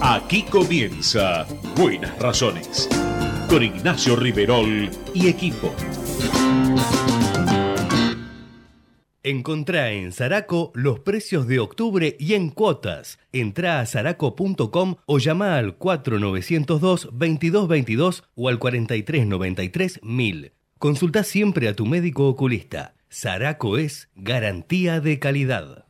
Aquí comienza Buenas Razones con Ignacio Riverol y equipo. Encontrá en Zaraco los precios de octubre y en cuotas. Entrá a zaraco.com o llama al 4902-2222 o al 4393-1000. Consulta siempre a tu médico oculista. Zaraco es garantía de calidad.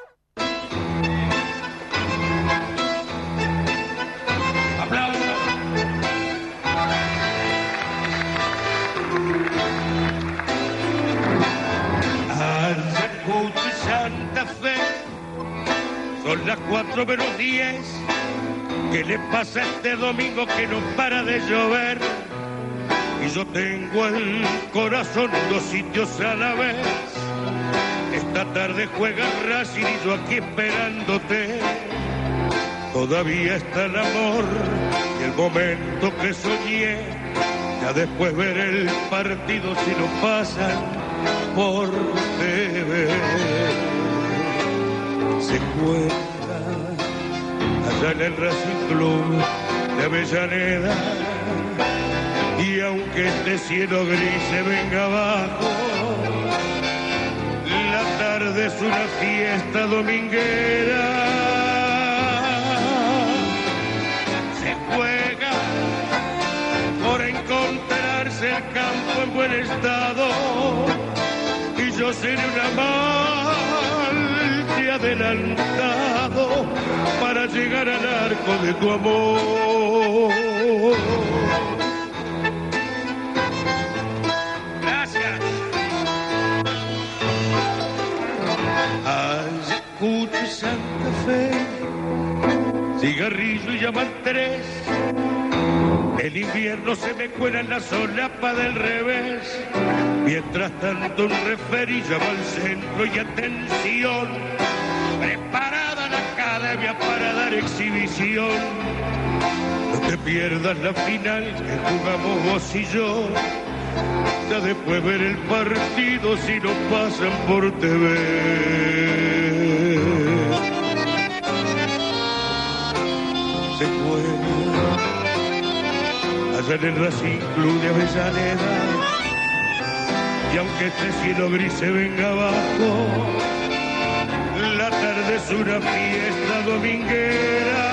Son las cuatro menos diez. ¿Qué le pasa este domingo que no para de llover? Y yo tengo el corazón dos sitios a la vez. Esta tarde juega Racing y yo aquí esperándote. Todavía está el amor y el momento que soñé. Ya después ver el partido si no pasan por TV. Se cuenta allá en el Racing de Avellaneda. Y aunque este cielo gris se venga abajo, la tarde es una fiesta dominguera. Se juega por encontrarse el campo en buen estado y yo seré un adelantado para llegar al arco de tu amor. Gracias. Ayacucho y Santa Fe, cigarrillo y llaman tres. El invierno se me cuela en la solapa del revés. Mientras tanto un referí llama al centro y atención. Preparada la academia para dar exhibición. No te pierdas la final que jugamos vos y yo. Ya después ver el partido si no pasan por TV. Se juega allá en el Racing Club de Avellaneda. Y aunque este cielo gris se venga abajo, la tarde es una fiesta dominguera.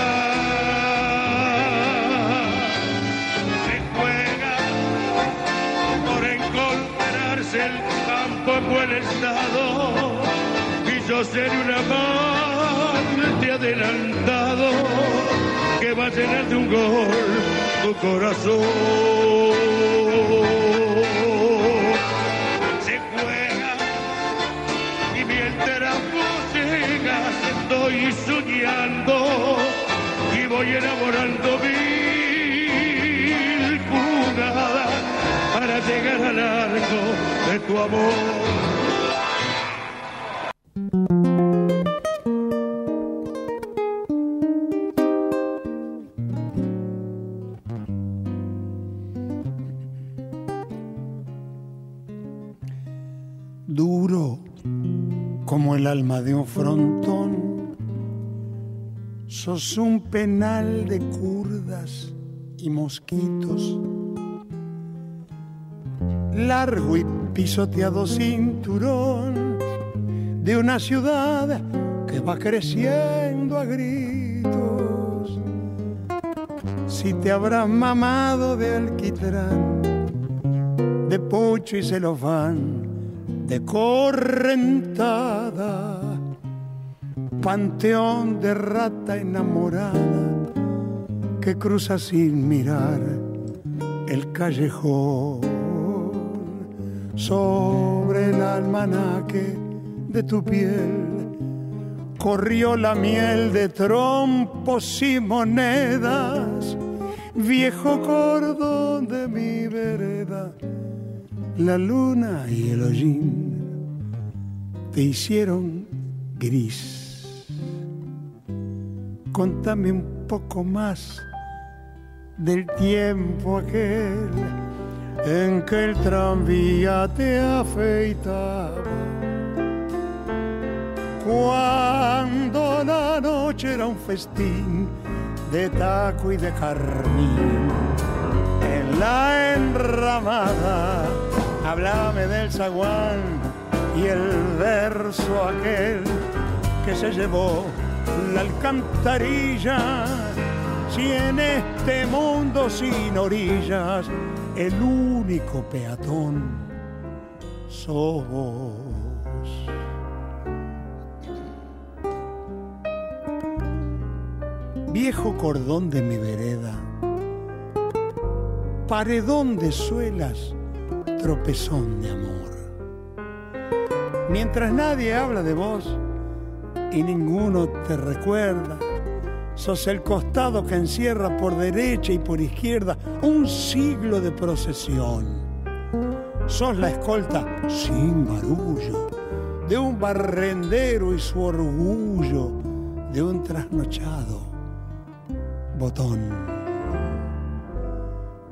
Se juega por encontrarse el campo en buen estado. Y yo seré un amante adelantado que va a llenar de un gol tu corazón. Soñando y voy enamorando mil jugadas para llegar al arco de tu amor. duro como el alma de un frontón. Sos un penal de curdas y mosquitos, largo y pisoteado cinturón de una ciudad que va creciendo a gritos. Si te habrás mamado de alquitrán, de pucho y celofán, de correntada, panteón de rata enamorada que cruza sin mirar el callejón sobre el almanaque de tu piel. Corrió la miel de trompos y monedas, viejo cordón de mi vereda la luna y el hollín te hicieron gris. Contame un poco más del tiempo aquel en que el tranvía te afeitaba. Cuando la noche era un festín de taco y de carmín, en la enramada háblame del zaguán y el verso aquel que se llevó la alcantarilla. Si en este mundo sin orillas el único peatón sos. Viejo cordón de mi vereda, paredón de suelas, tropezón de amor. Mientras nadie habla de vos y ninguno te recuerda, Sos el costado que encierra por derecha y por izquierda un siglo de procesión. Sos la escolta sin barullo de un barrendero y su orgullo de un trasnochado botón.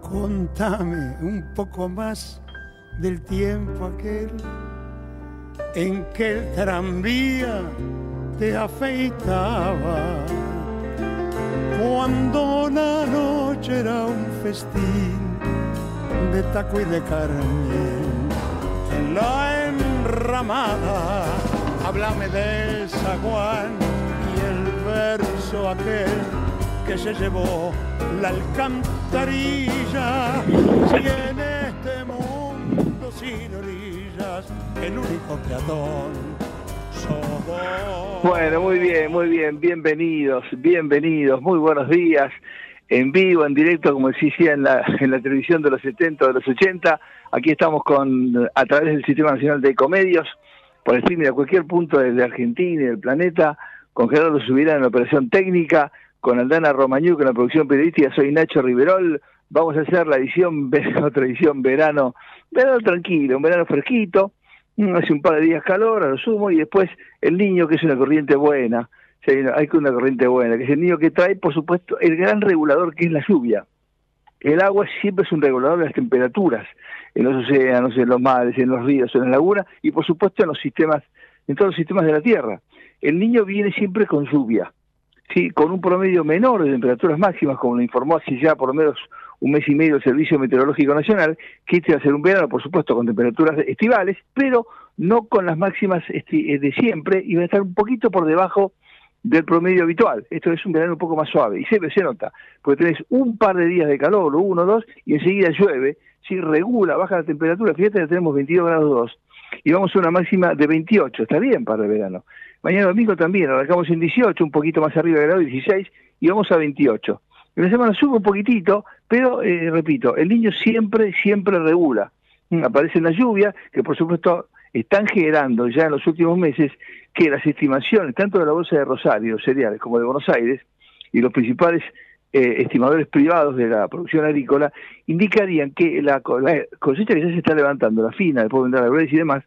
Contame un poco más del tiempo aquel en que el tranvía te afeitaba cuando la noche era un festín de taco y de carmín. En la enramada, háblame del zaguán y el verso aquel que se llevó la alcantarilla. Si en este mundo sin orillas, el único peatón bueno, muy bien, muy bien, bienvenidos, bienvenidos, muy buenos días, en vivo, en directo, como decía en la, en la televisión de los 70, de los 80, aquí estamos con, a través del Sistema Nacional de Comedios, por streaming a cualquier punto de Argentina y del planeta, con Gerardo Subirá en la operación técnica, con Aldana Romañuc en la producción periodística, soy Nacho Riverol, vamos a hacer la edición, otra edición verano, verano tranquilo, un verano fresquito, hace un par de días calor, a lo sumo, y después el niño, que es una corriente buena, hay que una corriente buena, que es el niño que trae, por supuesto, el gran regulador que es la lluvia. El agua siempre es un regulador de las temperaturas, en los océanos, en los mares, en los ríos, en las lagunas, y por supuesto en los sistemas, en todos los sistemas de la Tierra. El niño viene siempre con lluvia, sí, con un promedio menor de temperaturas máximas, como lo informó así ya por lo menos un mes y medio el Servicio Meteorológico Nacional, que este va a ser un verano, por supuesto, con temperaturas estivales, pero no con las máximas eh, de siempre, y va a estar un poquito por debajo del promedio habitual. Esto es un verano un poco más suave, y siempre se nota, porque tenés un par de días de calor, uno o dos, y enseguida llueve, si regula, baja la temperatura, fíjate que tenemos 22 grados 2, y vamos a una máxima de 28, está bien para el verano. Mañana domingo también, arrancamos en 18, un poquito más arriba de grado 16, y vamos a 28. En la semana sube un poquitito, pero eh, repito, el niño siempre, siempre regula. Mm, aparece la lluvia, que por supuesto están generando ya en los últimos meses que las estimaciones, tanto de la Bolsa de Rosario, cereales, como de Buenos Aires, y los principales eh, estimadores privados de la producción agrícola, indicarían que la, cosecha que ya se está levantando, la fina, después vendrá la y demás,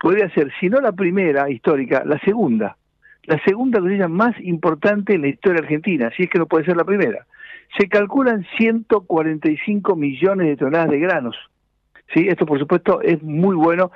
podría ser, si no la primera histórica, la segunda. La segunda cosecha más importante en la historia argentina, si es que no puede ser la primera se calculan 145 millones de toneladas de granos. ¿sí? Esto, por supuesto, es muy bueno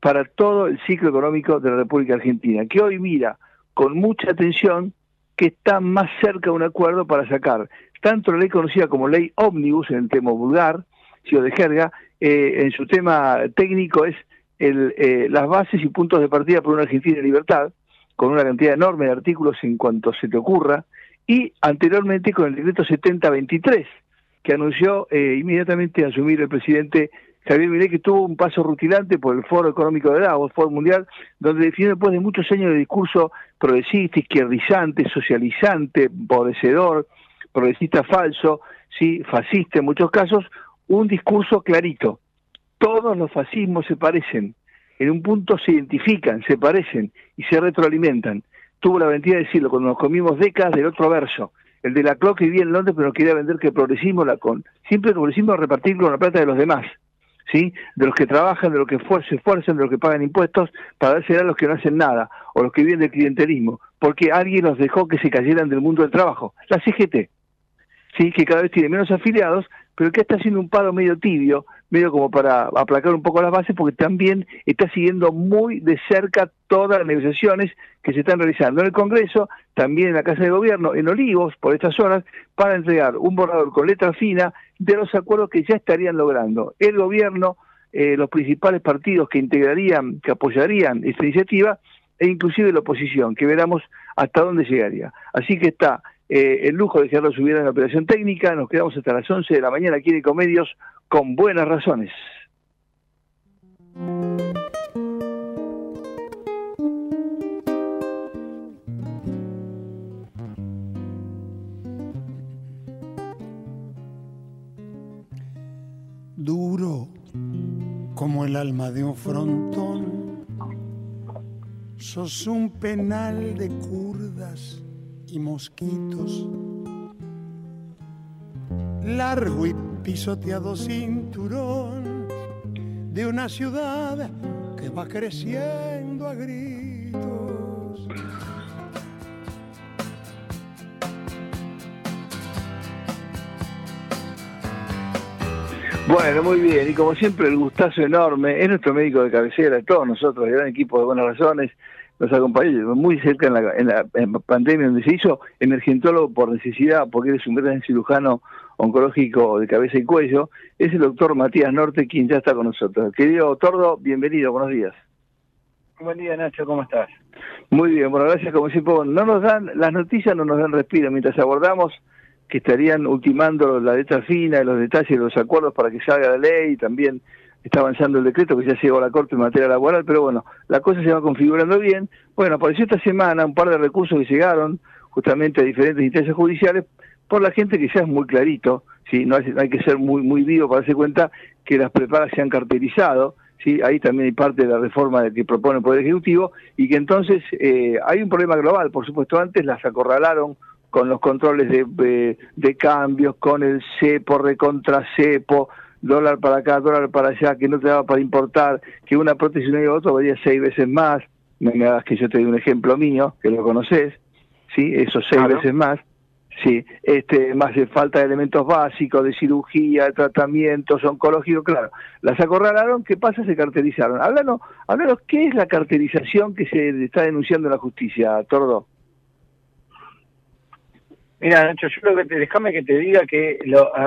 para todo el ciclo económico de la República Argentina, que hoy mira con mucha atención que está más cerca de un acuerdo para sacar tanto la ley conocida como ley ómnibus en el tema vulgar, si de jerga, eh, en su tema técnico es el, eh, las bases y puntos de partida por una Argentina en libertad, con una cantidad enorme de artículos en cuanto se te ocurra, y anteriormente con el decreto 7023, que anunció eh, inmediatamente asumir el presidente Javier Milei, que tuvo un paso rutilante por el Foro Económico de Davos, Foro Mundial, donde definió después de muchos años de discurso progresista, izquierdizante, socializante, empobrecedor, progresista falso, sí, fascista en muchos casos, un discurso clarito. Todos los fascismos se parecen, en un punto se identifican, se parecen y se retroalimentan tuvo la valentía de decirlo cuando nos comimos décadas del otro verso, el de la CLO que vivía en Londres pero quería vender que el progresismo, la con, siempre el progresismo repartir con la plata de los demás, ¿sí? de los que trabajan, de los que se esfuerzan, de los que pagan impuestos, para darse a los que no hacen nada, o los que viven del clientelismo. porque alguien los dejó que se cayeran del mundo del trabajo, la CGT, sí, que cada vez tiene menos afiliados, pero que está haciendo un paro medio tibio, medio como para aplacar un poco las bases, porque también está siguiendo muy de cerca todas las negociaciones que se están realizando en el Congreso, también en la Casa de Gobierno, en Olivos, por estas horas, para entregar un borrador con letra fina de los acuerdos que ya estarían logrando el Gobierno, eh, los principales partidos que integrarían, que apoyarían esta iniciativa, e inclusive la oposición, que veremos hasta dónde llegaría. Así que está eh, el lujo de Gerardo Subiera en la operación técnica, nos quedamos hasta las 11 de la mañana aquí en Ecomedios con buenas razones. Duro como el alma de un frontón, sos un penal de curdas y mosquitos, largo y pisoteado cinturón de una ciudad que va creciendo a gritos. Bueno, muy bien, y como siempre el gustazo enorme, es nuestro médico de cabecera, todos nosotros, el gran equipo de Buenas Razones, nos acompañó muy cerca en la, en la, pandemia donde se hizo emergentólogo por necesidad, porque eres un gran cirujano oncológico de cabeza y cuello, es el doctor Matías Norte quien ya está con nosotros. Querido Tordo, bienvenido, buenos días. Buen día Nacho, ¿cómo estás? Muy bien, bueno, gracias como siempre. No nos dan, las noticias no nos dan respiro mientras abordamos que estarían ultimando la letra fina los detalles de los acuerdos para que salga la ley y también está avanzando el decreto que ya llegó a la Corte en materia laboral, pero bueno, la cosa se va configurando bien. Bueno, apareció esta semana un par de recursos que llegaron justamente a diferentes instancias judiciales por la gente que ya es muy clarito, ¿sí? no, hay, que ser muy muy vivo para darse cuenta que las prepagas se han cartelizado, ¿sí? ahí también hay parte de la reforma que propone el Poder Ejecutivo, y que entonces eh, hay un problema global, por supuesto, antes las acorralaron con los controles de, de cambios, con el cepo, recontra cepo, dólar para acá, dólar para allá, que no te daba para importar, que una prótesis y una otra valía seis veces más, no me hagas que yo te dé un ejemplo mío, que lo conoces, ¿sí? Esos seis veces más, sí, este, más de falta de elementos básicos, de cirugía, de tratamientos oncológicos, claro, las acorralaron, ¿qué pasa? Se cartelizaron. Háblanos, háblanos, ¿qué es la cartelización que se está denunciando en la justicia, Tordo? Mira, Nacho, yo creo que te, déjame que te diga que, lo, a,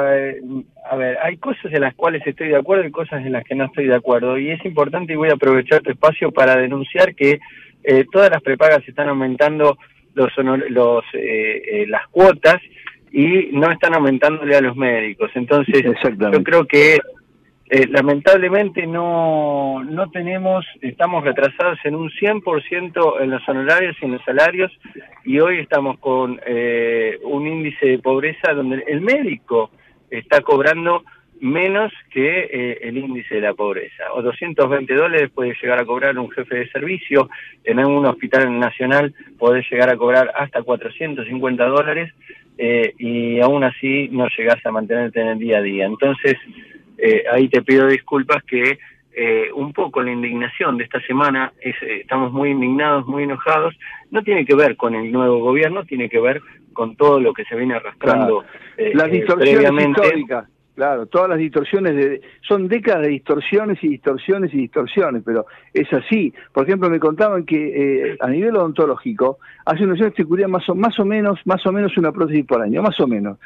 ver, hay cosas en las cuales estoy de acuerdo y cosas en las que no estoy de acuerdo. Y es importante y voy a aprovechar tu espacio para denunciar que eh, todas las prepagas están aumentando los, los eh, eh, las cuotas y no están aumentándole a los médicos. Entonces, yo creo que eh, lamentablemente no, no tenemos, estamos retrasados en un 100% en los honorarios y en los salarios y hoy estamos con eh, un índice de pobreza donde el médico está cobrando menos que eh, el índice de la pobreza. O 220 dólares puede llegar a cobrar un jefe de servicio, en un hospital nacional puede llegar a cobrar hasta 450 dólares y aún así no llegas a mantenerte en el día a día. Entonces, eh, ahí te pido disculpas que eh, un poco la indignación de esta semana, es, eh, estamos muy indignados, muy enojados, no tiene que ver con el nuevo gobierno, tiene que ver con todo lo que se viene arrastrando las distorsiones históricas. Claro, todas las distorsiones, de, son décadas de distorsiones y distorsiones y distorsiones, pero es así. Por ejemplo, me contaban que a nivel odontológico, hace unos años te cubrían más o, más o menos más o menos una prótesis por año, más o menos.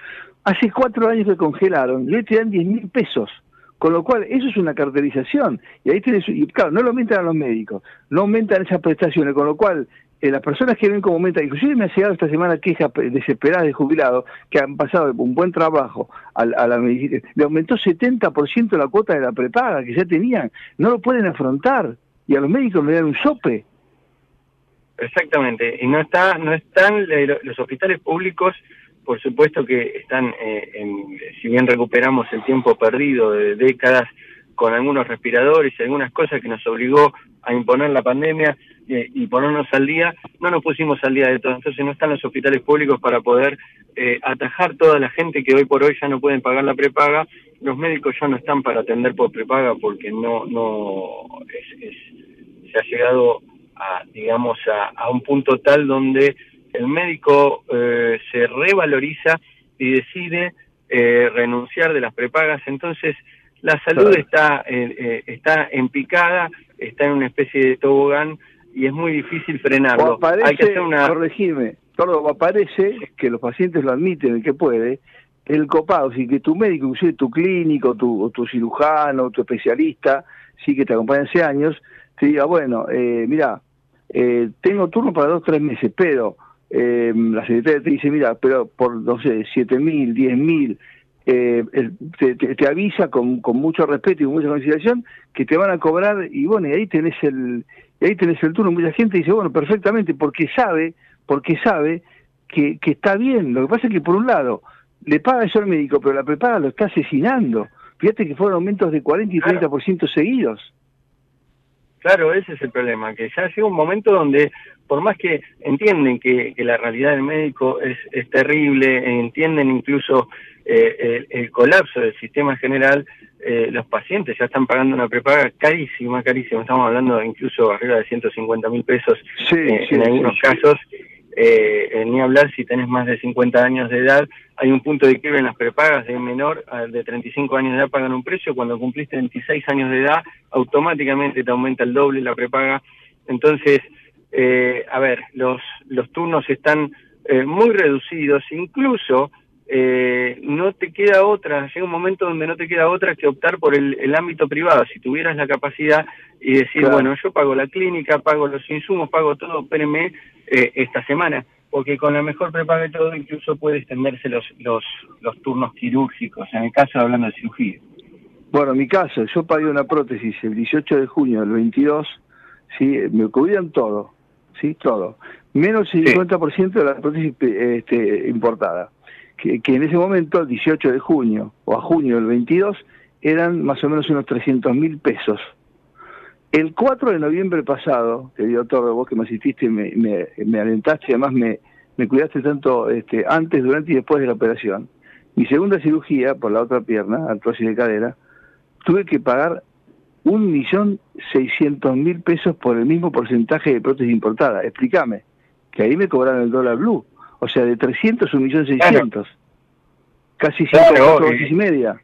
Hace cuatro años que congelaron, y te dan 10 mil pesos. Con lo cual, eso es una cartelización. Y ahí tienes, y claro, no lo aumentan a los médicos, no aumentan esas prestaciones, con lo cual eh, las personas que ven como aumenta, inclusive me ha llegado esta semana quejas desesperadas de jubilados que han pasado un buen trabajo a, a la medicina, le aumentó 70% la cuota de la prepaga que ya tenían, no lo pueden afrontar. Y a los médicos le dan un sope. Exactamente, y no está, no están los hospitales públicos por supuesto que están, eh, en, si bien recuperamos el tiempo perdido de décadas con algunos respiradores y algunas cosas que nos obligó a imponer la pandemia eh, y ponernos al día, no nos pusimos al día de todo. Entonces no están los hospitales públicos para poder eh, atajar toda la gente que hoy por hoy ya no pueden pagar la prepaga. Los médicos ya no están para atender por prepaga porque no, no se ha llegado a, digamos, a, un punto tal donde el médico eh, se revaloriza y decide eh, renunciar de las prepagas. Entonces, la salud está, eh, está en picada, está en una especie de tobogán y es muy difícil frenarlo. Hay que hacer una... Corregime, todo aparece que los pacientes lo admiten el que puede, el copado, si que tu médico, inclusive tu clínico, tu, tu cirujano, tu especialista, sí que te acompaña hace años, te diga, bueno, eh, mira, eh, tengo turno para dos, tres meses, pero eh, la secretaria te dice, mira, pero por, no sé, siete mil, diez mil, eh, te, te, avisa con, con mucho respeto y con mucha consideración que te van a cobrar y bueno, y ahí tenés el, y ahí tenés el turno. Mucha gente dice, bueno, perfectamente, porque sabe, porque sabe que, que está bien. Lo que pasa es que por un lado, le paga eso al médico, pero la prepaga lo está asesinando. Fíjate que fueron aumentos de 40 y 30% seguidos. Claro, ese es el problema, que ya llega un momento donde, por más que entienden que, la realidad del médico es, es terrible, entienden incluso eh, el, colapso del sistema general, eh, los pacientes ya están pagando una prepaga carísima, carísima, estamos hablando incluso arriba de 150 mil pesos eh, en algunos casos, eh, ni hablar si tenés más de 50 años de edad, hay un punto de quiebre en las prepagas de menor de 35 años de edad pagan un precio, cuando cumpliste 26 años de edad automáticamente te aumenta el doble la prepaga, entonces, eh, a ver, los, los turnos están eh, muy reducidos, incluso eh, no te queda otra, llega un momento donde no te queda otra que optar por el, ámbito privado, si tuvieras la capacidad y decir, bueno, yo pago la clínica, pago los insumos, pago todo, espérenme eh, esta semana, porque con la mejor prepaga de todo incluso puede extenderse los, los, los turnos quirúrgicos, en el caso hablando de cirugía. Bueno, en mi caso, yo pagué una prótesis el 18 de junio del 22, ¿sí? me cubrían todo, ¿sí? todo, menos el 50% de la prótesis este, importada que, en ese momento, el 18 de junio o a junio del 22, eran más o menos unos 300 mil pesos. El 4 de noviembre pasado, querido Torre, vos que me asististe, me, me, me alentaste y además me, me cuidaste tanto este, antes, durante y después de la operación. Mi segunda cirugía, por la otra pierna, artrosis de cadera, tuve que pagar un millón seiscientos mil pesos por el mismo porcentaje de prótesis importada. Explícame, que ahí me cobraron el dólar blue. O sea, de 300 a 1.600.000. Casi cinco veces y media.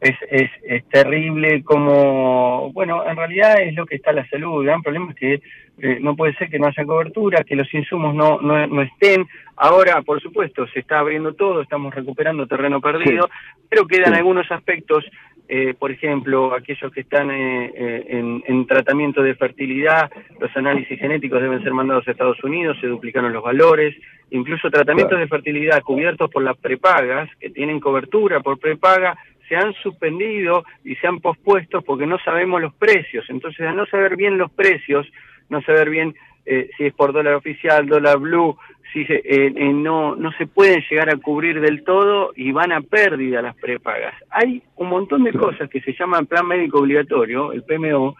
Es, es, es terrible como, bueno, en realidad es lo que está la salud. El gran problema es que eh, no puede ser que no haya cobertura, que los insumos no, no, no, estén. Ahora, por supuesto, se está abriendo todo, estamos recuperando terreno perdido, pero quedan algunos aspectos eh, por ejemplo, aquellos que están eh, eh, en, tratamiento de fertilidad, los análisis genéticos deben ser mandados a Estados Unidos, se duplicaron los valores, incluso tratamientos de fertilidad cubiertos por las prepagas, que tienen cobertura por prepaga, se han suspendido y se han pospuesto porque no sabemos los precios. Entonces, al no saber bien los precios, no saber bien si es por dólar oficial, dólar blue, si eh, eh, no, no se pueden llegar a cubrir del todo y van a pérdida las prepagas. Hay un montón de cosas que se llaman plan médico obligatorio, el PMO,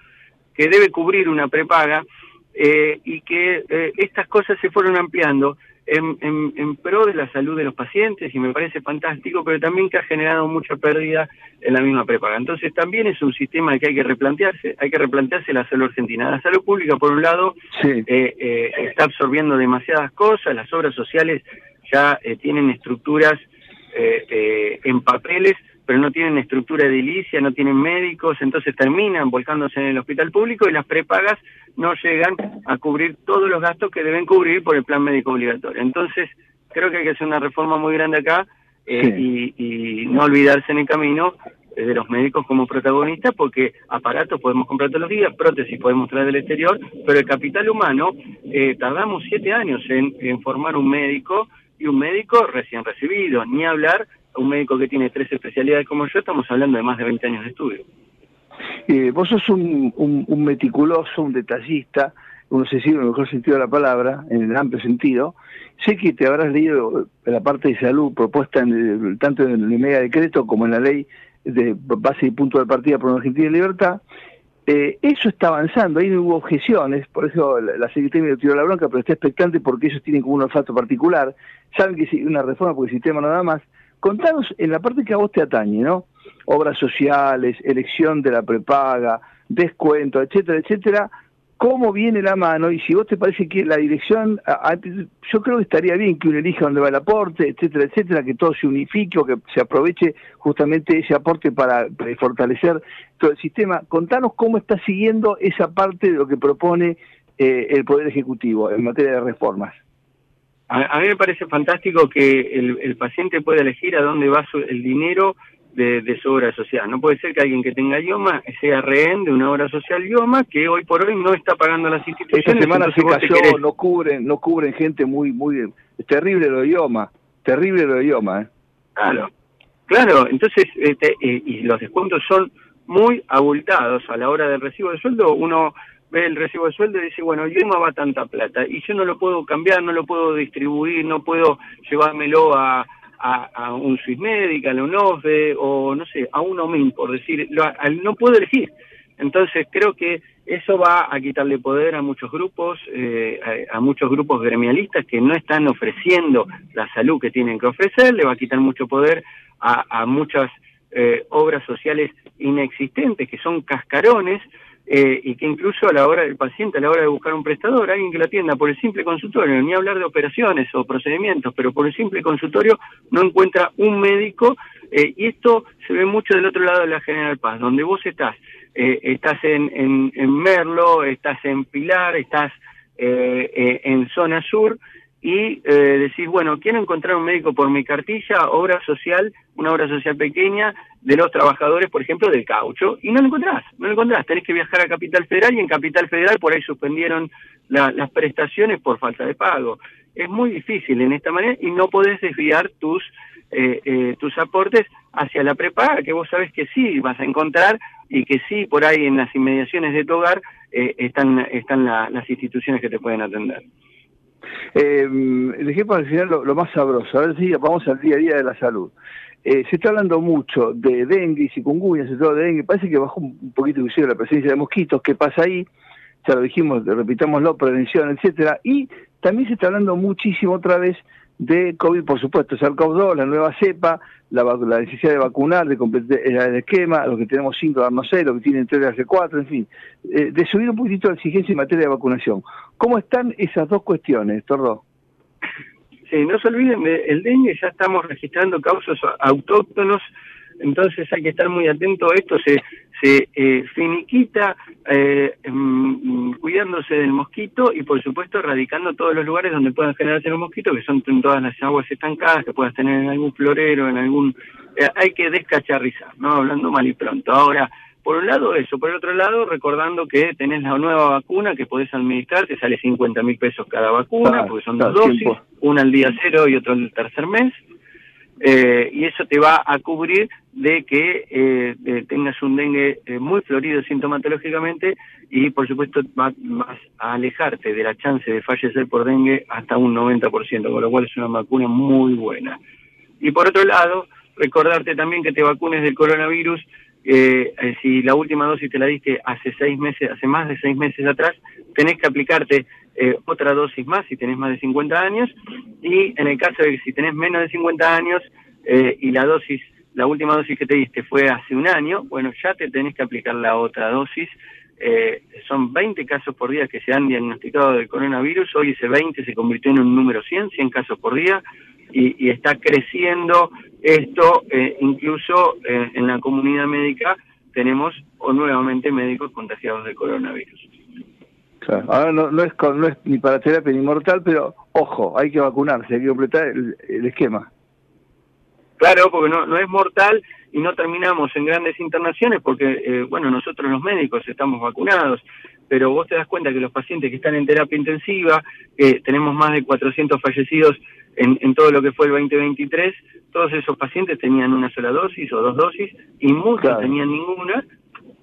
que debe cubrir una prepaga eh, y que eh, estas cosas se fueron ampliando en, en, pro de la salud de los pacientes y me parece fantástico, pero también que ha generado mucha pérdida en la misma prepaga. Entonces también es un sistema que hay que replantearse, hay que replantearse la salud argentina. La salud pública, por un lado, eh, eh, está absorbiendo demasiadas cosas, las obras sociales ya eh, tienen estructuras en papeles pero no tienen estructura edilicia, no tienen médicos, entonces terminan volcándose en el hospital público y las prepagas no llegan a cubrir todos los gastos que deben cubrir por el plan médico obligatorio. Entonces, creo que hay que hacer una reforma muy grande acá eh, y, no olvidarse en el camino eh, de los médicos como protagonistas, porque aparatos podemos comprar todos los días, prótesis podemos traer del exterior, pero el capital humano, eh, tardamos siete años en, en formar un médico y un médico recién recibido, ni hablar un médico que tiene tres especialidades como yo, estamos hablando de más de 20 años de estudio. Eh, vos sos un, meticuloso, un detallista, uno se sigue en el mejor sentido de la palabra, en el amplio sentido. Sé que te habrás leído la parte de salud propuesta en tanto en el mega decreto como en la ley de base y punto de partida por una Argentina de libertad. Eh, eso está avanzando, ahí no hubo objeciones, por eso la, la Secretaría me tiró la bronca, pero está expectante porque ellos tienen como un olfato particular, saben que es una reforma porque el sistema nada más, Contanos en la parte que a vos te atañe, ¿no? Obras sociales, elección de la prepaga, descuento, etcétera, etcétera. cómo viene la mano y si vos te parece que la dirección, yo creo que estaría bien que uno elija dónde va el aporte, etcétera, etcétera, que todo se unifique o que se aproveche justamente ese aporte para, fortalecer todo el sistema. Contanos cómo está siguiendo esa parte de lo que propone eh, el Poder Ejecutivo en materia de reformas. A, mí me parece fantástico que el, paciente pueda elegir a dónde va el dinero de, su obra social. No puede ser que alguien que tenga IOMA sea rehén de una obra social IOMA que hoy por hoy no está pagando las instituciones. Esta semana se cayó, no cubren, no cubren gente muy, muy... Es terrible lo de IOMA, terrible lo de IOMA. ¿eh? Claro, claro, entonces, este, eh, y los descuentos son muy abultados a la hora del recibo de sueldo, uno ve el recibo de sueldo y dice, bueno, IOMA va tanta plata y yo no lo puedo cambiar, no lo puedo distribuir, no puedo llevármelo a, a, un Swissmedic, a la UNOFE o no sé, a un OMIN, por decir, no puedo elegir. Entonces creo que eso va a quitarle poder a muchos grupos, eh, a, muchos grupos gremialistas que no están ofreciendo la salud que tienen que ofrecer, le va a quitar mucho poder a, muchas eh, obras sociales inexistentes que son cascarones eh, y que incluso a la hora del paciente, a la hora de buscar un prestador, alguien que lo atienda por el simple consultorio, ni hablar de operaciones o procedimientos, pero por el simple consultorio no encuentra un médico eh, y esto se ve mucho del otro lado de la General Paz, donde vos estás, eh, estás en, en, en, Merlo, estás en Pilar, estás en zona sur y eh, decís, bueno, quiero encontrar un médico por mi cartilla, obra social, una obra social pequeña de los trabajadores, por ejemplo, del caucho, y no lo encontrás, no lo encontrás, tenés que viajar a Capital Federal y en Capital Federal por ahí suspendieron las prestaciones por falta de pago. Es muy difícil en esta manera y no podés desviar tus, eh, eh, tus aportes hacia la prepaga, que vos sabés que sí vas a encontrar y que sí por ahí en las inmediaciones de tu hogar están, están las instituciones que te pueden atender. Eh, dejé para el final lo, más sabroso, a ver si vamos al día a día de la salud. Eh, se está hablando mucho de dengue y chikungunya, se trata de dengue, parece que bajó un poquito inclusive la presencia de mosquitos, ¿qué pasa ahí? Ya lo dijimos, repitámoslo, prevención, etcétera, y también se está hablando muchísimo otra vez de COVID, por supuesto, SARS-CoV-2, la nueva cepa, la, necesidad de vacunar, de completar el esquema, los que tenemos 5 darnos 6, los que tienen 3 darse 4, en fin, eh, de subir un poquitito la exigencia en materia de vacunación. ¿Cómo están esas dos cuestiones, Tordo? Sí, no se olviden, el dengue ya estamos registrando causas autóctonos entonces hay que estar muy atento a esto, se, se eh, finiquita eh, mm, cuidándose del mosquito y por supuesto erradicando todos los lugares donde puedan generarse los mosquitos, que son en todas las aguas estancadas, que puedas tener en algún florero, en algún... Eh, hay que descacharrizar, ¿no? Hablando mal y pronto. Ahora, por un lado eso, por el otro lado recordando que tenés la nueva vacuna que podés administrar, te sale 50 mil pesos cada vacuna, porque son dos dosis, una al día cero y otra al tercer mes, eh, y eso te va a cubrir de que eh, tengas un dengue eh, muy florido sintomatológicamente y por supuesto vas, a alejarte de la chance de fallecer por dengue hasta un 90%, con lo cual es una vacuna muy buena. Y por otro lado, recordarte también que te vacunes del coronavirus, si la última dosis te la diste hace seis meses, hace más de seis meses atrás, tenés que aplicarte eh, otra dosis más si tenés más de 50 años y en el caso de que si tenés menos de 50 años eh, y la dosis, la última dosis que te diste fue hace un año, bueno, ya te tenés que aplicar la otra dosis. Eh, son 20 casos por día que se han diagnosticado de coronavirus, hoy ese 20 se convirtió en un número 100, 100 casos por día, y, y está creciendo esto, incluso en la comunidad médica tenemos o nuevamente médicos contagiados de coronavirus. Ahora no, no, es no es ni para terapia ni mortal, pero ojo, hay que vacunarse, hay que completar el, esquema. Claro, porque no, no es mortal y no terminamos en grandes internaciones porque, eh, bueno, nosotros los médicos estamos vacunados, pero vos te das cuenta que los pacientes que están en terapia intensiva, que tenemos más de 400 fallecidos en, en todo lo que fue el 2023, todos esos pacientes tenían una sola dosis o dos dosis y muchos tenían ninguna.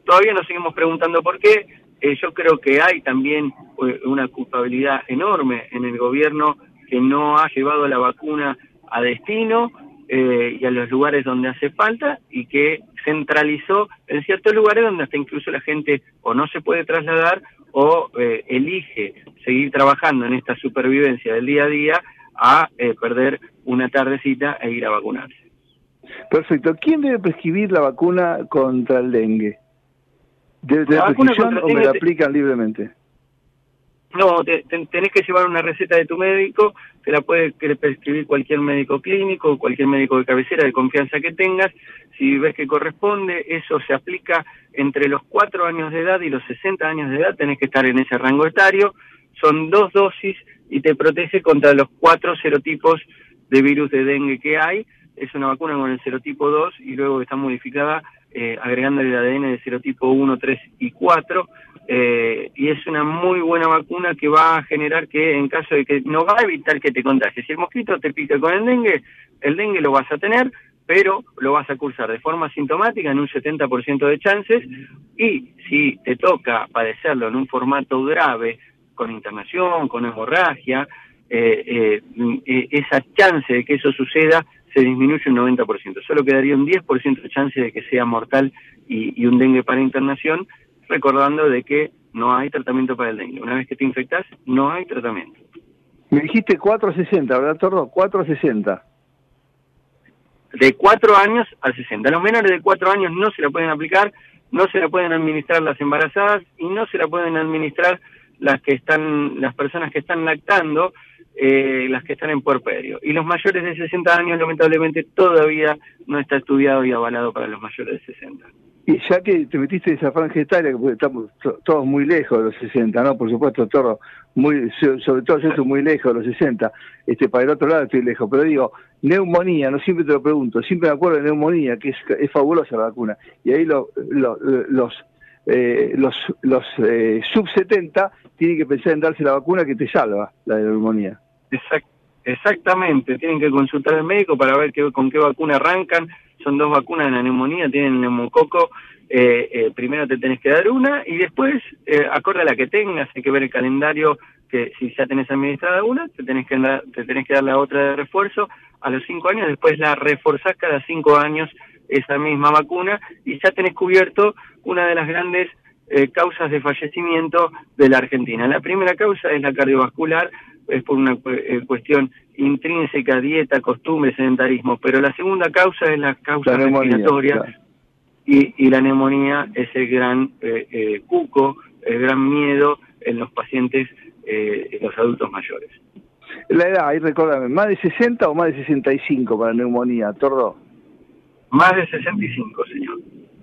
Todavía nos seguimos preguntando por qué, eh, yo creo que hay también eh, una culpabilidad enorme en el gobierno que no ha llevado la vacuna a destino eh, y a los lugares donde hace falta y que centralizó en ciertos lugares donde hasta incluso la gente o no se puede trasladar o elige seguir trabajando en esta supervivencia del día a día a perder una tardecita e ir a vacunarse. Perfecto. ¿Quién debe prescribir la vacuna contra el dengue? ¿De, la prescripción o me la aplican libremente? No, tenés que llevar una receta de tu médico, te la puede prescribir cualquier médico clínico, cualquier médico de cabecera de confianza que tengas. Si ves que corresponde, eso se aplica entre los 4 años de edad y los 60 años de edad, tenés que estar en ese rango etario. Son dos dosis y te protege contra los cuatro serotipos de virus de dengue que hay. Es una vacuna con el serotipo 2 y luego está modificada eh, agregando el ADN de serotipo 1, 3 y 4 eh, y es una muy buena vacuna que va a generar que en caso de que no va a evitar que te contagies. Si el mosquito te pica con el dengue, el dengue lo vas a tener, pero lo vas a cursar de forma sintomática en un 70% de chances y si te toca padecerlo en un formato grave, con internación, con hemorragia, eh, eh, esa chance de que eso suceda se disminuye un 90%. Solo quedaría un 10% de chance de que sea mortal y un dengue para internación recordando de que no hay tratamiento para el dengue. Una vez que te infectas, no hay tratamiento. Me dijiste 460, ¿verdad, Tordo? 460. De 4 años a 60. Los menores de 4 años no se la pueden aplicar, no se la pueden administrar las embarazadas y no se la pueden administrar las que están, las personas que están lactando, eh, las que están en puerperio. Y los mayores de 60 años, lamentablemente, todavía no está estudiado y avalado para los mayores de 60. Y ya que te metiste esa franja etaria, que estamos todos muy lejos de los 60, ¿no? Por supuesto, todo muy, sobre todo yo muy lejos de los 60, este, para el otro lado estoy lejos, pero digo, neumonía, no siempre te lo pregunto, siempre me acuerdo de neumonía, que es, es fabulosa la vacuna, y ahí los, eh, los, los eh, sub 70 tienen que pensar en darse la vacuna que te salva, la neumonía. exactamente, tienen que consultar al médico para ver qué, con qué vacuna arrancan, son dos vacunas de la neumonía, tienen neumococo, eh, eh, primero te tenés que dar una y después, eh, acorde a la que tengas, hay que ver el calendario, que si ya tenés administrada una, te tenés que te tenés que dar la otra de refuerzo a los cinco años, después la reforzás cada cinco años esa misma vacuna y ya tenés cubierto una de las grandes eh, causas de fallecimiento de la Argentina. La primera causa es la cardiovascular, es por una cuestión intrínseca, dieta, costumbre, sedentarismo, pero la segunda causa es la causa respiratoria y, la neumonía es el gran eh, eh, cuco, el gran miedo en los pacientes, eh, en los adultos mayores. La edad, ahí recuérdame, ¿más de 60 o más de 65 para neumonía, Tordo? Más de 65, señor.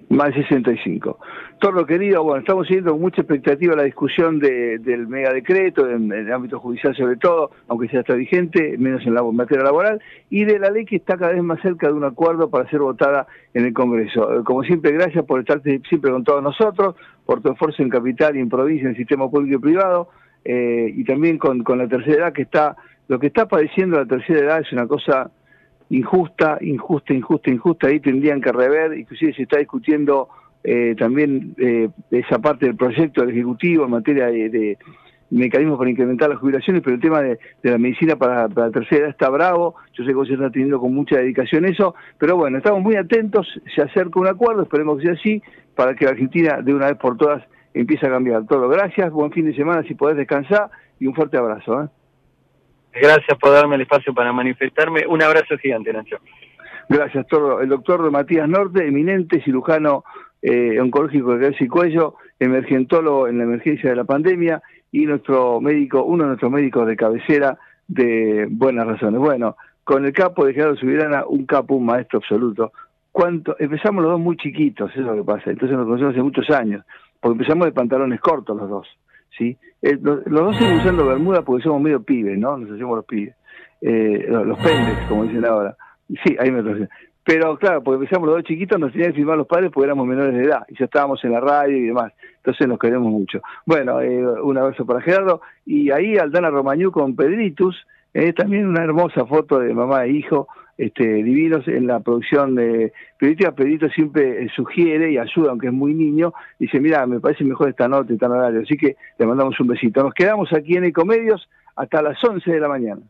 Más de 65. Tordo querido, bueno, estamos siguiendo con mucha expectativa la discusión de, del megadecreto, en, en, el ámbito judicial sobre todo, aunque ya está vigente, menos en la materia laboral, y de la ley que está cada vez más cerca de un acuerdo para ser votada en el Congreso. Eh, como siempre, gracias por estar siempre con todos nosotros, por tu esfuerzo en capital y en provincia, en el sistema público y privado, eh, y también con, con la tercera edad que está, lo que está padeciendo la tercera edad es una cosa injusta, injusta, injusta, injusta, ahí tendrían que rever, inclusive se está discutiendo eh, también eh, esa parte del proyecto del Ejecutivo en materia de, mecanismos para incrementar las jubilaciones, pero el tema de, la medicina para, la tercera edad está bravo, yo sé que se está teniendo con mucha dedicación eso, pero bueno, estamos muy atentos, se acerca un acuerdo, esperemos que sea así, para que la Argentina de una vez por todas empiece a cambiar todo. Gracias, buen fin de semana si podés descansar y un fuerte abrazo. ¿eh? Gracias por darme el espacio para manifestarme. Un abrazo gigante, Nacho. Gracias, todo. El doctor Matías Norte, eminente cirujano eh, oncológico de cabeza y cuello, emergentólogo en la emergencia de la pandemia y nuestro médico, uno de nuestros médicos de cabecera de buenas razones. Bueno, con el capo de Gerardo Subirana, un capo, un maestro absoluto. ¿Cuánto? Empezamos los dos muy chiquitos, eso es lo que pasa. Entonces nos conocemos hace muchos años, porque empezamos de pantalones cortos los dos. ¿Sí? Eh, los, dos seguimos usando bermuda porque somos medio pibes, ¿no? Nos hacemos los pibes. Eh, los, pendes, como dicen ahora. Sí, ahí me lo Pero claro, porque empezamos los dos chiquitos, nos tenían que firmar los padres porque éramos menores de edad y ya estábamos en la radio y demás. Entonces nos queremos mucho. Bueno, eh, un abrazo para Gerardo. Y ahí Aldana Romañú con Pedritus, eh, también una hermosa foto de mamá e hijo este, divinos en la producción de Pedrito. Pedrito siempre eh, sugiere y ayuda, aunque es muy niño, dice, mira, me parece mejor esta nota y tan horario. Así que le mandamos un besito. Nos quedamos aquí en Ecomedios hasta las 11 de la mañana.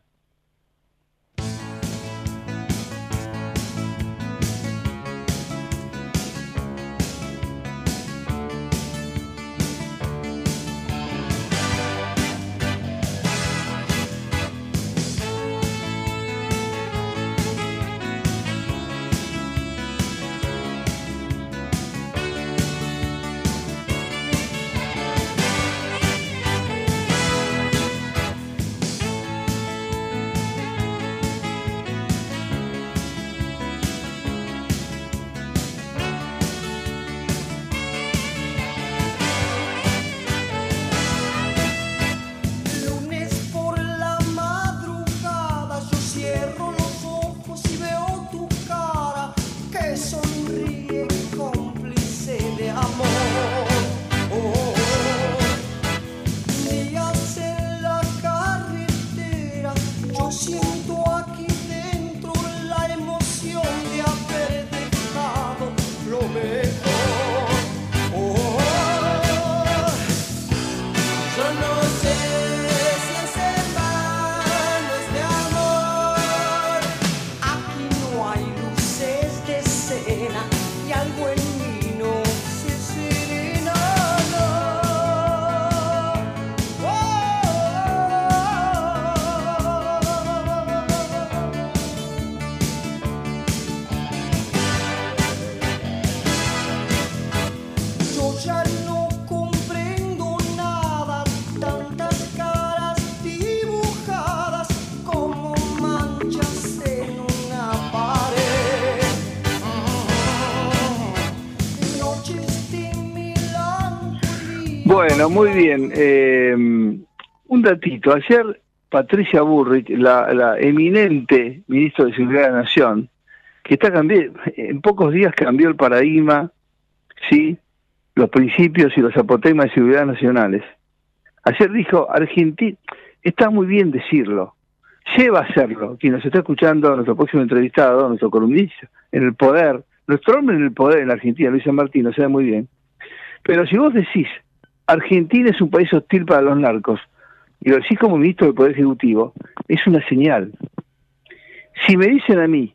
Muy bien. Eh, un datito. Ayer Patricia Burrich, la, eminente ministra de Seguridad de la Nación, que está en pocos días cambió el paradigma, sí, los principios y los apotegmas de seguridad nacionales. Ayer dijo, Argentina, está muy bien decirlo, lleva a hacerlo. Quien nos está escuchando, nuestro próximo entrevistado, nuestro columnista, en el poder, nuestro hombre en el poder en la Argentina, Luis San Martín, lo sabe muy bien. Pero si vos decís, Argentina es un país hostil para los narcos, y lo decís como ministro del Poder Ejecutivo, es una señal. Si me dicen a mí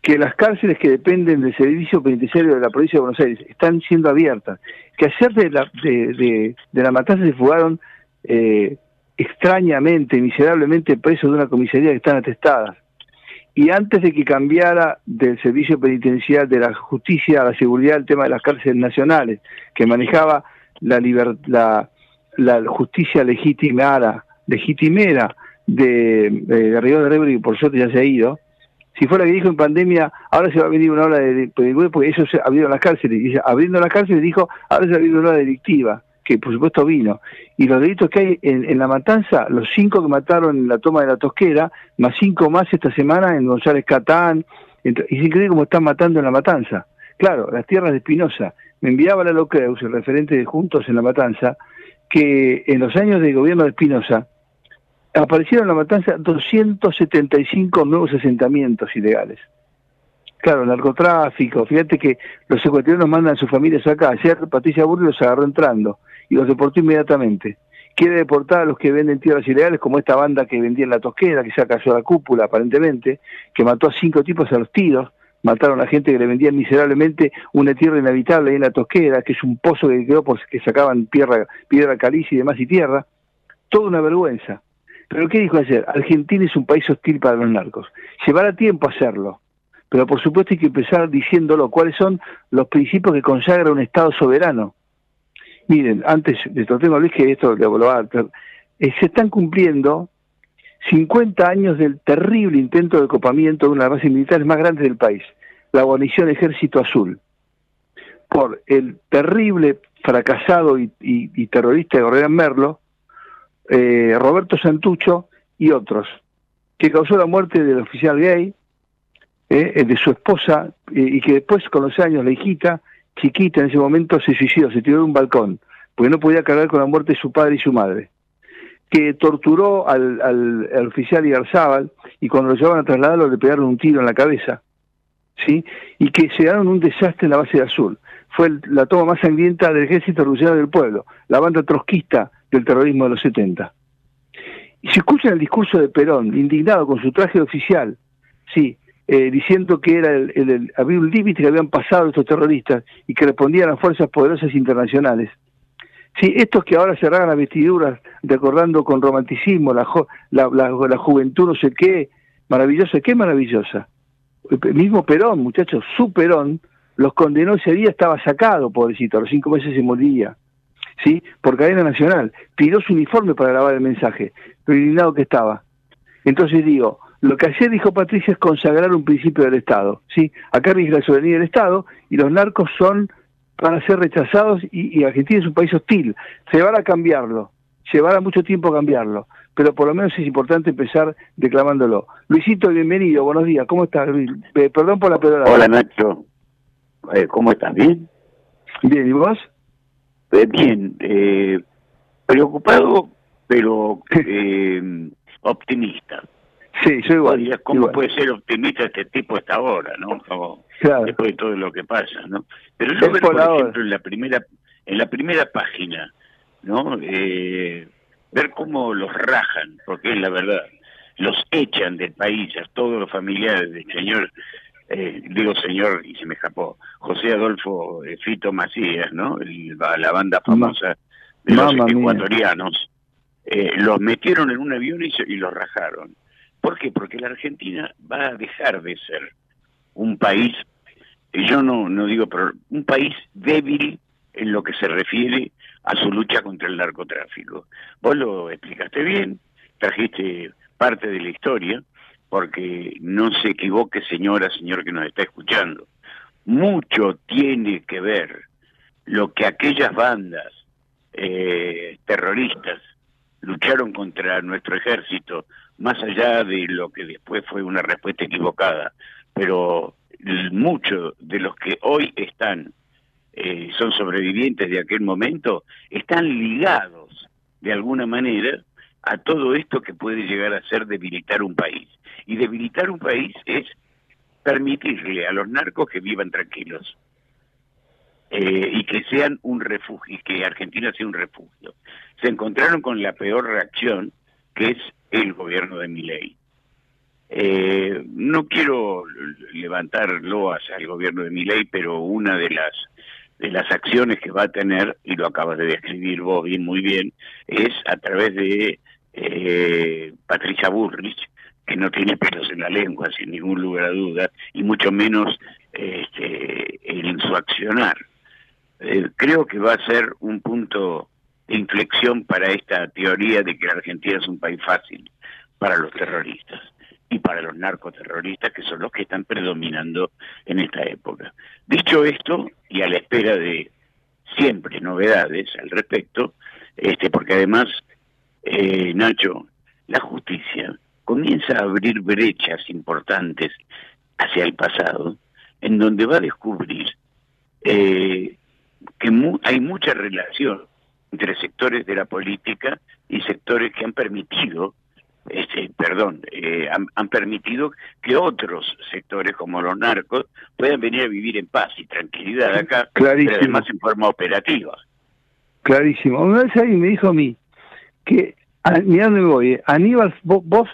que las cárceles que dependen del servicio penitenciario de la provincia de Buenos Aires están siendo abiertas, que ayer de la, de, la matanza se fugaron eh, extrañamente, miserablemente presos de una comisaría que están atestadas, y antes de que cambiara del servicio penitencial de la justicia a la seguridad el tema de las cárceles nacionales, que manejaba la, la, justicia legitimara, legitimera de, de, Río de por suerte ya se ha ido, si fuera que dijo en pandemia, ahora se va a venir una ola de, porque ellos abrieron las cárceles, abriendo las cárceles dijo, ahora se va a una ola delictiva, que por supuesto vino. Y los delitos que hay en, la matanza, los cinco que mataron en la toma de la tosquera, más cinco más esta semana en González Catán, y es increíble cómo están matando en la matanza. Claro, las tierras de Espinosa, me enviaba la Locreus, el referente de Juntos en la Matanza, que en los años de gobierno de Espinosa aparecieron en la Matanza 275 nuevos asentamientos ilegales. Claro, narcotráfico, fíjate que los ecuatorianos mandan a sus familias acá. Ayer Patricia Burri los agarró entrando y los deportó inmediatamente. Quiere deportar a los que venden tierras ilegales, como esta banda que vendía en la tosquera, que se cayó la cúpula aparentemente, que mató a cinco tipos a los tiros, mataron a gente que le vendían miserablemente una tierra inhabitable ahí en la Tosquera, que es un pozo que quedó porque sacaban piedra, piedra caliza y demás y tierra. Toda una vergüenza. Pero ¿qué dijo ayer? Argentina es un país hostil para los narcos. Llevará tiempo hacerlo, pero por supuesto hay que empezar diciéndolo. ¿Cuáles son los principios que consagra un Estado soberano? Miren, antes de tengo Luis que esto lo va a... Eh, se están cumpliendo 50 años del terrible intento de copamiento de una de las bases militares más grandes del país, la guarnición Ejército Azul, por el terrible fracasado y, terrorista de Gorrián Merlo, eh, Roberto Santucho y otros, que causó la muerte del oficial gay, eh, de su esposa, y que después, con los años, la hijita, chiquita en ese momento, se suicidó, se tiró de un balcón, porque no podía cargar con la muerte de su padre y su madre que torturó al, al, oficial Igarzábal y cuando lo llevaban a trasladarlo le pegaron un tiro en la cabeza, ¿sí? Y que se dieron un desastre en la base de Azul. Fue la toma más sangrienta del ejército revolucionario del pueblo, la banda trotskista del terrorismo de los 70. Y se escucha el discurso de Perón, indignado con su traje oficial, sí, eh, diciendo que era el, había un límite que habían pasado estos terroristas y que respondían a fuerzas poderosas internacionales. Sí, estos que ahora se rasgan las vestiduras recordando con romanticismo la, la, la, juventud no sé qué, maravillosa, qué maravillosa. El mismo Perón, muchachos, su Perón, los condenó ese día, estaba sacado, pobrecito, a los cinco meses se moría, ¿sí? Por cadena nacional. Tiró su uniforme para grabar el mensaje, pero indignado que estaba. Entonces digo, lo que ayer dijo Patricia es consagrar un principio del Estado, ¿sí? Acá rige la soberanía del Estado y los narcos son van a ser rechazados y, Argentina es un país hostil. Se va a cambiarlo, llevará mucho tiempo cambiarlo, pero por lo menos es importante empezar declamándolo. Luisito, bienvenido, buenos días, ¿cómo estás? Eh, perdón por la pedora. Hola Nacho, eh, ¿cómo estás? ¿Bien? Bien, ¿y vos? Eh, bien, preocupado, pero optimista. Sí, yo igual. ¿Cómo puede ser optimista este tipo hasta ahora, no? Después de todo lo que pasa, ¿no? Pero yo veo, por, ejemplo, en la primera, en la primera página, ¿no? Eh, ver cómo los rajan, porque es la verdad, los echan del país a todos los familiares del señor, eh, digo señor, y se me escapó, José Adolfo eh, Fito Macías, ¿no? la banda famosa de los ecuatorianos, eh, los metieron en un avión y, y los rajaron. ¿Por qué? Porque la Argentina va a dejar de ser un país, yo no, no digo, pero un país débil en lo que se refiere a su lucha contra el narcotráfico. Vos lo explicaste bien, trajiste parte de la historia, porque no se equivoque señora, señor que nos está escuchando. Mucho tiene que ver lo que aquellas bandas eh, terroristas lucharon contra nuestro ejército, más allá de lo que después fue una respuesta equivocada, pero muchos de los que hoy están, eh, son sobrevivientes de aquel momento, están ligados de alguna manera a todo esto que puede llegar a ser debilitar un país. Y debilitar un país es permitirle a los narcos que vivan tranquilos eh, y que sean un refugio, y que Argentina sea un refugio. Se encontraron con la peor reacción, que es el gobierno de Miley. Eh, no quiero levantar loas al gobierno de Miley, pero una de las de las acciones que va a tener, y lo acabas de describir vos bien, muy bien, es a través de eh, Patricia Burrich, que no tiene pelos en la lengua, sin ningún lugar a duda, y mucho menos este, en su accionar. Eh, creo que va a ser un punto inflexión para esta teoría de que la Argentina es un país fácil para los terroristas y para los narcoterroristas que son los que están predominando en esta época. Dicho esto, y a la espera de siempre novedades al respecto, este, porque además, eh, Nacho, la justicia comienza a abrir brechas importantes hacia el pasado, en donde va a descubrir eh, que hay mucha relación entre sectores de la política y sectores que han permitido este, perdón, eh, han, permitido que otros sectores como los narcos puedan venir a vivir en paz y tranquilidad acá, Clarísimo. pero además en forma operativa. Clarísimo. Una vez alguien me dijo a mí que, mirá dónde voy, eh, Aníbal, vos,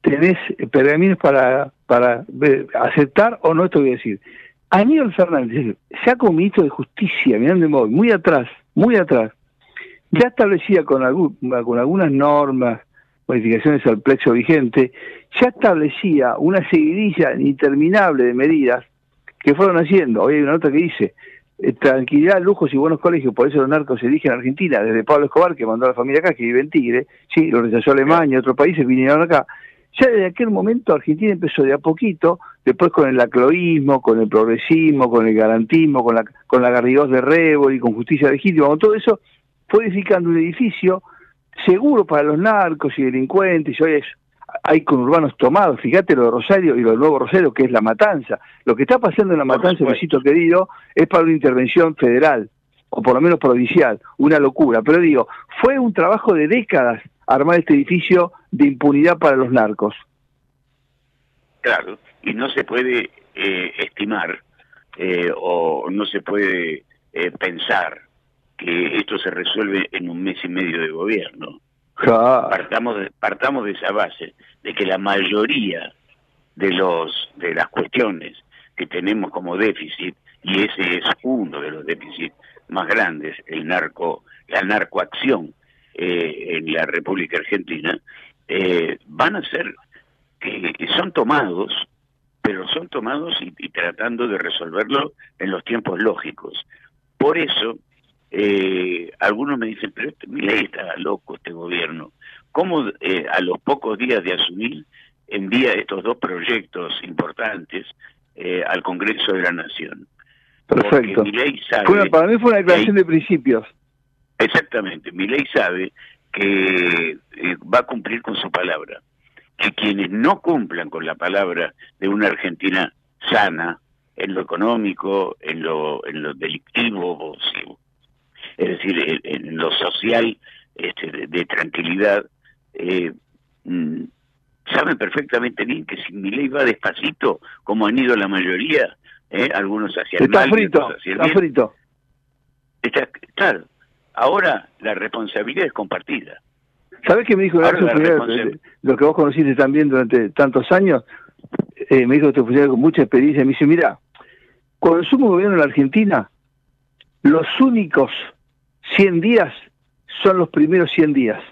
tenés pergaminos para, para aceptar o no, te voy a decir. Aníbal Fernández, saca un ministro de justicia, mirá dónde voy, muy atrás, muy atrás, ya establecía con, con algunas normas, modificaciones al plecho vigente, ya establecía una seguidilla interminable de medidas que fueron haciendo. Hoy hay una nota que dice, eh, tranquilidad, lujos y buenos colegios, por eso los narcos se eligen en Argentina, desde Pablo Escobar, que mandó a la familia acá, que vive en Tigre, sí, lo rechazó Alemania, otros países vinieron acá. Ya desde aquel momento Argentina empezó de a poquito, después con el acloísmo, con el progresismo, con el garantismo, con la, con la Garrigós de Rebol y con justicia legítima, con todo eso, edificando un edificio seguro para los narcos y delincuentes, y hoy es, hay conurbanos tomados, fíjate lo de Rosario y lo del nuevo Rosario, que es la matanza. Lo que está pasando en la matanza, besito querido, es para una intervención federal, o por lo menos provincial, una locura. Pero digo, fue un trabajo de décadas armar este edificio de impunidad para los narcos. Claro, y no se puede eh, estimar eh, o no se puede eh, pensar que esto se resuelve en un mes y medio de gobierno. Partamos de, partamos de esa base, de que la mayoría de los de las cuestiones que tenemos como déficit, y ese es uno de los déficits más grandes, el narco, la narcoacción eh, en la República Argentina, eh, van a ser que, son tomados, pero son tomados y tratando de resolverlo en los tiempos lógicos. Por eso eh, algunos me dicen, pero este, ley está loco este gobierno. ¿Cómo eh, a los pocos días de asumir envía estos dos proyectos importantes eh, al Congreso de la Nación? Perfecto. Sabe, para mí fue una declaración de principios. Exactamente. Mi ley sabe que eh, va a cumplir con su palabra. Que quienes no cumplan con la palabra de una Argentina sana, en lo económico, en lo, en lo delictivo, es decir, en, lo social este, de, tranquilidad, eh, mm, saben perfectamente bien que si mi ley va despacito, como han ido la mayoría, ¿eh? algunos hacia el está frito, está frito. Está, claro, ahora la responsabilidad es compartida. ¿Sabes qué me dijo lo que vos conociste también durante tantos años? Eh, me dijo este funcionario con mucha experiencia, me dice, mira, cuando sumo gobierno en la Argentina, los únicos 100 días son los primeros 100 días.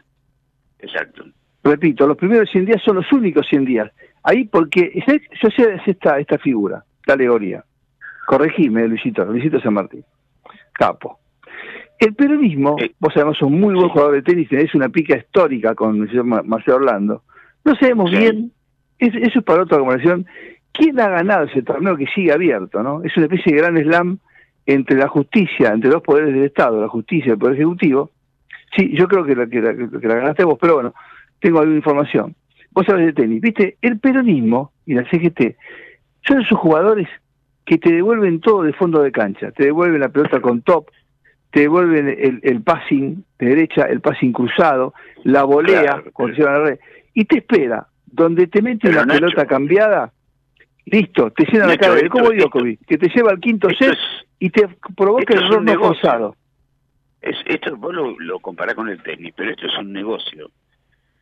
Exacto. Repito, los primeros 100 días son los únicos 100 días. Ahí porque, yo sé esta, esta figura, la alegoría. Corregime, Luisito, Luisito San Martín. Capo. El peronismo, vos además sos muy buen jugador de tenis, tenés una pica histórica con el señor Marcelo Orlando. No sabemos bien, eso es para otra conversación, quién ha ganado ese torneo que sigue abierto, ¿no? Es una especie de gran slam entre la justicia, entre los poderes del Estado, la justicia y el Poder Ejecutivo. Sí, yo creo que la, que la, ganaste vos, pero bueno, tengo alguna información. Vos sabés de tenis, ¿viste? El peronismo y la CGT son esos jugadores que te devuelven todo de fondo de cancha. Te devuelven la pelota con top, te devuelven el, el passing de derecha, el passing cruzado, la volea cuando se la red, y te espera, donde te mete la pelota cambiada, listo, te llena la cara de como Djokovic, que te lleva al quinto set y te provoca el error no forzado. Es, esto vos lo, lo comparás con el tenis, pero esto es un negocio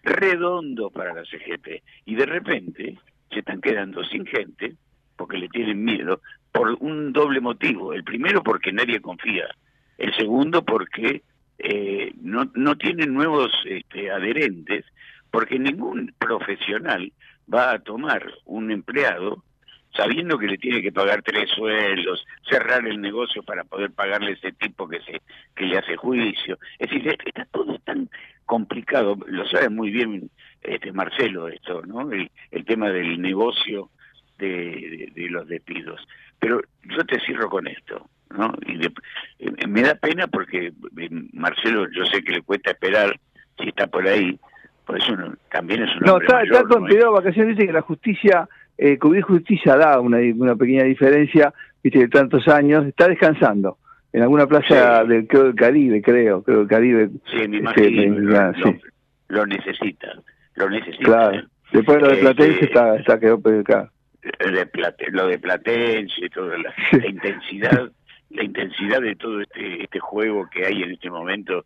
redondo para la CGT. Y de repente se están quedando sin gente porque le tienen miedo por un doble motivo. El primero porque nadie confía el segundo porque eh, no, no tienen nuevos este, adherentes, porque ningún profesional va a tomar un empleado sabiendo que le tiene que pagar tres sueldos, cerrar el negocio para poder pagarle a ese tipo que se que le hace juicio. Es decir, está todo tan complicado, lo sabe muy bien este Marcelo esto, ¿no? El, tema del negocio de, de los despidos. Pero yo te cierro con esto. ¿no? Y eh, me da pena porque eh, Marcelo, yo sé que le cuesta esperar si está por ahí, por eso también es un No, está, está con vacaciones, dice que la justicia, eh, Justicia da una, una pequeña diferencia, viste, de tantos años, está descansando en alguna plaza del, creo, del Caribe, creo, creo del Caribe. Sí, me este, imagino, lo, necesita, lo necesita. Claro, después lo de Platense está, está quedó acá. lo de Platense, toda la, la intensidad la intensidad de todo este, este juego que hay en este momento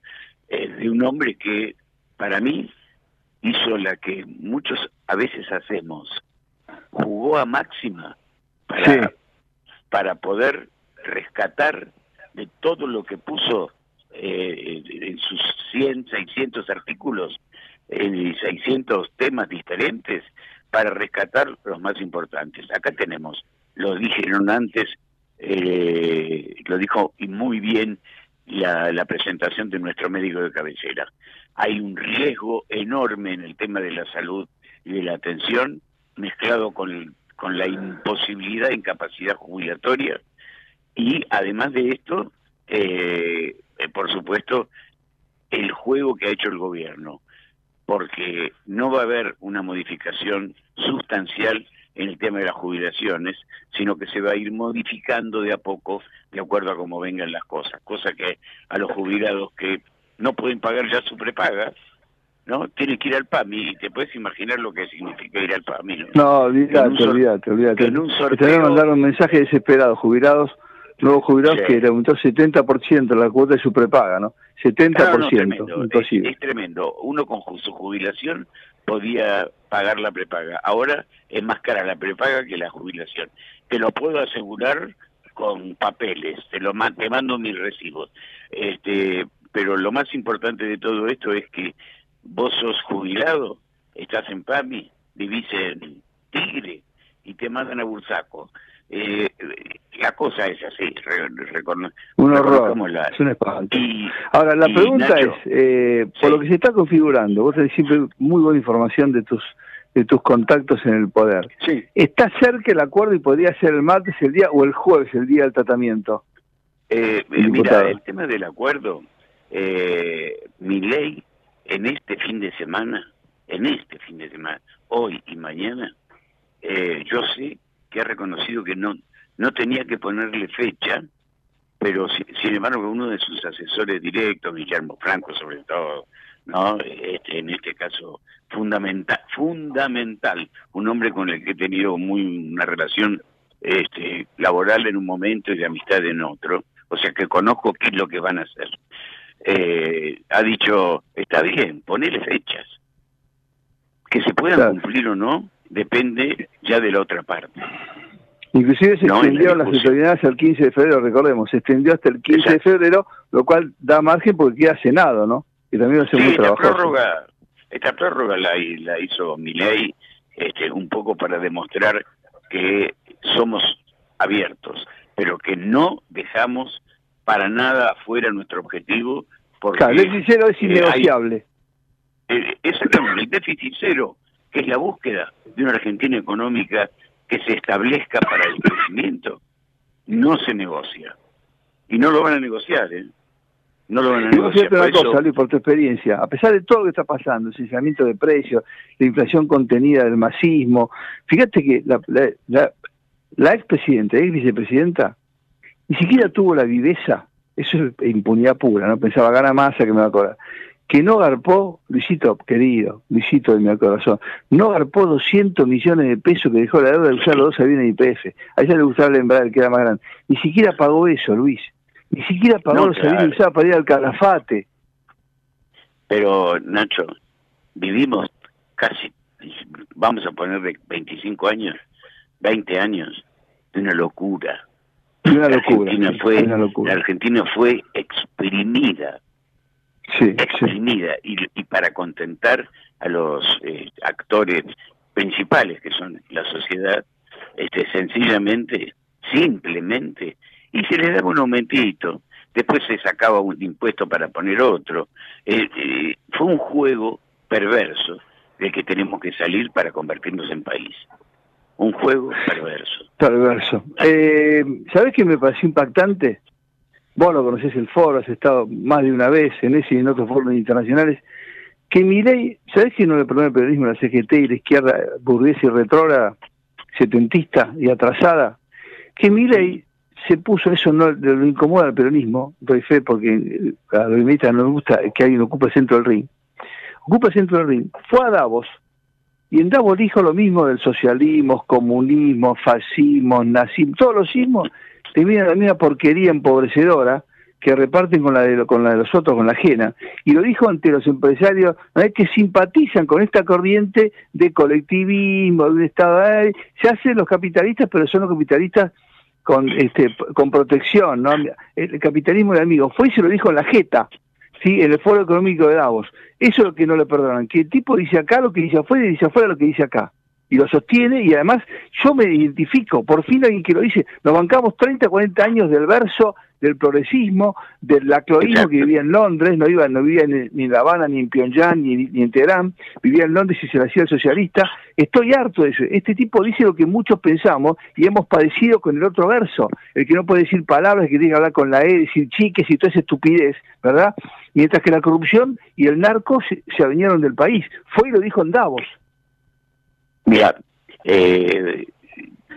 es de un hombre que para mí hizo la que muchos a veces hacemos, jugó a máxima para, para poder rescatar de todo lo que puso eh, en sus 100, 600 artículos, en 600 temas diferentes, para rescatar los más importantes. Acá tenemos, lo dijeron antes, eh, lo dijo y muy bien la, la, presentación de nuestro médico de cabecera. Hay un riesgo enorme en el tema de la salud y de la atención, mezclado con, con la imposibilidad de incapacidad jubilatoria, y además de esto, eh, por supuesto, el juego que ha hecho el gobierno, porque no va a haber una modificación sustancial en el tema de las jubilaciones, sino que se va a ir modificando de a poco de acuerdo a cómo vengan las cosas, cosa que a los jubilados que no pueden pagar ya su prepaga, ¿no? Tienen que ir al PAMI y te puedes imaginar lo que significa ir al PAMI. No, no olvídate, olvídate, olvídate. En un sorteo... Te mandar un mensaje desesperado, jubilados, nuevos jubilados que le aumentó 70% la cuota de su prepaga, ¿no? 70%, imposible. es, tremendo. Uno con su jubilación podía pagar la prepaga. Ahora es más cara la prepaga que la jubilación. Te lo puedo asegurar con papeles, te lo te mando mis recibos. Este, pero lo más importante de todo esto es que vos sos jubilado, estás en PAMI, vivís en Tigre y te mandan a Bursaco. Eh, la cosa es así, un horror, es un espanto. Ahora, la pregunta es, eh, por lo que se está configurando, vos tenés siempre muy buena información de tus de tus contactos en el poder. Sí. ¿Está cerca el acuerdo y podría ser el martes el día o el jueves el día del tratamiento? Eh, mira, el tema del acuerdo, eh, mi ley en este fin de semana, en este fin de semana, hoy y mañana, eh, yo sé que ha reconocido que no, no tenía que ponerle fecha, pero sin embargo uno de sus asesores directos, Guillermo Franco sobre todo, no este, en este caso fundamental fundamental un hombre con el que he tenido muy una relación este, laboral en un momento y de amistad en otro o sea que conozco qué es lo que van a hacer eh, ha dicho está bien ponele fechas. Que se puedan cumplir o no depende ya de la otra parte Inclusive se extendió las autoridades al 15 de febrero, recordemos, se extendió hasta el 15 de febrero, lo cual da margen porque queda Senado, ¿no? y también hace muy esta prórroga, esta prórroga la, la hizo Milei este, un poco para demostrar que somos abiertos, pero que no dejamos para nada afuera nuestro objetivo. Porque, claro, el déficit cero es eh, innegociable. Eh, es el déficit cero, que es la búsqueda de una Argentina económica que se establezca para el crecimiento, no se negocia. Y no lo van a negociar, ¿eh? no lo van a negociar. Por, cosa, por tu experiencia, a pesar de todo lo que está pasando, el sinceramiento de precios, la inflación contenida del masismo, fíjate que la, la, la, expresidenta, ex vicepresidenta, ni siquiera tuvo la viveza, eso es impunidad pura, no pensaba gana masa que me va a cobrar, que no garpó, Luisito querido, Luisito de mi corazón, no garpó 200 millones de pesos que dejó la deuda de usar los dos aviones de IPF, a ella le gustaba el que era más grande, ni siquiera pagó eso, Luis. Ni siquiera pagó los claro. para ir al calafate. Pero, Nacho, vivimos casi, vamos a poner de 25 años, 20 años, de una locura. Una locura, Argentina fue, La Argentina fue exprimida. Sí, exprimida. Y, y, para contentar a los eh, actores principales que son la sociedad, este sencillamente, simplemente y se le daba un aumentito, después se sacaba un impuesto para poner otro. Eh, eh, fue un juego perverso del que tenemos que salir para convertirnos en país. Un juego perverso. Perverso. Eh, ¿Sabes qué me pareció impactante? Vos lo conocés el foro, has estado más de una vez en ese y en otros foros internacionales. Que ley, ¿sabés que no le perdonó el periodismo la CGT y la izquierda burguesa y retrógrada, setentista y atrasada? Que ley se puso, eso no lo incomoda al peronismo, doy fe porque a los no les gusta que alguien ocupe el centro del ring, ocupa el centro del ring, fue a Davos, y en Davos dijo lo mismo del socialismo, comunismo, fascismo, nazismo, todos los sismos terminan la misma porquería empobrecedora que reparten con la de, de los otros, con la ajena. Y lo dijo ante los empresarios que simpatizan con esta corriente de colectivismo, de un Estado. Se hacen los capitalistas, pero son los capitalistas con este con protección, ¿no? El capitalismo de amigo fue y se lo dijo en la jeta, ¿sí? En el Foro Económico de Davos. Eso es lo que no le perdonan, que el tipo dice acá lo que dice afuera y dice afuera lo que dice acá. Y lo sostiene y además yo me identifico, por fin alguien que lo dice, nos bancamos 30, 40 años del verso del progresismo, del lacloísmo que vivía en Londres, no iba, no vivía ni en La Habana, ni en Pyongyang, ni, ni en Teherán, vivía en Londres y se le hacía el socialista. Estoy harto de eso. Este tipo dice lo que muchos pensamos y hemos padecido con el otro verso, el que no puede decir palabras, que tiene que hablar con la E, decir chiques y toda esa estupidez, ¿verdad? Mientras que la corrupción y el narco se, se vinieron del país. Fue y lo dijo en Davos. Mira, eh,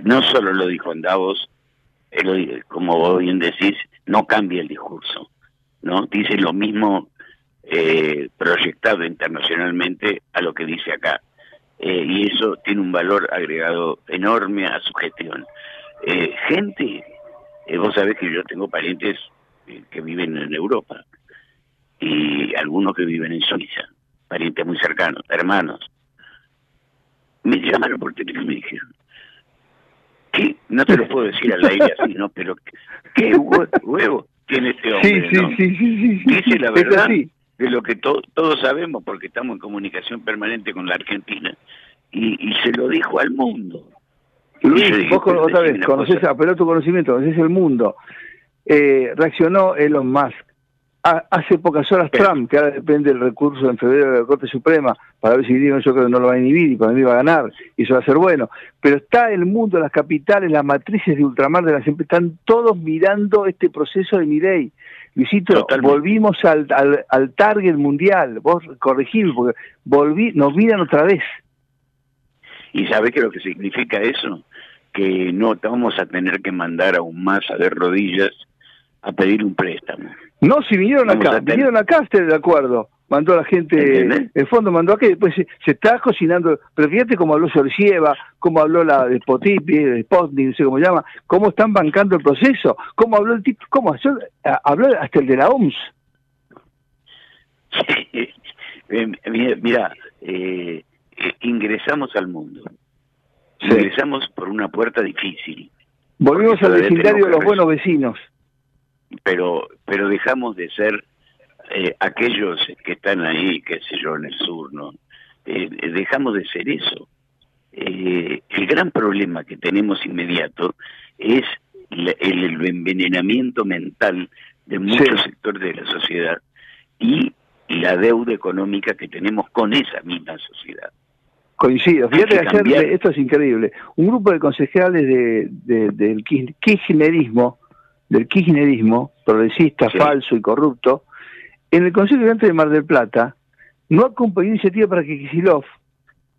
no solo lo dijo en Davos, como vos bien decís, no cambia el discurso, ¿no? Dice lo mismo eh, proyectado internacionalmente a lo que dice acá. Eh, y eso tiene un valor agregado enorme a su gestión. Eh, gente, vos sabés que yo tengo parientes que viven en Europa y algunos que viven en Suiza, parientes muy cercanos, hermanos. Me llamaron por teléfono y me dijeron, no te lo puedo decir al aire así, ¿no? Pero qué huevo tiene este hombre, sí, sí, sí, sí, sí, Dice la verdad de lo que todos sabemos porque estamos en comunicación permanente con la Argentina y, se lo dijo al mundo. Luis, vos otra vez, conocés, apeló tu conocimiento, conocés el mundo. Eh, reaccionó Elon Musk hace pocas horas Trump, que ahora depende del recurso en febrero de la Corte Suprema, para ver si yo creo que no lo va a inhibir y para mí va a ganar, y eso va a ser bueno. Pero está el mundo, las capitales, las matrices de ultramar de las empresas, están todos mirando este proceso de Mirey. Luisito, volvimos al, al, al, target mundial, vos corregime, porque volví, nos miran otra vez. ¿Y sabe qué es lo que significa eso? Que no vamos a tener que mandar aún más a ver rodillas a pedir un préstamo. No, si vinieron acá, vinieron acá, estoy de acuerdo mandó a la gente, el fondo mandó a que después se, está cocinando, pero fíjate cómo habló Sorcieva, cómo habló la de Potipi, de Spotnik, no sé cómo se llama, cómo están bancando el proceso, cómo habló el tipo, cómo habló hasta el de la OMS. mira, eh, eh, ingresamos al mundo, ingresamos por una puerta difícil. Volvimos al vecindario de los buenos vecinos. Pero, pero dejamos de ser eh, aquellos que están ahí, qué sé yo, en el sur, ¿no? Eh, dejamos de ser eso. Eh, el gran problema que tenemos inmediato es el, envenenamiento mental de muchos sectores de la sociedad y la deuda económica que tenemos con esa misma sociedad. Coincido. Fíjate, ayer, esto es increíble. Un grupo de concejales de, del kirchnerismo, del kirchnerismo, progresista, falso y corrupto, en el Consejo Gigante de Mar del Plata no acompañó iniciativa para que Kisilov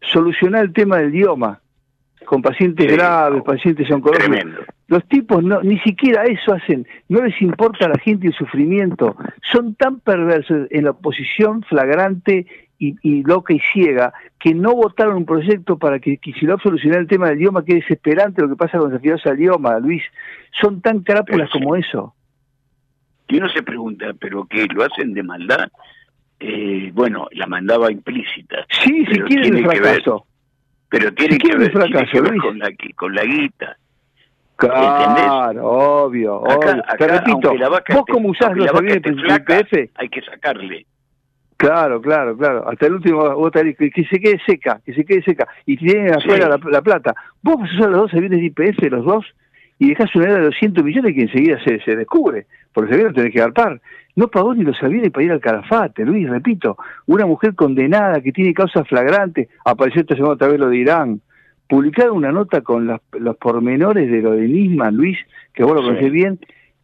solucionara el tema del idioma con pacientes graves, pacientes oncológicos. Los tipos no, ni siquiera eso hacen, no les importa a la gente el sufrimiento, son tan perversos en la oposición flagrante y, loca y ciega que no votaron un proyecto para que Kisilov solucionara el tema del idioma, que es desesperante lo que pasa con los al idioma, Luis. Son tan crápulas como eso. Y uno se pregunta, ¿pero qué? ¿Lo hacen de maldad? Eh, bueno, la mandaba implícita. Sí, si quieren el fracaso. Pero tiene que ver, fracaso, con, la, con la guita. Claro, obvio, obvio. Te repito, vos como usás los aviones IPF, hay que sacarle. Claro, claro, claro. Hasta el último vos que, que se quede seca, que se quede seca. Y tienen afuera la, la, plata. Vos usás los dos aviones de IPF, los dos, y dejás una edad de 200 millones que enseguida se, se descubre, porque se no tenés que par. No pagó ni los aviones para ir al Calafate, Luis, repito, una mujer condenada que tiene causa flagrante, apareció esta semana otra vez lo de Irán, publicaron una nota con los pormenores de lo de Nisman, Luis, que vos lo conocés bien,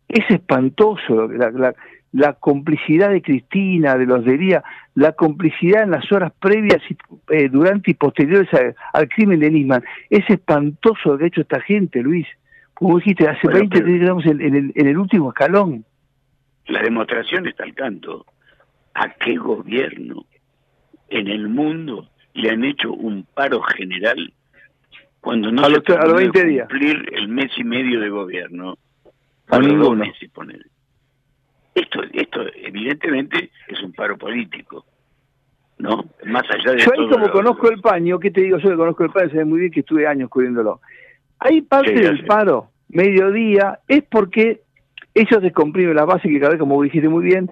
es espantoso la, la, complicidad de Cristina, de los de Lía, la complicidad en las horas previas, y, eh, durante y posteriores al crimen de Nisman. Es espantoso lo que ha hecho esta gente, Luis. Como dijiste, hace 20 años en, el, en el último escalón. La demostración está al canto. ¿A qué gobierno en el mundo le han hecho un paro general cuando no a se cumplir el mes y medio de gobierno? A ninguno. Esto, esto evidentemente es un paro político. ¿no? Más allá de Yo ahí como conozco el paño, ¿qué te digo? Yo que conozco el paño, sé muy bien que estuve años cubriéndolo. Hay parte del paro mediodía, es porque ellos descomprimen la base que cada vez, como dijiste muy bien,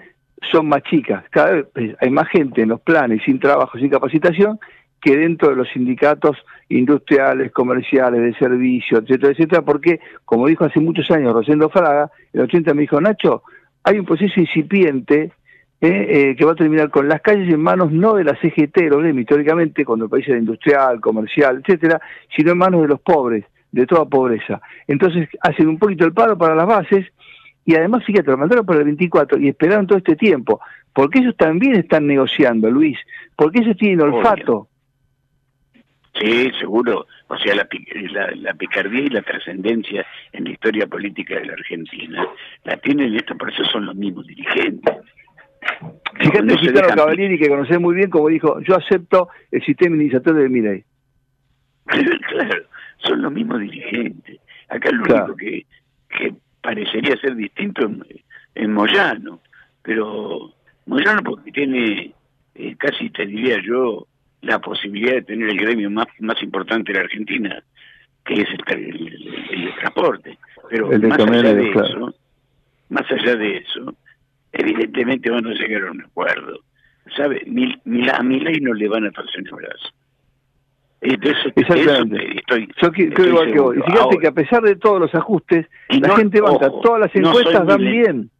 son más chicas. Cada vez pues, hay más gente en los planes, sin trabajo, sin capacitación, que dentro de los sindicatos industriales, comerciales, de servicio, etcétera, etcétera, porque, como dijo hace muchos años Rosendo Fraga, el 80 me dijo, Nacho, hay un proceso incipiente eh, eh, que va a terminar con las calles en manos no de la CGT, lo históricamente, cuando el país era industrial, comercial, etcétera, sino en manos de los pobres de toda pobreza. Entonces hacen un poquito el paro para las bases y además, fíjate, lo mandaron para el 24 y esperaron todo este tiempo, porque ellos también están negociando, Luis, porque ellos tienen olfato. Sí, seguro. O sea, la, la, picardía y la trascendencia en la historia política de la Argentina la tienen estos, por eso son los mismos dirigentes. Fíjate, no Gitano Cavalieri, que conocés muy bien, como dijo, yo acepto el sistema iniciatorio de Miley. claro, son los mismos dirigentes. Acá lo único que, que parecería ser distinto en, Moyano, pero Moyano porque tiene, eh, casi te diría yo, la posibilidad de tener el gremio más, más importante de la Argentina, que es el, transporte. Pero más allá de eso, más allá de eso, evidentemente van a llegar a un acuerdo. ¿Sabe? a mi ley no le van a torcer el brazo. Exactamente. Yo creo igual que vos. Y fíjate que a pesar de todos los ajustes, la gente banca, todas las encuestas dan bien.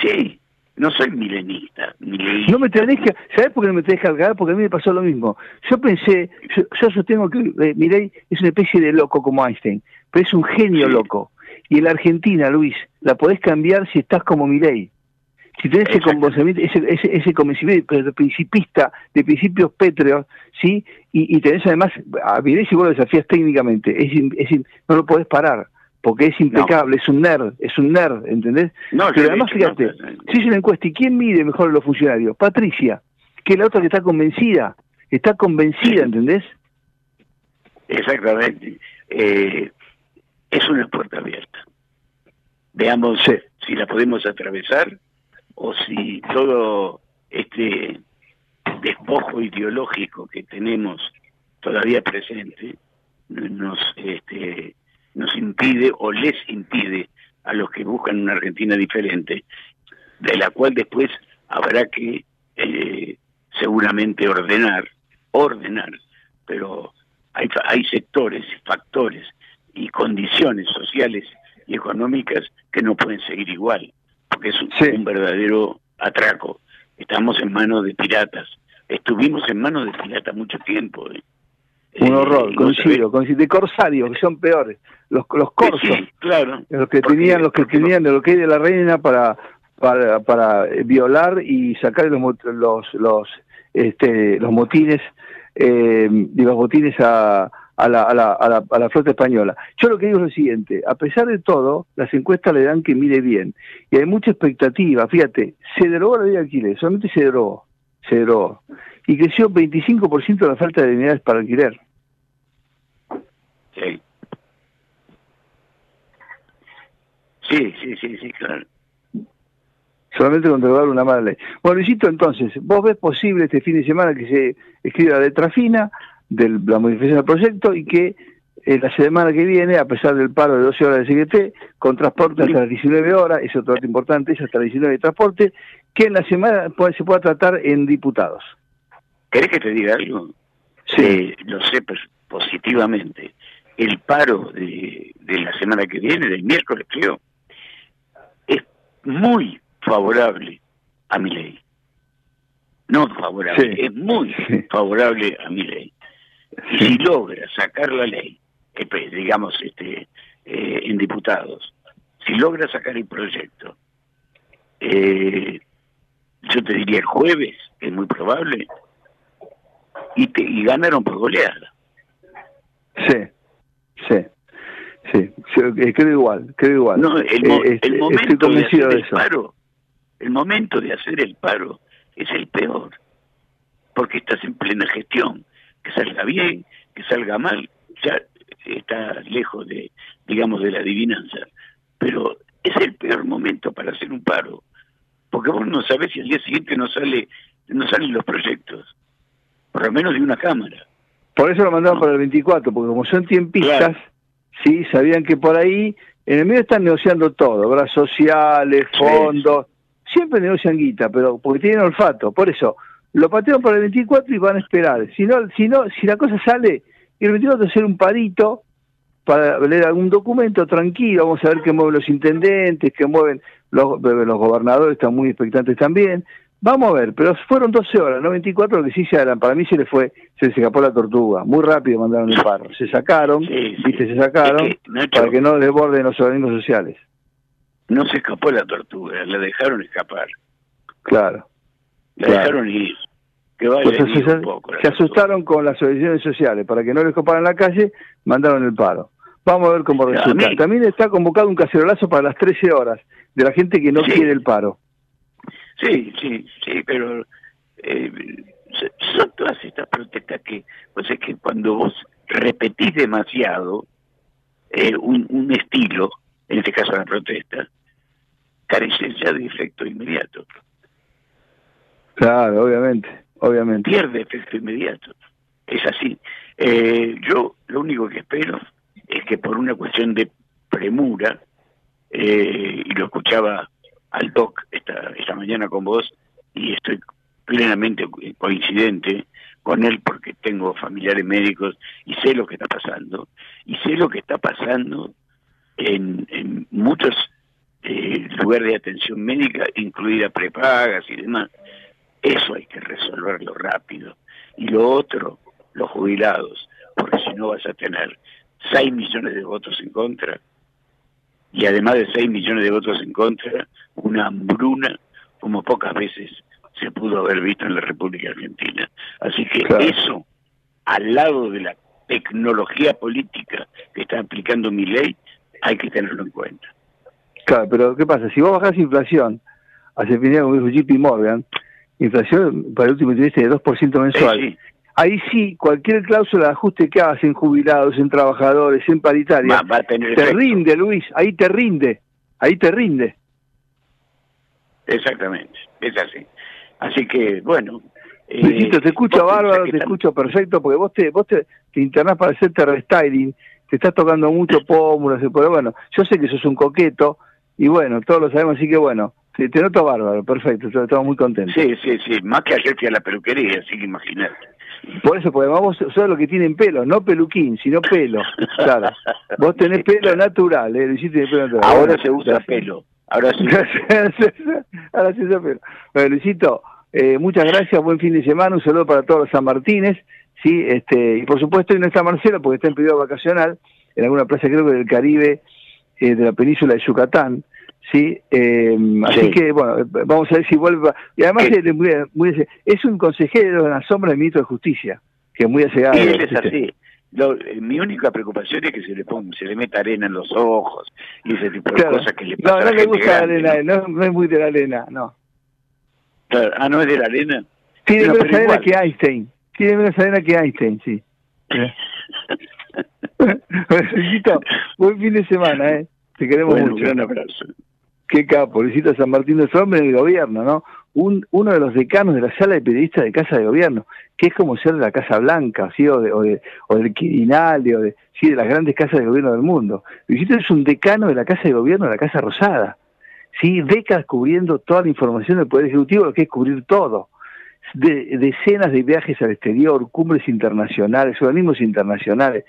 Sí, no soy milenista, No me tenés que, ¿sabes por qué no me tenés que cargar? Porque a mí me pasó lo mismo. Yo pensé, yo, sostengo que eh, Milei es una especie de loco como Einstein, pero es un genio loco. Y en la Argentina, Luis, la podés cambiar si estás como Milei. Si tenés ese convencimiento, ese, ese, convencimiento de principista, de principios pétreos, ¿sí? Y, tenés además, a Milei si vos lo desafías técnicamente, es, no lo podés parar porque es impecable, es un nerd, es un nerd, ¿entendés? No, Pero además, fíjate, si es una encuesta, ¿y quién mide mejor a los funcionarios? Patricia, que es la otra que está convencida, está convencida, ¿entendés? Exactamente. Eh, es una puerta abierta. Veamos si la podemos atravesar o si todo este despojo ideológico que tenemos todavía presente nos este, nos impide o les impide a los que buscan una Argentina diferente, de la cual después habrá que eh, seguramente ordenar, ordenar, pero hay, hay sectores, factores y condiciones sociales y económicas que no pueden seguir igual, porque es un, verdadero atraco. Estamos en manos de piratas. Estuvimos en manos de piratas mucho tiempo. ¿eh? Un horror, coincido, coincido, de corsarios, que son peores, los, los corsos, claro, los que tenían, los que tenían de lo que hay de la reina para, para, para violar y sacar los, los, los, este, los motines, eh, y los botines a, a la, a, la, a, la, flota española. Yo lo que digo es lo siguiente, a pesar de todo, las encuestas le dan que mire bien, y hay mucha expectativa, fíjate, se derogó la ley de alquiler, solamente se derogó, se derogó, y creció 25% la falta de unidades para alquiler. Sí. Sí, sí, sí, sí, claro. Solamente controlar una mala ley. Bueno, Luisito, entonces, ¿vos ves posible este fin de semana que se escriba la letra fina de la modificación del proyecto y que eh, la semana que viene, a pesar del paro de 12 horas de CGT, con transporte hasta las 19 horas, es otro dato importante, es hasta las 19 de transporte, que en la semana se pueda tratar en diputados? ¿Querés que te diga algo? Sí. lo sé positivamente. El paro de, la semana que viene, del miércoles creo, es muy favorable a mi ley. No favorable, es muy favorable a mi ley. Si logra sacar la ley, pues, digamos, este, eh, en diputados, si logra sacar el proyecto, eh, yo te diría el jueves, es muy probable, y, te, y ganaron por goleada. Sí, sí, sí, eh, creo igual, creo igual. No, el, eh, este, momento de hacer el paro, el momento de hacer el paro es el peor, porque estás en plena gestión, que salga bien, que salga mal, ya está lejos de, digamos, de la adivinanza, pero es el peor momento para hacer un paro, porque vos no sabés si al día siguiente no sale no salen los proyectos por lo menos de una cámara. Por eso lo mandaron para el 24, porque como son tiempistas, sí, sabían que por ahí, en el medio están negociando todo, obras sociales, fondos, siempre negocian guita, pero porque tienen olfato, por eso lo patean para el 24 y van a esperar. Si no, si no, si la cosa sale, y el 24 hacer un parito para leer algún documento tranquilo, vamos a ver qué mueven los intendentes, qué mueven los, los gobernadores, están muy expectantes también, Vamos a ver, pero fueron 12 horas, no 24, lo que sí se harán. Para mí se le fue, se les escapó la tortuga. Muy rápido mandaron el paro. Se sacaron, viste, se sacaron para que no desborden los organismos sociales. No se escapó la tortuga, la dejaron escapar. Claro. La dejaron ir. Que vaya pues se, un poco, se asustaron con las organizaciones sociales. Para que no les escaparan la calle, mandaron el paro. Vamos a ver cómo resulta. También está convocado un cacerolazo para las 13 horas de la gente que no quiere el paro. Sí, sí, sí, pero eh, son todas estas protestas que, pues es que cuando vos repetís demasiado eh, un, un estilo, en este caso la protesta, carece ya de efecto inmediato. Claro, obviamente, obviamente. Pierde efecto inmediato. Es así. Eh, yo lo único que espero es que por una cuestión de premura, eh, y lo escuchaba al doc esta, esta mañana con vos y estoy plenamente coincidente con él porque tengo familiares médicos y sé lo que está pasando. Y sé lo que está pasando en, en muchos eh, lugares de atención médica, incluida prepagas y demás. Eso hay que resolverlo rápido. Y lo otro, los jubilados, porque si no vas a tener 6 millones de votos en contra y además de 6 millones de votos en contra, una hambruna como pocas veces se pudo haber visto en la República Argentina. Así que eso, al lado de la tecnología política que está aplicando mi ley, hay que tenerlo en cuenta. Claro, pero ¿qué pasa? Si vos bajás inflación, hace fin como dijo JP Morgan, inflación para el último trimestre de 2% mensual, ahí sí, cualquier cláusula de ajuste que hagas en jubilados, en trabajadores, en paritaria, te rinde, Luis, ahí te rinde, ahí te rinde. Exactamente, es así. Así que, bueno. Eh, te escucho bárbaro, te escucho perfecto, porque vos te, vos te, te internás para hacerte restyling, te estás tocando mucho pómulos, pero bueno, yo sé que sos un coqueto, y bueno, todos lo sabemos, así que bueno, te, te noto bárbaro, perfecto, estamos muy contentos. Sí, sí, sí, más que ayer fui a la peluquería, así que imagínate. Por eso, porque vamos, sos los que tienen pelo, no peluquín, sino pelo. Claro. Vos tenés pelo natural, ¿eh? Luisito pelo natural. Ahora se usa pelo. Ahora sí. Ahora sí usa pelo. Bueno, Luisito, eh, muchas gracias, buen fin de semana, un saludo para todos los San Martínez, sí, este, y por supuesto, y no está Marcelo porque está en periodo vacacional, en alguna plaza creo que del Caribe, eh, de la península de Yucatán, ¿sí? Eh, así que, bueno, vamos a ver si vuelve. Y además es, un consejero de la sombra del ministro de Justicia, que es muy asegado. Sí, es así. mi única preocupación es que se le ponga, se le meta arena en los ojos y ese tipo de cosas que le pasa No, no le gusta la arena, ¿no? ¿no? es muy de la arena, no. ah, no es de la arena. Tiene menos arena que Einstein. Tiene menos arena que Einstein, sí. bueno, buen fin de semana, ¿eh? Te queremos mucho. Un gran abrazo qué capo, Luisito San Martín de Hombre en el gobierno, ¿no? Un, uno de los decanos de la sala de periodistas de Casa de Gobierno, que es como ser de la Casa Blanca, ¿sí? o, de, o, del Quirinal, o de, ¿sí? de las grandes casas de gobierno del mundo. Luisito es un decano de la Casa de Gobierno de la Casa Rosada, ¿sí? décadas cubriendo toda la información del Poder Ejecutivo, lo que es cubrir todo. De, decenas de viajes al exterior, cumbres internacionales, organismos internacionales,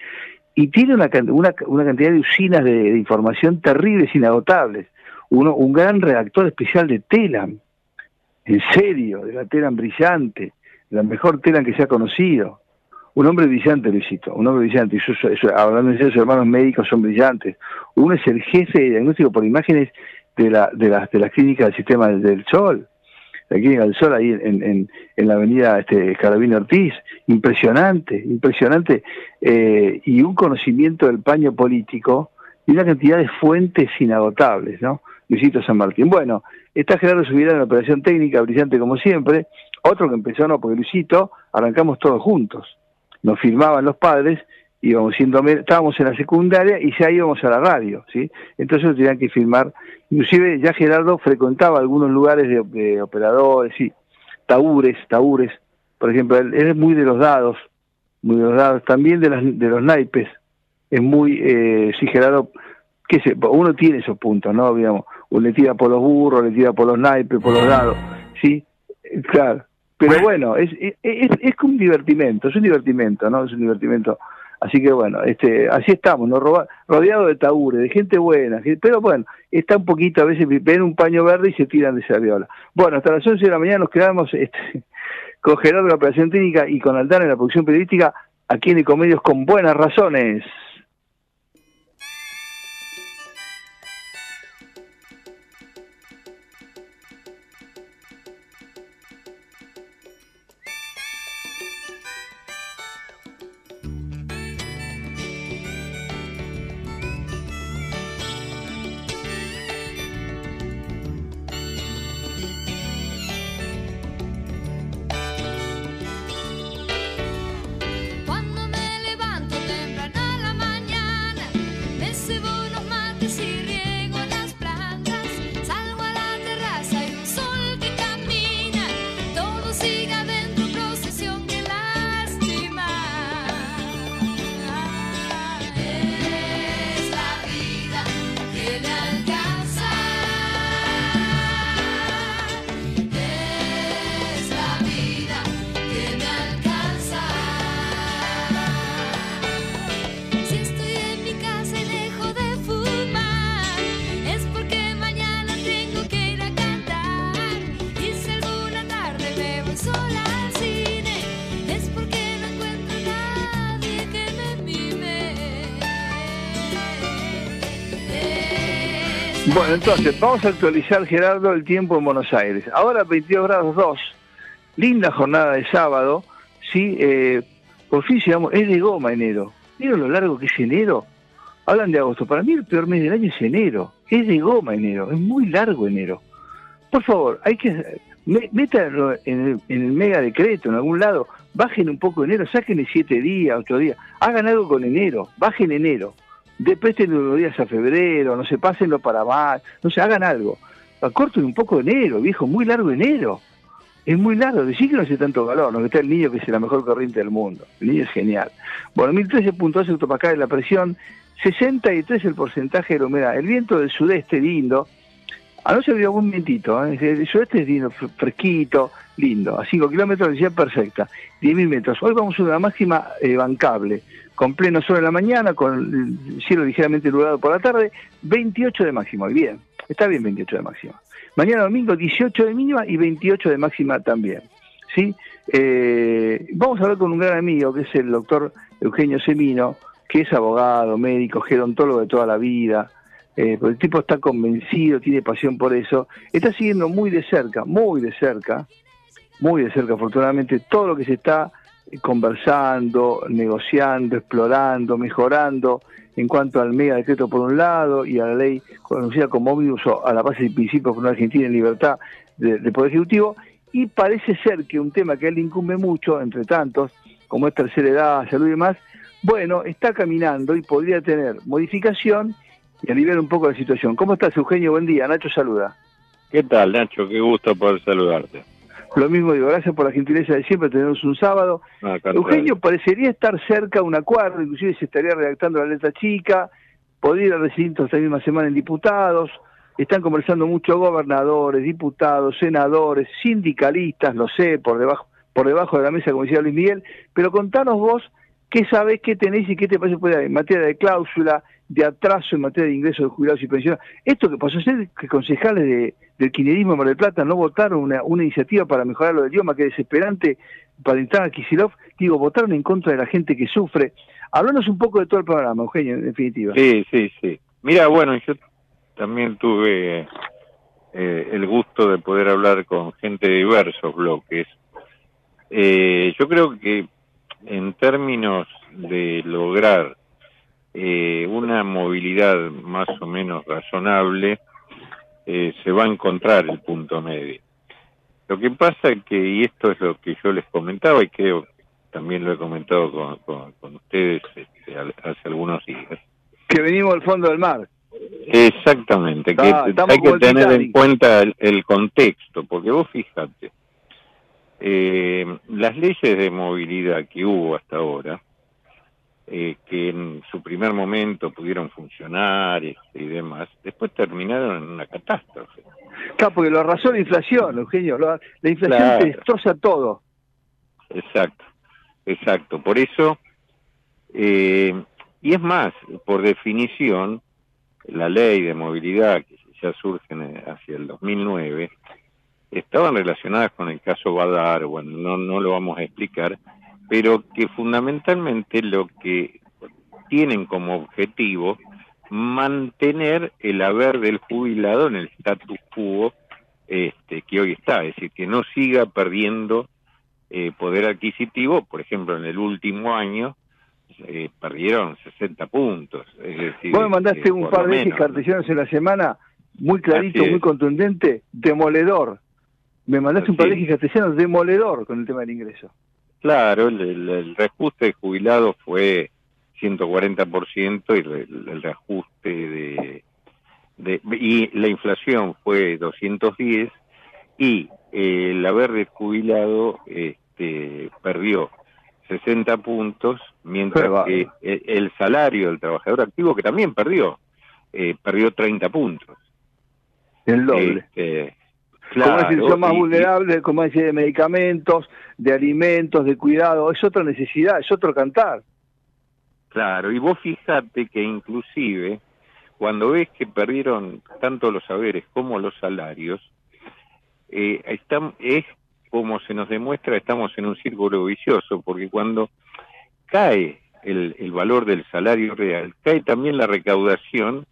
y tiene una, una, una cantidad de usinas de, de información terribles, inagotables uno, un gran redactor especial de Telam, en serio, de la Telam brillante, la mejor Telam que se ha conocido. Un hombre brillante, Luisito, un hombre brillante. Y hablando de sus hermanos médicos son brillantes. Uno es el jefe de diagnóstico por imágenes de la, de las de la clínica del sistema del Sol, la clínica del Sol ahí en, en, la avenida este, Carabino Ortiz. Impresionante, impresionante. Eh, y un conocimiento del paño político y una cantidad de fuentes inagotables, ¿no? Luisito San Martín. Bueno, está Gerardo Subirán en la operación técnica, brillante como siempre. Otro que empezó, no, porque Luisito, arrancamos todos juntos. Nos firmaban los padres, íbamos siendo, estábamos en la secundaria y ya íbamos a la radio, ¿sí? Entonces tenían que firmar. Inclusive ya Gerardo frecuentaba algunos lugares de, operadores, sí, taúres, taúres. Por ejemplo, él, es muy de los dados, muy de los dados, también de, las, de los naipes. Es muy, eh, sí, Gerardo qué sé, uno tiene esos puntos, ¿no? Digamos, le tira por los burros, le tira por los naipes, por los dados, ¿sí? Claro. Pero bueno, es, es, es, un divertimento, es un divertimento, ¿no? Es un divertimento. Así que bueno, este, así estamos, ¿no? rodeado de taúres, de gente buena, pero bueno, está un poquito, a veces ven un paño verde y se tiran de esa viola. Bueno, hasta las 11 de la mañana nos quedamos este, con Gerardo de la operación técnica y con Aldana en la producción periodística, aquí en Ecomedios con buenas razones. Vamos a actualizar, Gerardo, el tiempo en Buenos Aires. Ahora 22 grados 2, linda jornada de sábado, ¿sí? Eh, por fin llegamos, es de goma enero. ¿Vieron lo largo que es enero? Hablan de agosto, para mí el peor mes del año es enero, es de goma enero, es muy largo enero. Por favor, hay que, métanlo en el, mega decreto, en algún lado, bajen un poco enero, sáquenle siete días, ocho días, hagan algo con enero, bajen enero Depresten unos días a febrero, no se pásenlo para más, no se hagan algo. Acorten un poco de enero, viejo, muy largo enero. Es muy largo, decir que no hace tanto calor, no que está el niño que es la mejor corriente del mundo. El niño es genial. Bueno, 1013.2 hectopascales la presión, 63 el porcentaje de la humedad. El viento del sudeste lindo, a no ser un vientito, ¿eh? el sudeste es lindo, fresquito, lindo, a 5 kilómetros de velocidad perfecta, 10.000 metros. Hoy vamos a una máxima eh, bancable, con pleno sol en la mañana, con el cielo ligeramente nublado por la tarde, 28 de máxima. Bien, está bien 28 de máxima. Mañana domingo 18 de mínima y 28 de máxima también. ¿sí? Eh, vamos a hablar con un gran amigo que es el doctor Eugenio Semino, que es abogado, médico, gerontólogo de toda la vida. Eh, el tipo está convencido, tiene pasión por eso. Está siguiendo muy de cerca, muy de cerca, muy de cerca, afortunadamente, todo lo que se está conversando, negociando, explorando, mejorando en cuanto al mega decreto por un lado y a la ley conocida como ómnibus a la base de principios por una Argentina en libertad del Poder Ejecutivo y parece ser que un tema que a él incumbe mucho, entre tantos, como es tercera edad, salud y demás, bueno, está caminando y podría tener modificación y aliviar un poco la situación. ¿Cómo estás, Eugenio? Buen día. Nacho saluda. ¿Qué tal, Nacho? Qué gusto poder saludarte. Lo mismo digo, gracias por la gentileza de siempre, tenemos un sábado. Eugenio parecería estar cerca de un acuerdo, inclusive se estaría redactando la letra chica, podría ir a recinto esta misma semana en diputados, están conversando muchos gobernadores, diputados, senadores, sindicalistas, lo sé, por debajo, por debajo de la mesa, como decía Luis Miguel, pero contanos vos qué sabés, qué tenéis y qué te parece en materia de cláusula, de atraso en materia de ingresos de jubilados y pensiones. Esto que pasó a ser que concejales de, del kirchnerismo de Mar del Plata no votaron una, una iniciativa para mejorar lo del idioma, que es desesperante para entrar a Kisilov, digo, votaron en contra de la gente que sufre. Háblanos un poco de todo el programa, Eugenio, en definitiva. Sí, sí, sí. Mira, bueno, yo también tuve eh, el gusto de poder hablar con gente de diversos bloques. Eh, yo creo que en términos de lograr eh, una movilidad más o menos razonable, eh, se va a encontrar el punto medio. Lo que pasa es que, y esto es lo que yo les comentaba y creo que también lo he comentado con, ustedes este, hace algunos días. Que venimos al fondo del mar. Exactamente, que hay que tener en cuenta el, contexto, porque vos fíjate, eh, las leyes de movilidad que hubo hasta ahora, eh, que en su primer momento pudieron funcionar este, y demás, después terminaron en una catástrofe. Claro, porque lo arrasó la inflación, Eugenio. La, inflación te destroza todo. Exacto, exacto. Por eso, eh, y es más, por definición, la ley de movilidad que ya surge hacia el 2009, estaban relacionadas con el caso Badar, bueno, no, no lo vamos a explicar, pero que fundamentalmente lo que tienen como objetivo mantener el haber del jubilado en el status quo este, que hoy está, es decir, que no siga perdiendo eh, poder adquisitivo, por ejemplo, en el último año eh, perdieron 60 puntos. Es decir, Vos me mandaste eh, un par de cartesianos en la semana, muy clarito, muy contundente, demoledor. Me mandaste un par de cartesianos demoledor con el tema del ingreso. Claro, el, reajuste de jubilado fue 140% y el, el reajuste de, de, y la inflación fue 210 y eh, el haber de jubilado este, perdió 60 puntos, mientras que el, salario del trabajador activo, que también perdió, eh, perdió 30 puntos. El doble. Este, Claro, como son más vulnerables, como decía, de medicamentos, de alimentos, de cuidado, es otra necesidad, es otro cantar. Claro, y vos fíjate que inclusive cuando ves que perdieron tanto los saberes como los salarios, eh, es como se nos demuestra, estamos en un círculo vicioso, porque cuando cae el, el valor del salario real, cae también la recaudación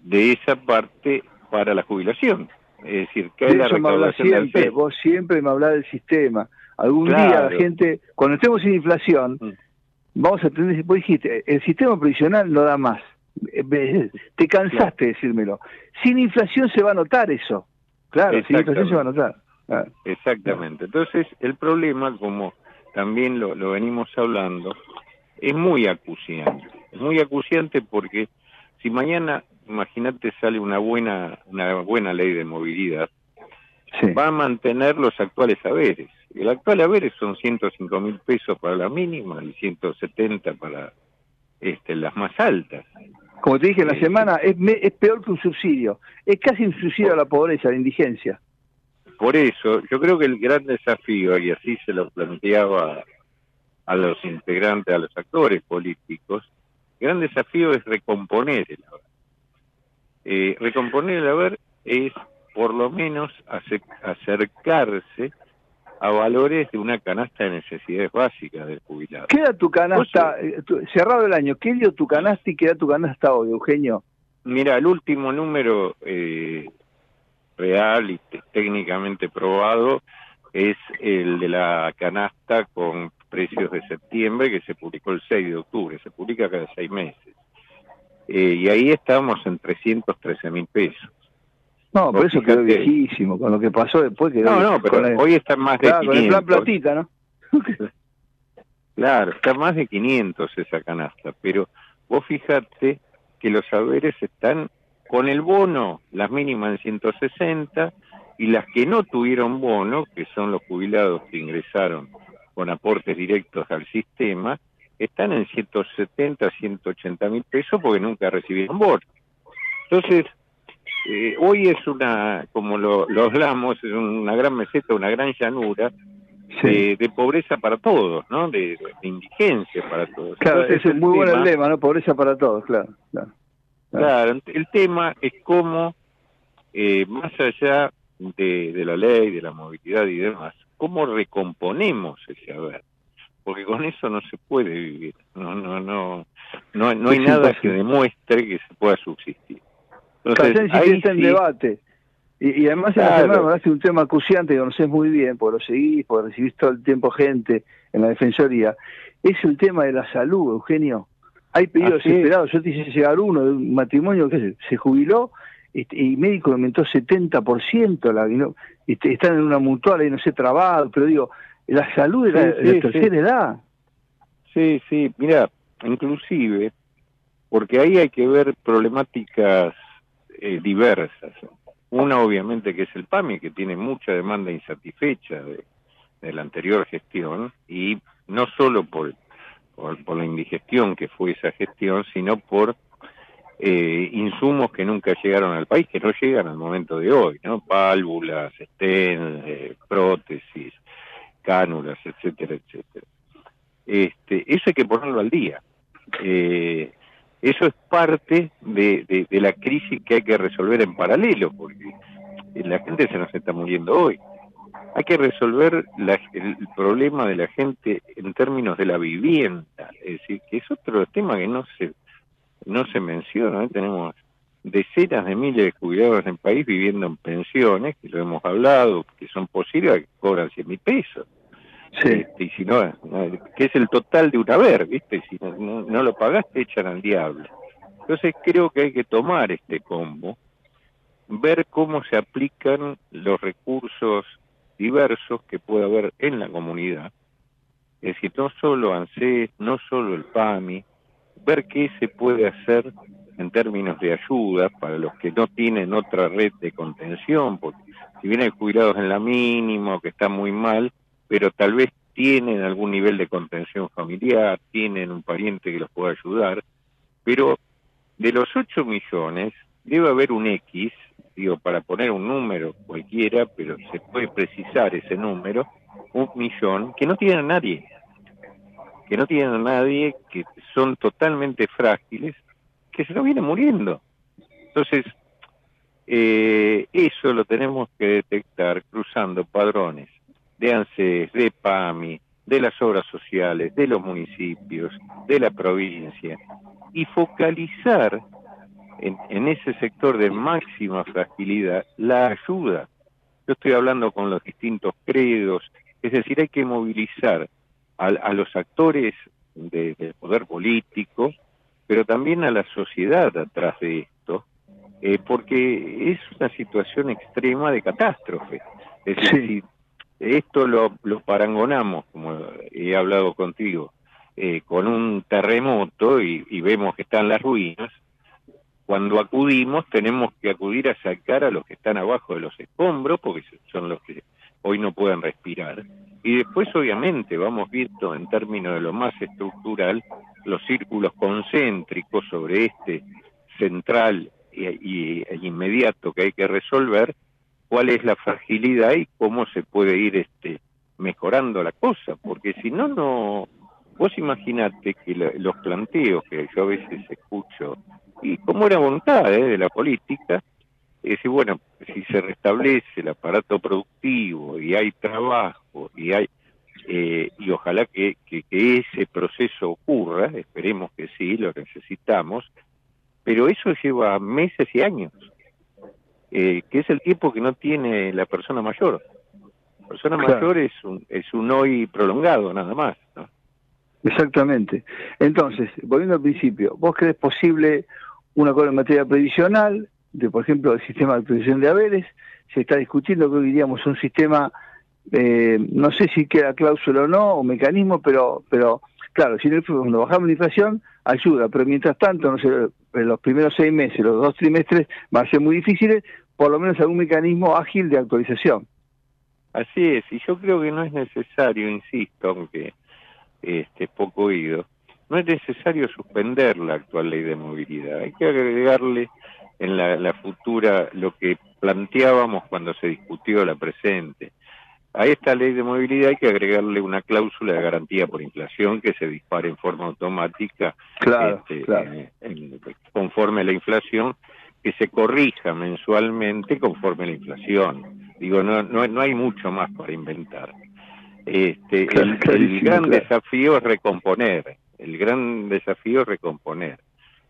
de esa parte para la jubilación. Es decir, que hay la recaudación siempre, Vos siempre me hablás del sistema. Algún día la gente, cuando estemos sin inflación, mm. vamos a tener, vos dijiste, el sistema provisional no da más. Eh, te cansaste de decírmelo. Sin inflación se va a notar eso. Claro, sin inflación se va a notar. Exactamente. Entonces, el problema, como también lo, lo venimos hablando, es muy acuciante. Es muy acuciante porque si mañana, imagínate, sale una buena, una buena ley de movilidad, va a mantener los actuales haberes. El actual haber son 105 mil pesos para la mínima y 170 para este, las más altas. Como te dije en la semana, es, es peor que un subsidio. Es casi un subsidio a la pobreza, a la indigencia. Por eso, yo creo que el gran desafío, y así se lo planteaba a los integrantes, a los actores políticos, el gran desafío es recomponer el haber. Eh, recomponer el haber es por lo menos acercarse a valores de una canasta de necesidades básicas del jubilado. ¿Qué da tu canasta, eh, cerrado el año, qué dio tu canasta y qué da tu canasta hoy, Eugenio? Mira, el último número eh, real y técnicamente probado es el de la canasta con precios de septiembre que se publicó el 6 de octubre, se publica cada seis meses. Eh, y ahí estamos en 313 mil pesos. No, por eso quedó viejísimo, con lo que pasó después quedó No, no, pero hoy está más de 500. Con el plan platita, ¿no? claro, está más de 500 esa canasta, pero vos fijate que los saberes están con el bono, las mínimas en 160, y las que no tuvieron bono, que son los jubilados que ingresaron con aportes directos al sistema, están en 170, 180 mil pesos porque nunca recibieron bono. Entonces, eh, hoy es una, como lo, hablamos, es una gran meseta, una gran llanura de, pobreza para todos, ¿no? De, indigencia para todos. Claro, es muy buen lema, ¿no? Pobreza para todos, claro. Claro, el tema es cómo, eh, más allá de, de la ley, de la movilidad y demás, cómo recomponemos ese haber porque con eso no se puede vivir no no no no, no hay nada que demuestre que se pueda subsistir entonces, ahí está en debate. Y, además en la semana un tema acuciante que conoces muy bien, porque lo seguís, porque recibís todo el tiempo gente en la Defensoría, es el tema de la salud, Eugenio. Hay pedidos desesperados. Yo te hice llegar uno de un matrimonio que se, jubiló este, y médico aumentó 70%, la, ¿no? Este, están en una mutual y no sé, trabado, pero digo, la salud de la, tercera edad. Sí, sí, mira, inclusive, porque ahí hay que ver problemáticas eh, diversas. Una obviamente que es el PAMI, que tiene mucha demanda insatisfecha de, la anterior gestión, y no solo por, por, la indigestión que fue esa gestión, sino por eh, insumos que nunca llegaron al país, que no llegan al momento de hoy, ¿no? Pálvulas, estén, eh, prótesis, cánulas, etcétera, etcétera. Este, eso hay que ponerlo al día. Eh, eso es parte de, la crisis que hay que resolver en paralelo, porque la gente se nos está muriendo hoy. Hay que resolver el problema de la gente en términos de la vivienda, es decir, que es otro tema que no se no se menciona. ¿eh? Tenemos decenas de miles de jubilados en el país viviendo en pensiones, que lo hemos hablado, que son posibles, que cobran 100 mil pesos. Sí. Y si no, que es el total de un haber, ¿viste? Si no, no, lo pagaste, echan al diablo. Entonces creo que hay que tomar este combo, ver cómo se aplican los recursos diversos que puede haber en la comunidad. Es decir, no solo ANSES, no solo el PAMI, ver qué se puede hacer en términos de ayuda para los que no tienen otra red de contención, porque si vienen jubilados en la mínima o que están muy mal, pero tal vez tienen algún nivel de contención familiar, tienen un pariente que los pueda ayudar, pero de los 8 millones debe haber un X, digo, para poner un número cualquiera, pero se puede precisar ese número, un millón, que no tienen a nadie, que no tienen a nadie, que son totalmente frágiles, que se lo vienen muriendo. Entonces, eh, eso lo tenemos que detectar cruzando padrones de ANSES, de PAMI, de las obras sociales, de los municipios, de la provincia, y focalizar en, ese sector de máxima fragilidad la ayuda. Yo estoy hablando con los distintos credos, es decir, hay que movilizar a, los actores del poder político, pero también a la sociedad atrás de esto, eh, porque es una situación extrema de catástrofe. Es decir, si esto lo, parangonamos, como he hablado contigo, eh, con un terremoto y, vemos que están las ruinas, cuando acudimos tenemos que acudir a sacar a los que están abajo de los escombros, porque son los que hoy no pueden respirar. Y después, obviamente, vamos viendo en términos de lo más estructural los círculos concéntricos sobre este central y, e inmediato que hay que resolver, cuál es la fragilidad y cómo se puede ir este mejorando la cosa, porque si no, no, vos imaginate que los planteos que yo a veces escucho y como era voluntad ¿eh? de la política, es decir, bueno, si se restablece el aparato productivo y hay trabajo y hay eh, y ojalá que, que, ese proceso ocurra, esperemos que sí, lo necesitamos, pero eso lleva meses y años, eh, que es el tiempo que no tiene la persona mayor. La persona mayor es un, es un hoy prolongado, nada más. ¿no? Exactamente. Entonces, volviendo al principio, ¿vos crees posible un acuerdo en materia previsional, de por ejemplo el sistema de previsión de haberes, se está discutiendo, creo que diríamos un sistema, eh, no sé si queda cláusula o no, o mecanismo, pero, pero claro, si cuando bajamos la inflación, ayuda, pero mientras tanto, no sé, en los primeros seis meses, los dos trimestres, van a ser muy difíciles, por lo menos algún mecanismo ágil de actualización. Así es, y yo creo que no es necesario, insisto, aunque este, poco oído, no es necesario suspender la actual ley de movilidad, hay que agregarle en la, futura lo que planteábamos cuando se discutió la presente. A esta ley de movilidad hay que agregarle una cláusula de garantía por inflación que se dispare en forma automática este, conforme a la inflación, que se corrija mensualmente conforme a la inflación. Digo, no, no, no hay mucho más para inventar. Este, el gran desafío es recomponer, el gran desafío es recomponer.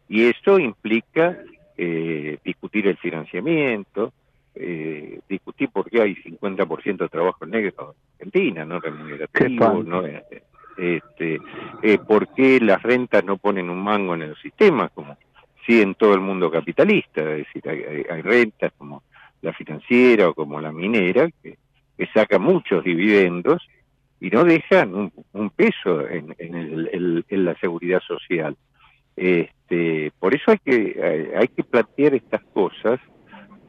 Y esto implica eh, discutir el financiamiento, eh, discutir por qué hay 50% de trabajo negro en Argentina, no remunerativo, no este, eh, por qué las rentas no ponen un mango en el sistema, como sí en todo el mundo capitalista, es decir, hay, rentas como la financiera o como la minera que, saca muchos dividendos y no dejan un, peso en, en, la seguridad social. Este, por eso hay que, hay que plantear estas cosas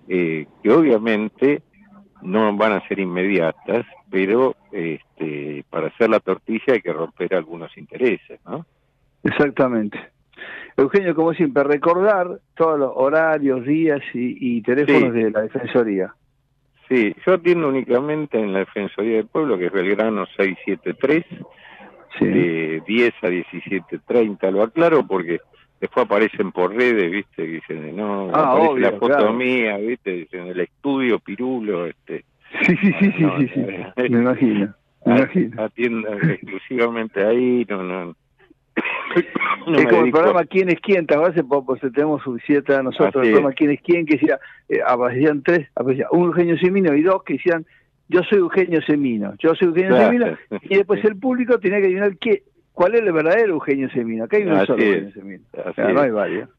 eh, que obviamente no van a ser inmediatas, pero este, para hacer la tortilla hay que romper algunos intereses, ¿no? Exactamente. Eugenio, como siempre, recordar todos los horarios, días y, teléfonos de la Defensoría. Sí, yo atiendo únicamente en la Defensoría del Pueblo, que es Belgrano 673, de 10 a 17.30. Lo aclaro porque después aparecen por redes, ¿viste? dicen, no, ah, aparece la foto mía, ¿viste? Dicen, el estudio Pirulo, este. Sí, sí, sí, sí, sí, me imagino, me imagino. Atiendo exclusivamente ahí, no, no es como el programa ¿Quién es quién? Tal vez pues, tenemos suficiente a nosotros el programa ¿Quién es quién? que decía, eh, aparecían tres, aparecía un Eugenio Semino y dos que decían yo soy Eugenio Semino, yo soy Eugenio Semino, y después el público tenía que adivinar qué, cuál es el verdadero Eugenio Semino. Acá hay un solo Eugenio Semino. no hay varios.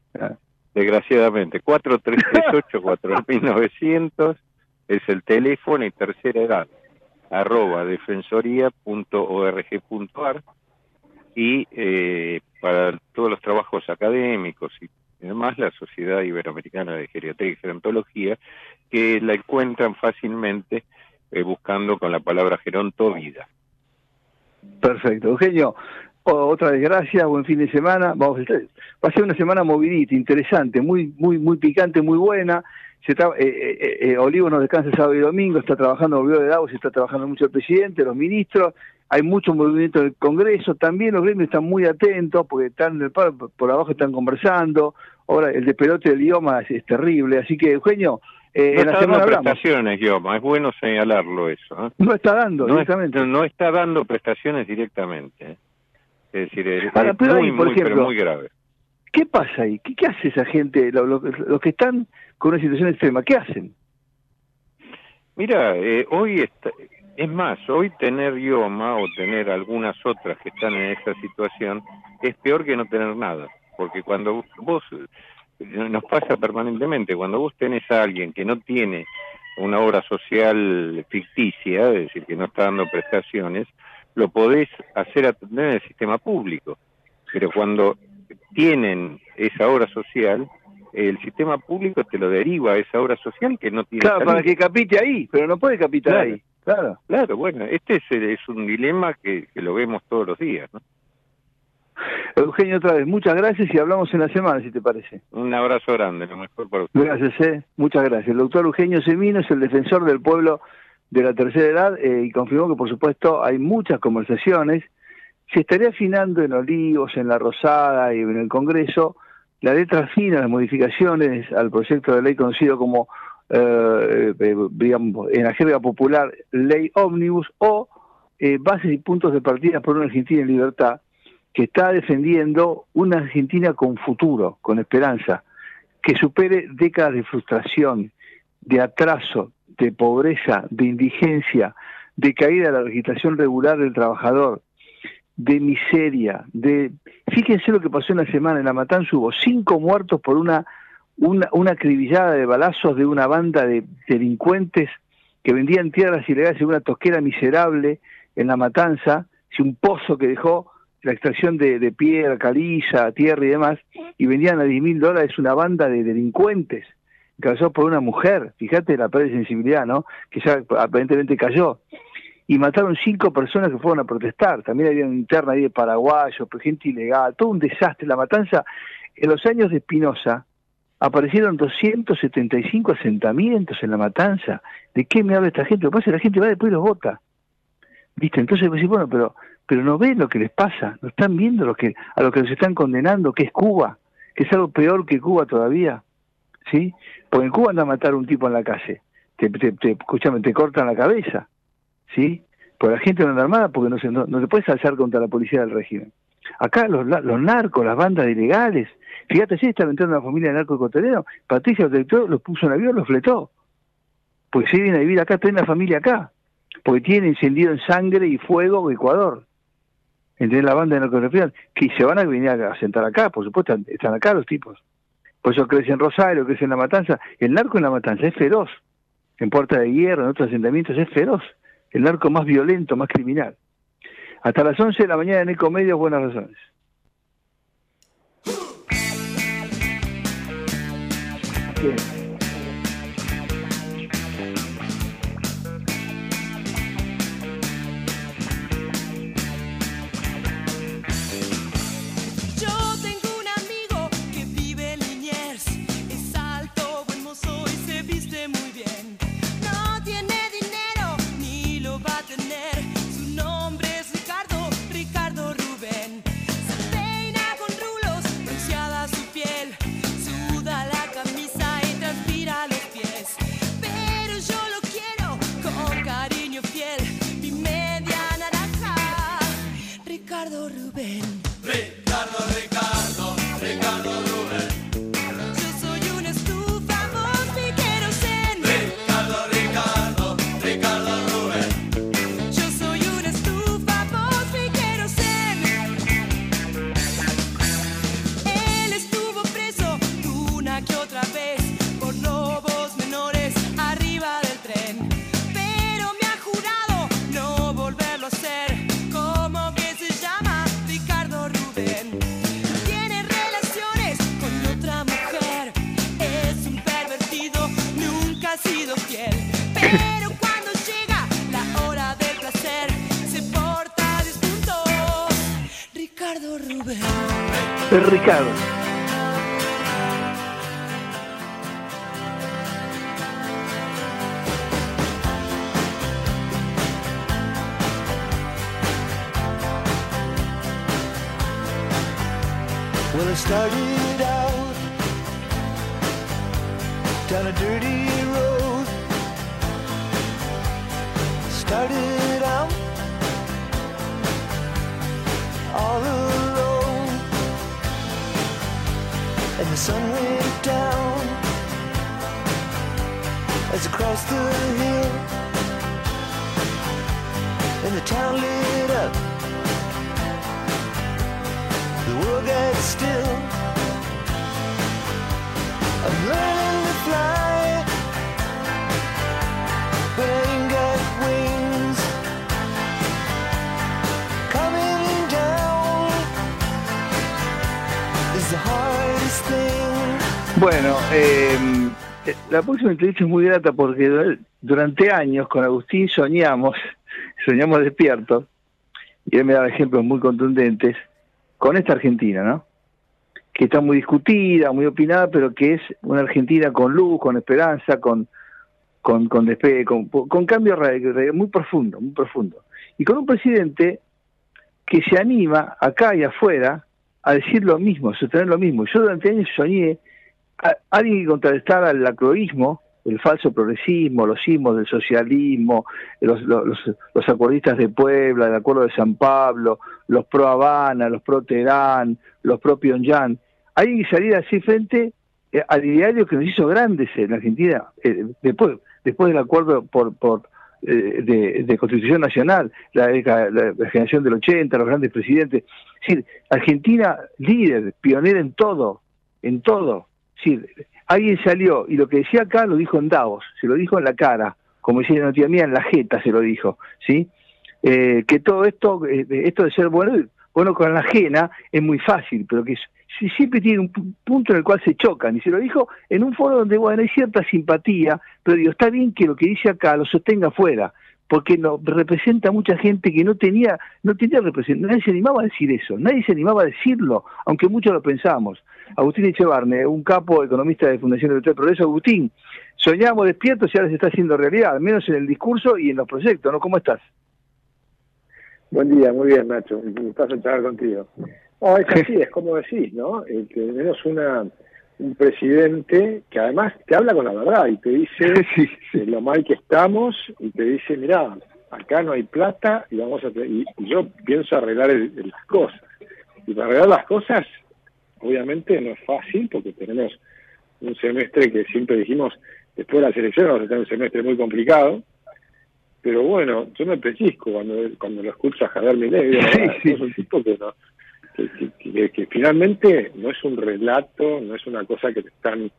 Desgraciadamente, 4338-4900 es el teléfono y tercera edad, arroba defensoría.org.ar y eh, para todos los trabajos académicos y además la Sociedad Iberoamericana de Geriatría y Gerontología, que la encuentran fácilmente eh, buscando con la palabra geronto vida. Perfecto. Eugenio, otra desgracia, buen fin de semana. Vamos, va a ser una semana movidita, interesante, muy, muy, muy picante, muy buena. Se está, eh, eh, eh Olivo no descansa sábado y domingo, está trabajando, volvió de Davos, está trabajando mucho el presidente, los ministros, hay mucho movimiento en el Congreso, también los gremios están muy atentos porque están por abajo están conversando, ahora el despelote del idioma es, terrible, así que Eugenio, eh, no está dando prestaciones, idioma, es bueno señalarlo eso. ¿eh? No está dando, no directamente. no está dando prestaciones directamente. ¿eh? Es decir, es, muy, muy, pero muy grave. ¿Qué pasa ahí? ¿Qué, hace esa gente, los que están con una situación extrema? ¿Qué hacen? Mira, eh, hoy está, es más, hoy tener IOMA o tener algunas otras que están en esa situación es peor que no tener nada, porque cuando vos, nos pasa permanentemente, cuando vos tenés a alguien que no tiene una obra social ficticia, es decir, que no está dando prestaciones, lo podés hacer atender en el sistema público. Pero cuando tienen esa obra social, el sistema público te lo deriva a esa obra social que no tiene. Claro, para que capite ahí, pero no puede capitar ahí. Claro. Claro, bueno, este es, es un dilema que, lo vemos todos los días, ¿no? Eugenio, otra vez, muchas gracias y hablamos en la semana, si te parece. Un abrazo grande, lo mejor para usted. Gracias, eh. muchas gracias. El doctor Eugenio Semino es el defensor del pueblo de la tercera edad eh, y confirmó que, por supuesto, hay muchas conversaciones. Se estaría afinando en Olivos, en La Rosada y en el Congreso la letra fina, las modificaciones al proyecto de ley conocido como, eh, eh, digamos, en la jerga popular, ley ómnibus o bases y puntos de partida por una Argentina en libertad, que está defendiendo una Argentina con futuro, con esperanza, que supere décadas de frustración, de atraso, de pobreza, de indigencia, de caída de la legislación regular del trabajador, de miseria, de... Fíjense lo que pasó en la semana, en La Matanza hubo cinco muertos por una, una, una acribillada de balazos de una banda de delincuentes que vendían tierras ilegales en una tosquera miserable en La Matanza, un pozo que dejó la extracción de, piedra, caliza, tierra y demás, y vendían a 10 mil dólares una banda de delincuentes cayó por una mujer, fíjate la pérdida de sensibilidad, ¿no? Que ya aparentemente cayó. Y mataron cinco personas que fueron a protestar. También había una interna ahí de paraguayos, gente ilegal, todo un desastre. La matanza, en los años de Espinosa, aparecieron 275 asentamientos en la matanza. ¿De qué me habla esta gente? Lo que pasa es que la gente va después y los vota. ¿Viste? Entonces, pues, bueno, pero, pero no ven lo que les pasa, no están viendo lo que, a lo que nos están condenando, que es Cuba, que es algo peor que Cuba todavía. ¿sí? Porque en Cuba anda a matar a un tipo en la calle, te, escúchame, te cortan la cabeza, ¿sí? Porque la gente no anda armada porque no, se, no, no te puedes alzar contra la policía del régimen. Acá los, los narcos, las bandas ilegales, fíjate, si está entrando una familia de narcos ecuatorianos, Patricia lo los puso en avión, los fletó. Porque si viene a vivir acá, tiene la familia acá. Porque tiene encendido en sangre y fuego Ecuador. entre La banda de narcotraficantes, que se van a venir a sentar acá, por supuesto, están acá los tipos. Por eso crece en Rosario, crece en La Matanza. El narco en La Matanza es feroz. En Puerta de Hierro, en otros asentamientos, es feroz. El narco más violento, más criminal. Hasta las 11 de la mañana en Ecomedios, buenas razones. Podcast. Ricardo. Well, it started out down a dirty road. Started sun went down as across the hill. And the town lit up. The world got still. I'm learning to fly. But I ain't got wings. Coming down is the thing Bueno, eh, la próxima entrevista es muy grata porque durante años con Agustín soñamos, soñamos despiertos, y él me daba ejemplos muy contundentes, con esta Argentina, ¿no? Que está muy discutida, muy opinada, pero que es una Argentina con luz, con esperanza, con con, con, con, con cambio muy profundo, muy profundo. Y con un presidente que se anima acá y afuera a decir lo mismo, a sostener lo mismo. Yo durante años soñé alguien que contrarrestara el acroísmo, el falso progresismo, los sismos del socialismo, los, los, los, acuerdistas de Puebla, el acuerdo de San Pablo, los pro Habana, los pro Teherán, los pro Pyongyang. Alguien que saliera así frente eh, al ideario que nos hizo grandes en Argentina, eh, después, después del acuerdo por, por eh, de, Constitución Nacional, la, la, generación del 80, los grandes presidentes. Es decir, Argentina líder, pionera en todo, en todo. Sí, alguien salió y lo que decía acá lo dijo en Davos, se lo dijo en la cara, como decía la tía mía, en la jeta se lo dijo, ¿sí? Eh, que todo esto, eh, esto de ser bueno, bueno con la ajena es muy fácil, pero que siempre tiene un punto en el cual se chocan, y se lo dijo en un foro donde, bueno, hay cierta simpatía, pero digo, está bien que lo que dice acá lo sostenga afuera, porque no, representa a mucha gente que no tenía, no tenía representación, nadie se animaba a decir eso, nadie se animaba a decirlo, aunque muchos lo pensábamos. Agustín Echevarne, un capo economista de Fundación de Progreso. Agustín, soñamos despiertos y ahora se está haciendo realidad, al menos en el discurso y en los proyectos, ¿no? ¿Cómo estás? Buen día, muy bien, Nacho. Un gustazo charlar contigo. No, es así, es como decís, ¿no? Eh, tenemos una un presidente que además te habla con la verdad y te dice lo mal que estamos y te dice, mira, acá no hay plata y vamos a y, yo pienso arreglar las cosas. Y para arreglar las cosas Obviamente no es fácil porque tenemos un semestre que siempre dijimos, después de las elecciones vamos a tener un semestre muy complicado, pero bueno, yo me pellizco cuando, cuando lo escucho a Javier Milei, es un tipo que, no, que, finalmente no es un relato, no es una cosa que te están,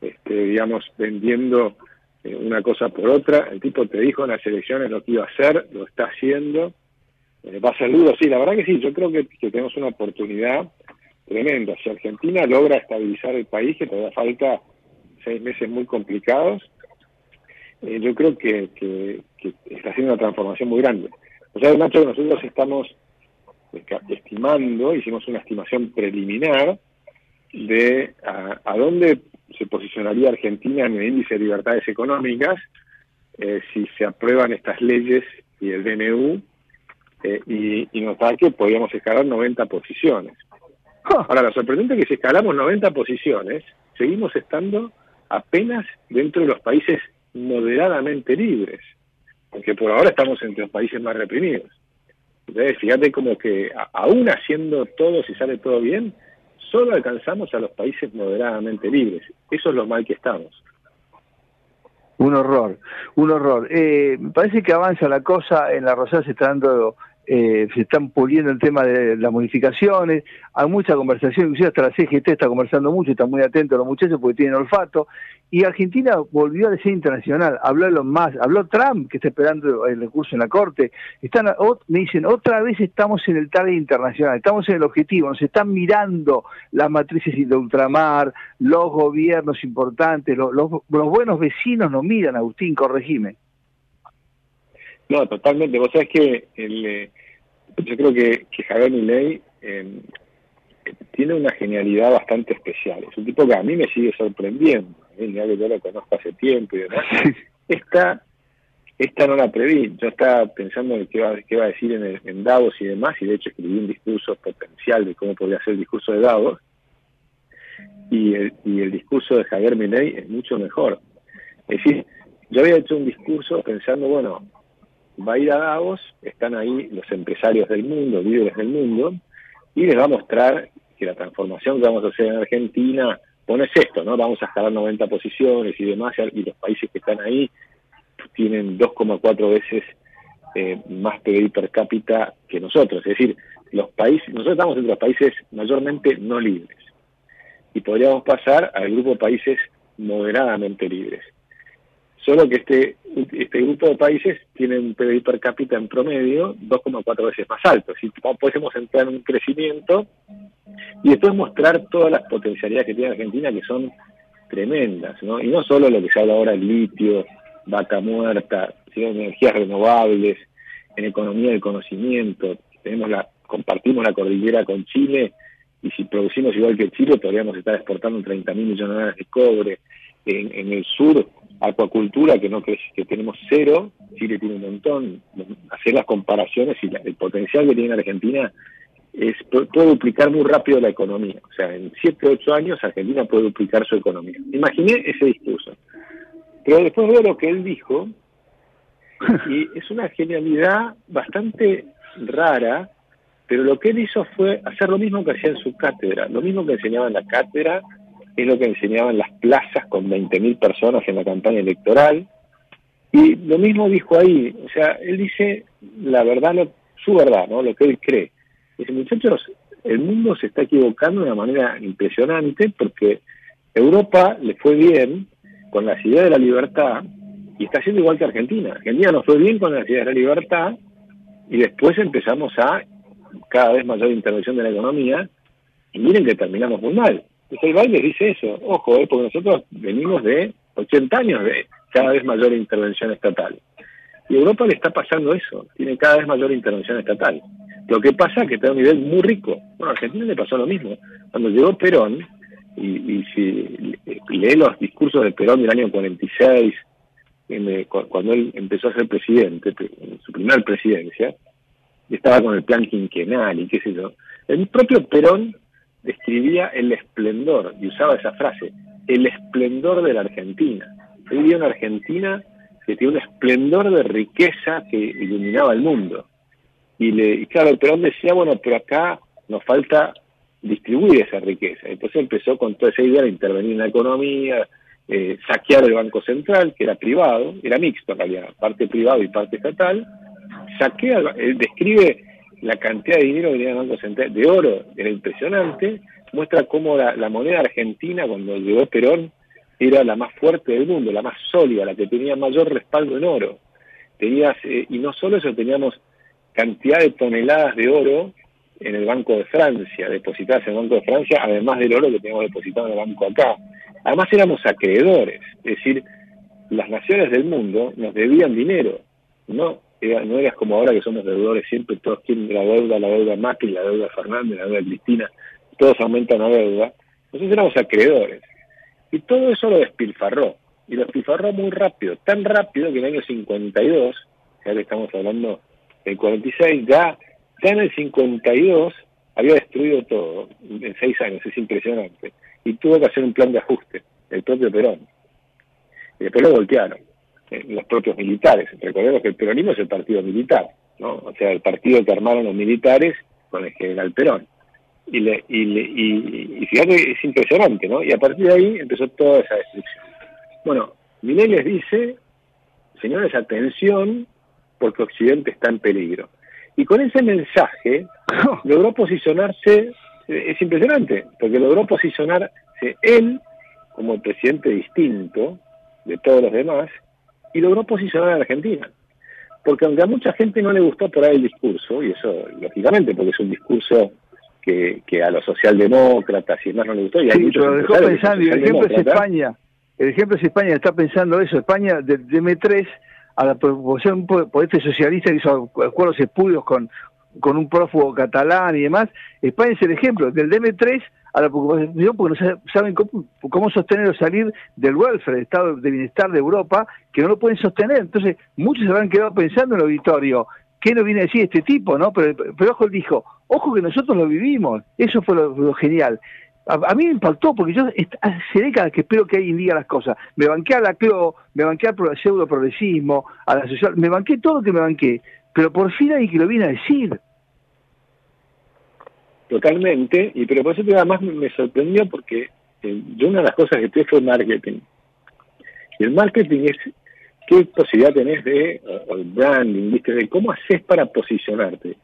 este, digamos, vendiendo eh, una cosa por otra, el tipo te dijo en las elecciones lo que iba a hacer, lo está haciendo, eh, va a ser duro, sí, la verdad que sí, yo creo que, que tenemos una oportunidad tremenda. Si Argentina logra estabilizar el país, que todavía falta seis meses muy complicados, eh, yo creo que, que, está haciendo una transformación muy grande. O sea, Nacho, nosotros estamos estimando, hicimos una estimación preliminar de a, dónde se posicionaría Argentina en el índice de libertades económicas eh, si se aprueban estas leyes y el DNU, eh, y, y notar que podríamos escalar 90 posiciones. Ahora, lo sorprendente es que si escalamos 90 posiciones, seguimos estando apenas dentro de los países moderadamente libres, porque por ahora estamos entre los países más reprimidos. Fíjate como que aún haciendo todo, si sale todo bien, solo alcanzamos a los países moderadamente libres. Eso es lo mal que estamos. Un horror, un horror. Eh, parece que avanza la cosa, en la Rosada se está dando eh, se están puliendo el tema de las modificaciones, hay mucha conversación, inclusive hasta la CGT está conversando mucho, están muy atentos los muchachos porque tienen olfato, y Argentina volvió a ser internacional, habló lo más, habló Trump que está esperando el recurso en la Corte, están, me dicen, otra vez estamos en el target internacional, estamos en el objetivo, nos están mirando las matrices de ultramar, los gobiernos importantes, los, los, los buenos vecinos nos miran, Agustín, corregime. No, totalmente. Vos sabés que el, eh, yo creo que, que Javier Milei em, tiene una genialidad bastante especial. Es un tipo que a mí me sigue sorprendiendo. Ya que yo lo conozco hace tiempo y demás. Esta, esta no la preví. Yo estaba pensando en qué va, qué va a decir en, en Davos y demás, y de hecho escribí un discurso potencial de cómo podría ser el discurso de Davos. Y el, y el discurso de Javier Milei es mucho mejor. Es decir, yo había hecho un discurso pensando, bueno, va a ir a Davos, están ahí los empresarios del mundo, líderes del mundo, y les va a mostrar que la transformación que vamos a hacer en Argentina, bueno, es esto, ¿no? Vamos a escalar 90 posiciones y demás, y los países que están ahí tienen 2,4 veces eh, más PIB per cápita que nosotros. Es decir, los países, nosotros estamos entre los países mayormente no libres. Y podríamos pasar al grupo de países moderadamente libres. Solo que este, este grupo de países tiene un PIB per cápita en promedio 2,4 veces más alto. Si podemos entrar en un crecimiento y después mostrar todas las potencialidades que tiene Argentina que son tremendas, ¿no? Y no solo lo que se habla ahora, el litio, vaca muerta, sino energías renovables, en economía del conocimiento, tenemos la, compartimos la cordillera con Chile, y si producimos igual que Chile, podríamos estar exportando 30 mil millones de dólares de cobre. En, en el sur, acuacultura, que no que tenemos cero, Chile tiene un montón. Hacer las comparaciones y el potencial que tiene Argentina es puede duplicar muy rápido la economía. O sea, en 7, 8 años Argentina puede duplicar su economía. Imaginé ese discurso. Pero después veo lo que él dijo, y es una genialidad bastante rara, pero lo que él hizo fue hacer lo mismo que hacía en su cátedra, lo mismo que enseñaba en la cátedra, es lo que enseñaba en las plazas con 20.000 personas en la campaña electoral, y lo mismo dijo ahí, o sea, él dice la verdad, su verdad, ¿no? lo que él cree. Dice, muchachos, el mundo se está equivocando de una manera impresionante porque Europa le fue bien con la ideas de la libertad y está haciendo igual que Argentina. Argentina nos fue bien con la ideas de la libertad y después empezamos a cada vez mayor intervención de la economía y miren que terminamos muy mal. Entonces el baile dice eso, ojo, eh, porque nosotros venimos de 80 años de cada vez mayor intervención estatal. Y Europa le está pasando eso, tiene cada vez mayor intervención estatal. Lo que pasa es que está a un nivel muy rico. Bueno, a Argentina le pasó lo mismo. Cuando llegó Perón, y, si lee los discursos de Perón del año 46, cuando él empezó a ser presidente, en su primera presidencia, estaba con el plan quinquenal y qué sé yo. El propio Perón describía el esplendor, y usaba esa frase, el esplendor de la Argentina. Él vivía una Argentina que tiene un esplendor de riqueza que iluminaba el mundo. Y, le, y claro, Perón decía, bueno, pero acá nos falta distribuir esa riqueza. Entonces empezó con toda esa idea de intervenir en la economía, eh, saquear el Banco Central, que era privado, era mixto en realidad, parte privado y parte estatal, saquea, describe la cantidad de dinero que tenía el Banco Central, de oro, era impresionante, muestra cómo la, moneda argentina, cuando llegó Perón, era la más fuerte del mundo, la más sólida, la que tenía mayor respaldo en oro. Tenías, eh, y no solo eso, teníamos cantidad de toneladas de oro en el Banco de Francia, depositadas en el Banco de Francia, además del oro que teníamos depositado en el banco acá. Además éramos acreedores, es decir, las naciones del mundo nos debían dinero, no no eras como ahora que somos deudores, siempre todos tienen la deuda, la deuda Macri, la deuda Fernández, la deuda Cristina, todos aumentan la deuda. Nosotros éramos acreedores. Y todo eso lo despilfarró. Y lo despilfarró muy rápido, tan rápido que en el año 52, ya que estamos hablando del 46, ya, ya en el 52 había destruido todo, en seis años, es impresionante. Y tuvo que hacer un plan de ajuste, el propio Perón. Y después lo voltearon los propios militares. Recordemos que el peronismo es el partido militar, ¿no? O sea, el partido que armaron los militares con el general Perón. Y, le, y, le, y, fíjate, es impresionante, ¿no? Y a partir de ahí empezó toda esa destrucción. Bueno, Milei les dice, señores, atención, porque Occidente está en peligro. Y con ese mensaje logró posicionarse, es impresionante, porque logró posicionarse él como el presidente distinto de todos los demás, y logró posicionar a la Argentina. Porque aunque a mucha gente no le gustó por ahí el discurso, y eso lógicamente porque es un discurso que, que a los socialdemócratas y demás no le gustó, y hay sí, pero dejó pensando, y el ejemplo es España, el ejemplo es España, está pensando eso, España del DM3 a la proposición por este socialista que hizo acuerdos espurios con, con un prófugo catalán y demás, España es el ejemplo, del DM3 a la preocupación porque no saben cómo, sostener o salir del welfare, del estado de bienestar de Europa, que no lo pueden sostener. Entonces, muchos se habrán quedado pensando en el auditorio, ¿qué nos viene a decir este tipo? no Pero, pero ojo, él dijo, ojo que nosotros lo vivimos. Eso fue lo, genial. A, mí me impactó porque yo hace décadas que espero que alguien diga las cosas. Me banqué a la CLO, me banqué al pseudo progresismo, a la social, me banqué todo lo que me banqué. Pero por fin hay que lo viene a decir. Totalmente, y pero por eso además me sorprendió porque eh, yo una de las cosas que tuve fue marketing. Y el marketing es qué posibilidad tenés de o el branding, ¿viste? de cómo haces para posicionarte.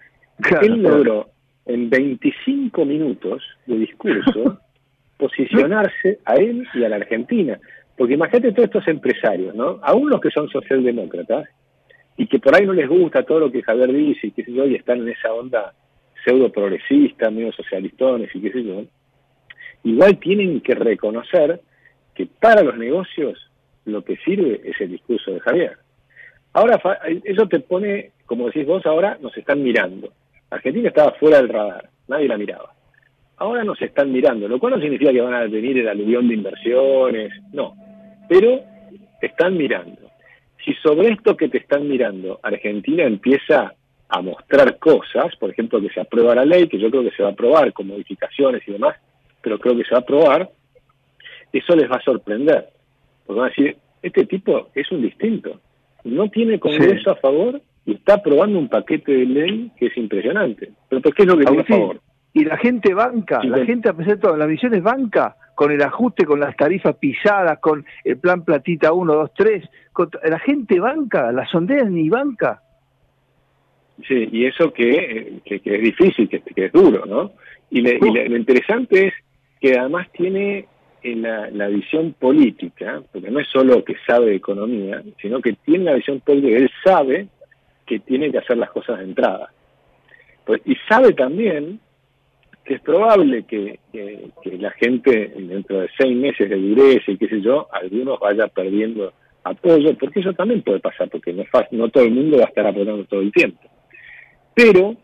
Él logró en 25 minutos de discurso posicionarse a él y a la Argentina. Porque imagínate todos estos empresarios, ¿no? Aún los que son socialdemócratas y que por ahí no les gusta todo lo que Javier dice y qué sé yo, y están en esa onda pseudo progresista, medio socialistones y qué sé yo, igual tienen que reconocer que para los negocios lo que sirve es el discurso de Javier. Ahora, eso te pone, como decís vos, ahora nos están mirando. Argentina estaba fuera del radar, nadie la miraba. Ahora nos están mirando, lo cual no significa que van a venir el aluvión de inversiones, no, pero están mirando. Si sobre esto que te están mirando Argentina empieza a mostrar cosas, por ejemplo, que se aprueba la ley, que yo creo que se va a aprobar con modificaciones y demás, pero creo que se va a aprobar, eso les va a sorprender. Porque van a decir, este tipo es un distinto, no tiene Congreso a favor y está aprobando un paquete de ley que es impresionante. Pero ¿por qué es lo que tiene a favor? Y la gente banca, la gente a pesar de todo, la visión es banca, con el ajuste, con las tarifas pisadas, con el plan platita 1, 2, 3, la gente banca, la sondean ni banca. Sí, y eso que, que, es difícil, que, es duro, ¿no? Y, lo interesante es que además tiene en la, la, visión política, porque no es solo que sabe de economía, sino que tiene la visión política, él sabe que tiene que hacer las cosas de entrada. Pues, y sabe también que es probable que, que, la gente dentro de seis meses de dureza y qué sé yo, algunos vaya perdiendo apoyo, porque eso también puede pasar, porque no, es fácil, no todo el mundo va a estar apoyando todo el tiempo. Pero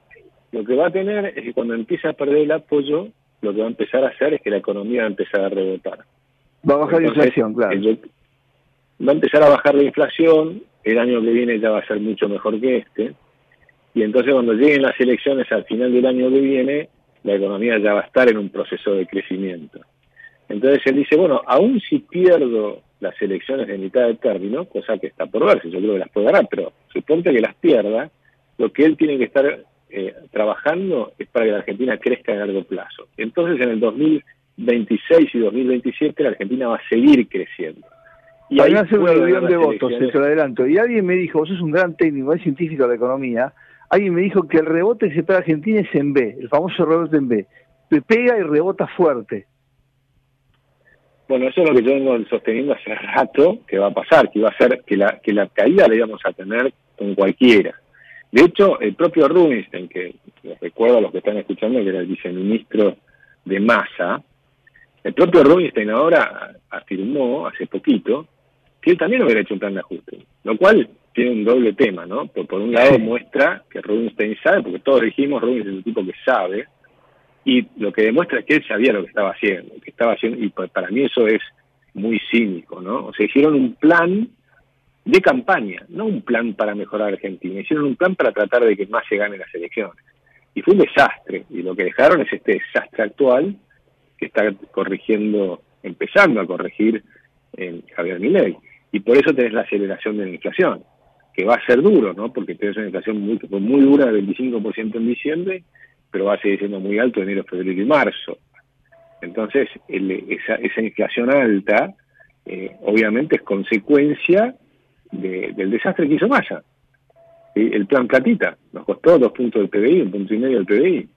lo que va a tener es que cuando empiece a perder el apoyo, lo que va a empezar a hacer es que la economía va a empezar a rebotar. Va a bajar la inflación, claro. va a empezar a bajar la inflación, el año que viene ya va a ser mucho mejor que este, y entonces cuando lleguen las elecciones al final del año que viene, la economía ya va a estar en un proceso de crecimiento. Entonces él dice, bueno, aún si pierdo las elecciones de mitad de término, cosa que está por verse, yo creo que las puede ganar, pero suponte que las pierda, lo que él tiene que estar eh, trabajando es para que la Argentina crezca a largo plazo. Entonces en el 2026 y 2027 la Argentina va a seguir creciendo. Y ahí hace un millón de votos, se lo adelanto. Y alguien me dijo, vos sos un gran técnico, es científico de la economía, alguien me dijo que el rebote que se para Argentina es en B, el famoso rebote en B. Pega y rebota fuerte. Bueno, eso es lo que yo vengo sosteniendo hace rato que va a pasar, que va a ser que la, que la caída la íbamos a tener con cualquiera. De hecho, el propio Rubinstein, que les recuerdo a los que están escuchando que era el viceministro de Massa, el propio Rubinstein ahora afirmó hace poquito que él también hubiera hecho un plan de ajuste, lo cual tiene un doble tema, ¿no? Por, por un lado muestra que Rubinstein sabe, porque todos dijimos Rubinstein es un tipo que sabe, y lo que demuestra es que él sabía lo que estaba haciendo, que estaba haciendo, y para mí eso es muy cínico, ¿no? O sea, hicieron un plan de campaña, no un plan para mejorar Argentina, hicieron un plan para tratar de que más se ganen las elecciones. Y fue un desastre, y lo que dejaron es este desastre actual que está corrigiendo, empezando a corregir en Javier Milei. Y por eso tenés la aceleración de la inflación, que va a ser duro, ¿no? Porque tenés una inflación muy, muy dura del 25% en diciembre, pero va a seguir siendo muy alto en enero, febrero y marzo. Entonces, esa, esa inflación alta, eh, obviamente es consecuencia del desastre que hizo Massa. El plan Platita nos costó dos puntos del PBI, un punto y medio del PBI.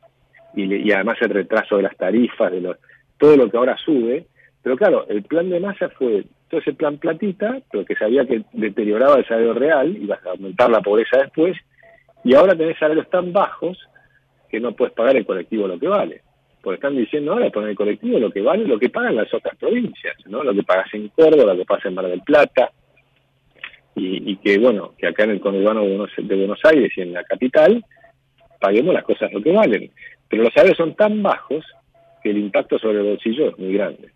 Y, y además el retraso de las tarifas, de los, todo lo que ahora sube. Pero claro, el plan de Massa fue todo ese plan Platita, pero que sabía que deterioraba el salario real, iba a aumentar la pobreza después, y ahora tenés salarios tan bajos que no puedes pagar el colectivo lo que vale. Porque están diciendo ahora poner el colectivo lo que vale lo que pagan las otras provincias, ¿no? Lo que pagas en Córdoba, lo que pasa en Mar del Plata, y, que bueno, que acá en el conurbano de Buenos, Aires y en la capital paguemos las cosas lo que valen. Pero los salarios son tan bajos que el impacto sobre el bolsillo es muy grande.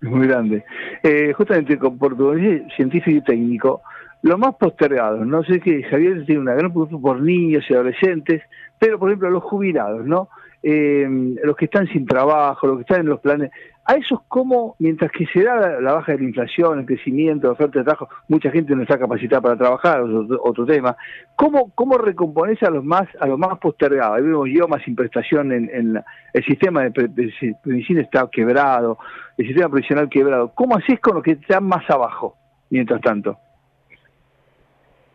Muy grande. Eh, justamente con portugués científico y técnico, lo más postergado, no sé que Javier tiene una gran preocupación por niños y adolescentes, pero por ejemplo los jubilados, ¿no? Eh, los que están sin trabajo, los que están en los planes, a esos como, mientras que se da la, baja de la inflación, el crecimiento, la oferta de trabajo, mucha gente no está capacitada para trabajar, otro, tema, ¿cómo, cómo recompones a los más a los más postergados? Ahí vemos idiomas sin prestación en, el sistema de, medicina está quebrado, el sistema provisional quebrado. ¿Cómo haces con los que están más abajo, mientras tanto?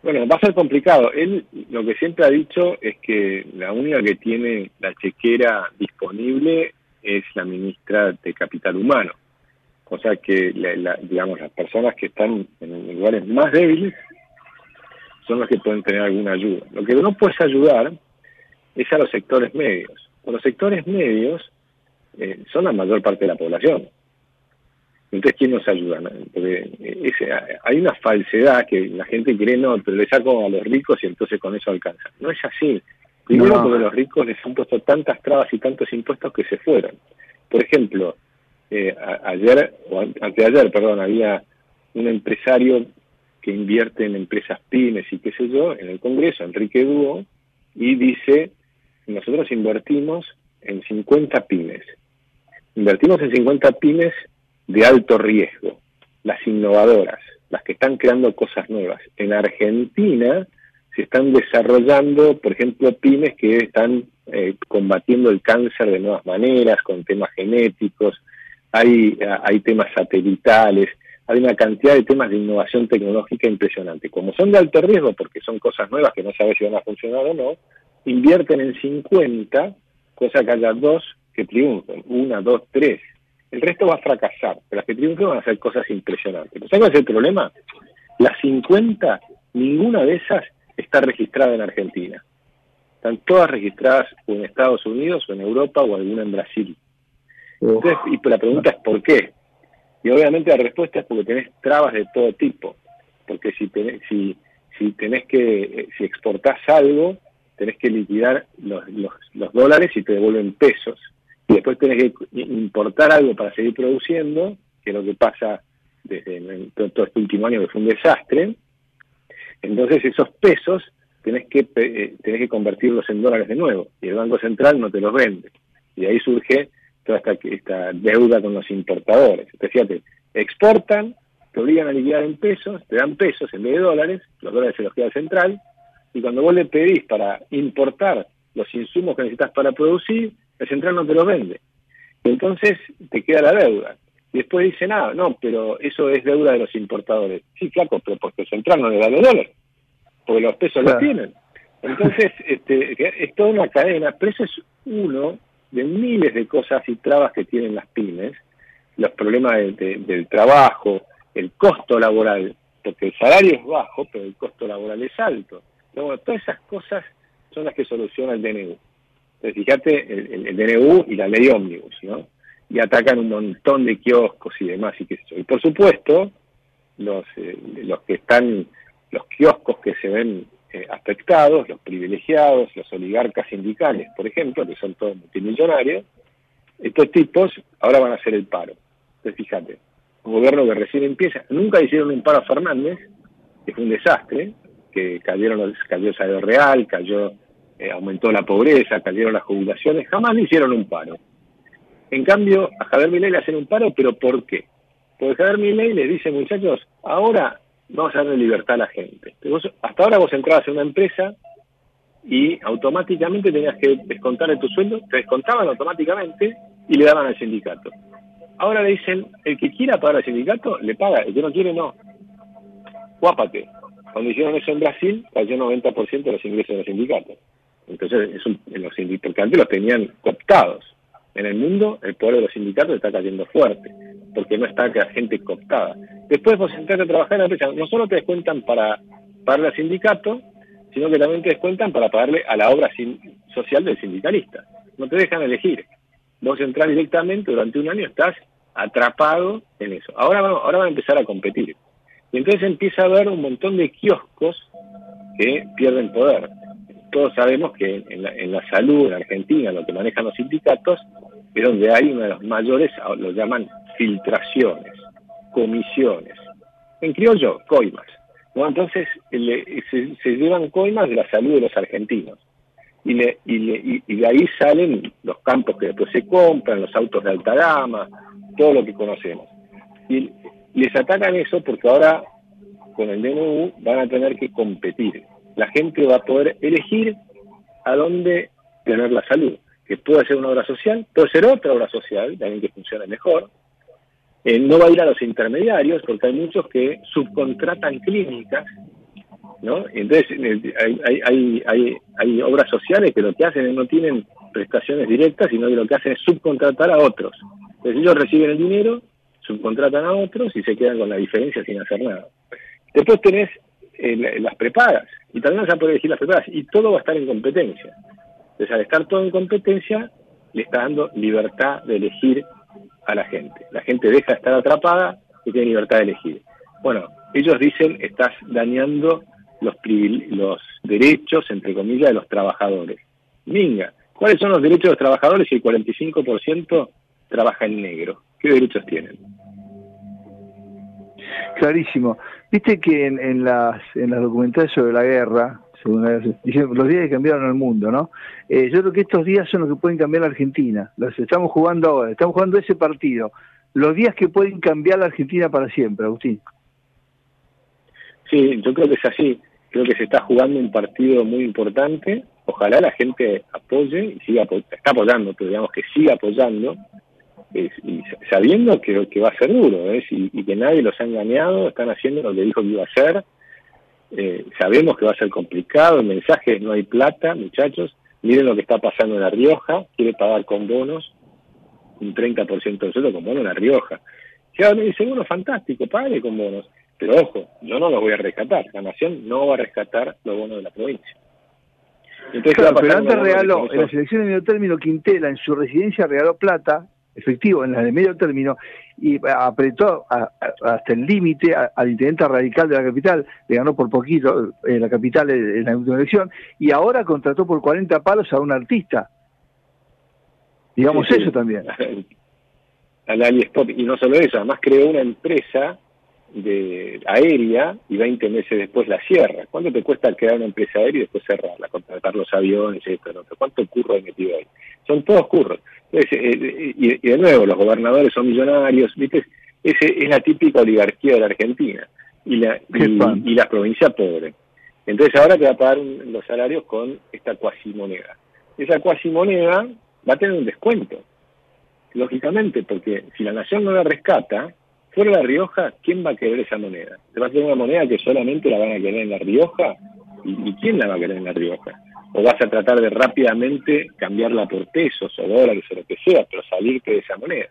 Bueno, va a ser complicado. Él lo que siempre ha dicho es que la única que tiene la chequera disponible es la ministra de Capital Humano. O sea que, digamos, las personas que están en lugares más débiles son las que pueden tener alguna ayuda. Lo que no puedes ayudar es a los sectores medios. Los sectores medios eh, son la mayor parte de la población. Entonces, ¿quién nos ayuda? Porque ese, hay una falsedad que la gente cree, no, pero le saco a los ricos y entonces con eso alcanza. No es así. Primero porque los ricos les han puesto tantas trabas y tantos impuestos que se fueron. Por ejemplo, eh, ayer, o anteayer, perdón, había un empresario que invierte en empresas pymes y qué sé yo, en el Congreso, Enrique Dúo, y dice, nosotros invertimos en 50 pymes. Invertimos en 50 pymes de alto riesgo, las innovadoras, las que están creando cosas nuevas. En Argentina se están desarrollando, por ejemplo, pymes que están eh, combatiendo el cáncer de nuevas maneras, con temas genéticos, hay, hay temas satelitales, hay una cantidad de temas de innovación tecnológica impresionante. Como son de alto riesgo, porque son cosas nuevas que no sabes si van a funcionar o no, invierten en 50, cosa que haya dos que triunfen, una, dos, tres. El resto va a fracasar, pero las que triunfen van a hacer cosas impresionantes. ¿Sabes cuál es el problema? Las 50, ninguna de esas está registrada en Argentina. Están todas registradas o en Estados Unidos o en Europa o alguna en Brasil. Entonces, y la pregunta es ¿por qué? Y obviamente la respuesta es porque tenés trabas de todo tipo. Porque si tenés, si, si tenés que, eh, si exportás algo, tenés que liquidar los, los, los dólares y te devuelven pesos. Y después tenés que importar algo para seguir produciendo, que es lo que pasa desde todo este último año que fue un desastre, entonces esos pesos tenés que, eh, tenés que convertirlos en dólares de nuevo y el Banco Central no te los vende. Y ahí surge toda esta, esta deuda con los importadores. Entonces, fíjate, exportan, te obligan a liquidar en pesos, te dan pesos en vez de dólares, los dólares se los queda el central, y cuando vos le pedís para importar los insumos que necesitas para producir, el central no te los vende. Entonces te queda la deuda. Y después dice nada, no, pero eso es deuda de los importadores. Sí, claro, pero porque el central no le da los dólares, porque los pesos los tienen. Entonces, este, es toda una cadena, pero eso es uno de miles de cosas y trabas que tienen las pymes, los problemas del trabajo, el costo laboral, porque el salario es bajo, pero el costo laboral es alto. Entonces, todas esas cosas son las que soluciona el DNU. Entonces, fíjate, el, DNU y la ley ómnibus, ¿no? y atacan un montón de kioscos y demás y qué sé Y por supuesto, los, eh, los que están, los kioscos que se ven eh, afectados, los privilegiados, los oligarcas sindicales, por ejemplo, que son todos multimillonarios, estos tipos ahora van a hacer el paro. Entonces, fíjate, un gobierno que recién empieza, nunca hicieron un paro a Fernández, que fue un desastre, que cayeron, cayó el salario real, cayó, eh, aumentó la pobreza, cayeron las jubilaciones, jamás le hicieron un paro. En cambio, a Javier Milei le hacen un paro, ¿pero por qué? Porque Javier Milei les dice, muchachos, ahora vamos a darle libertad a la gente. hasta ahora vos entrabas en una empresa y automáticamente tenías que descontar de tu sueldo, te descontaban automáticamente y le daban al sindicato. Ahora le dicen, el que quiera pagar al sindicato, le paga, el que no quiere, no. Guápate. Cuando hicieron eso en Brasil, cayó 90% de los ingresos de los sindicatos. Entonces, es un, los sindicatos, los tenían cooptados en el mundo el poder de los sindicatos está cayendo fuerte, porque no está la gente cooptada. Después vos entras a trabajar en la empresa, no solo te descuentan para pagarle al sindicato, sino que también te descuentan para pagarle a la obra social del sindicalista. No te dejan elegir. Vos entras directamente, durante un año estás atrapado en eso. Ahora, ahora van a empezar a competir. Y entonces empieza a haber un montón de kioscos que pierden poder. Todos sabemos que en la, en la salud en Argentina, lo que manejan los sindicatos, es donde hay una de las mayores, lo llaman filtraciones, comisiones. En criollo, coimas. ¿no? Entonces se, llevan coimas de la salud de los argentinos. y, le, y, le, y, de ahí salen los campos que después se compran, los autos de alta gama, todo lo que conocemos. Y les atacan eso porque ahora con el DNU van a tener que competir. La gente va a poder elegir a dónde tener la salud, que puede ser una obra social, puede ser otra obra social, también que funcione mejor. Eh, no va a ir a los intermediarios, porque hay muchos que subcontratan clínicas ¿no? Entonces hay, hay, hay, hay, obras sociales que lo que hacen es no tienen prestaciones directas, sino que lo que hacen es subcontratar a otros. Entonces ellos reciben el dinero, subcontratan a otros y se quedan con la diferencia sin hacer nada. Después tenés eh, las prepagas, y también vas a poder elegir las prepagas, y todo va a estar en competencia. Entonces al estar todo en competencia, le está dando libertad de elegir a la gente. La gente deja de estar atrapada y tiene libertad de elegir. Bueno, ellos dicen, estás dañando los, los derechos, entre comillas, de los trabajadores. Minga, ¿cuáles son los derechos de los trabajadores si el 45% trabaja en negro? ¿Qué derechos tienen? Clarísimo. Viste que en, en las en las documentales sobre la guerra, los días que cambiaron el mundo, ¿no? Eh, yo creo que estos días son los que pueden cambiar la Argentina. Los estamos jugando ahora, estamos jugando ese partido. Los días que pueden cambiar la Argentina para siempre, Agustín. Sí, yo creo que es así. Creo que se está jugando un partido muy importante. Ojalá la gente apoye y siga está apoyando, pero digamos que siga apoyando, y sabiendo que, que, va a ser duro ¿eh? y, que nadie los ha engañado, están haciendo lo que dijo que iba a hacer. Eh, sabemos que va a ser complicado, el mensaje es no hay plata, muchachos. Miren lo que está pasando en La Rioja, quiere pagar con bonos un 30% de sueldo con bonos en La Rioja. Y ahora me dice, bueno, fantástico, pague con bonos. Pero ojo, yo no los voy a rescatar. La nación no va a rescatar los bonos de la provincia. Entonces, claro, pero antes regaló, en las elecciones de medio término, Quintela en su residencia regaló plata, efectivo, en la de medio término, y apretó hasta el límite al intendente radical de la capital, le ganó por poquito en eh, la capital en la última elección, y ahora contrató por 40 palos a un artista. Digamos eso también. Al Ali y no solo eso, además creó una empresa de aérea y 20 meses después la cierra. ¿Cuánto te cuesta crear una empresa aérea y después cerrarla, contratar los aviones, esto, lo otro? ¿Cuánto curro hay metido ahí? Son todos curros. Eh, eh, y, de nuevo, los gobernadores son millonarios, ¿viste? Ese es la típica oligarquía de la Argentina y la, y, la provincia pobre. Entonces ahora te va a pagar los salarios con esta cuasimoneda. Esa cuasimoneda va a tener un descuento, lógicamente, porque si la nación no la rescata, Fuera de La Rioja, ¿quién va a querer esa moneda? ¿Se va a tener una moneda que solamente la van a querer en La Rioja? ¿Y, quién la va a querer en La Rioja? ¿O vas a tratar de rápidamente cambiarla por pesos o dólares o lo que sea, pero salirte de esa moneda?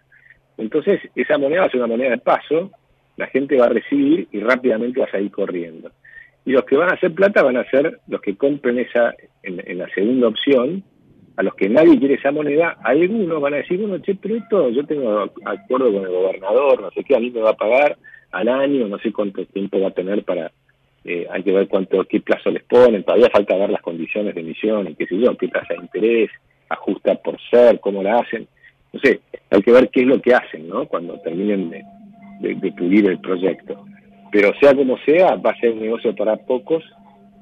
Entonces, esa moneda va a ser una moneda de paso, la gente va a recibir y rápidamente va a salir corriendo. Y los que van a hacer plata van a ser los que compren esa en la segunda opción, a los que nadie quiere esa moneda, algunos van a decir, bueno, che, pero esto yo tengo acuerdo con el gobernador, no sé qué, a mí me va a pagar al año, no sé cuánto tiempo va a tener para, eh, hay que ver cuánto, qué plazo les ponen, todavía falta ver las condiciones de emisión y qué sé yo, qué tasa de interés, ajusta por ser, cómo la hacen, no sé, hay que ver qué es lo que hacen, ¿no? Cuando terminen de, de, pulir el proyecto. Pero sea como sea, va a ser un negocio para pocos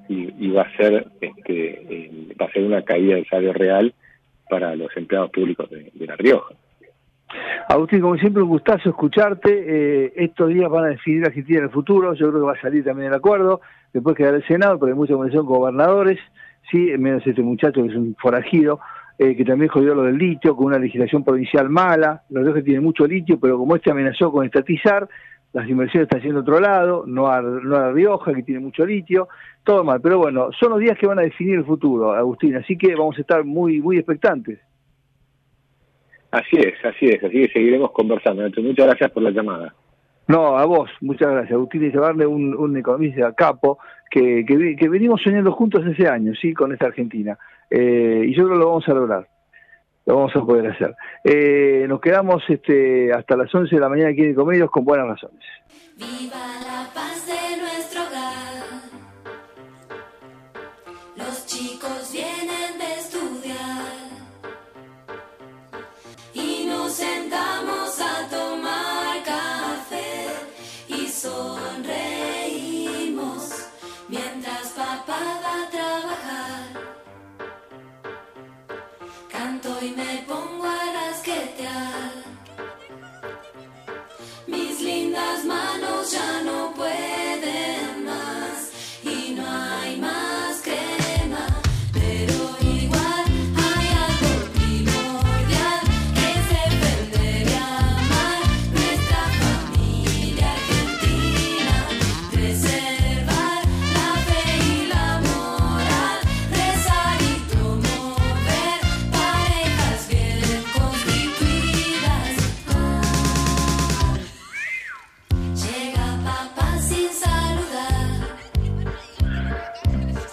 y, va a ser este va a ser una caída del salario real para los empleados públicos de, La Rioja. Agustín, como siempre, un gustazo escucharte. Eh, estos días van a definir Argentina en el futuro. Yo creo que va a salir también el acuerdo. Después quedará el Senado, pero hay mucha comunicación con gobernadores. Sí, menos este muchacho que es un forajido, eh, que también jodió lo del litio, con una legislación provincial mala. Los dos que tienen mucho litio, pero como este amenazó con estatizar, las inversiones están yendo a otro lado, no a, no a Rioja, que tiene mucho litio, todo mal. Pero bueno, son los días que van a definir el futuro, Agustín, así que vamos a estar muy, muy expectantes. Así es, así es, así que seguiremos conversando. Muchas gracias por la llamada. No, a vos, muchas gracias. Agustín y llevarle un, un economista capo que, que, venimos soñando juntos ese año, ¿sí? Con esta Argentina. Eh, y yo creo que lo vamos a lograr lo vamos a poder hacer. Eh, nos quedamos este, hasta las 11 de la mañana aquí en Comedios con buenas razones. Viva la paz ya no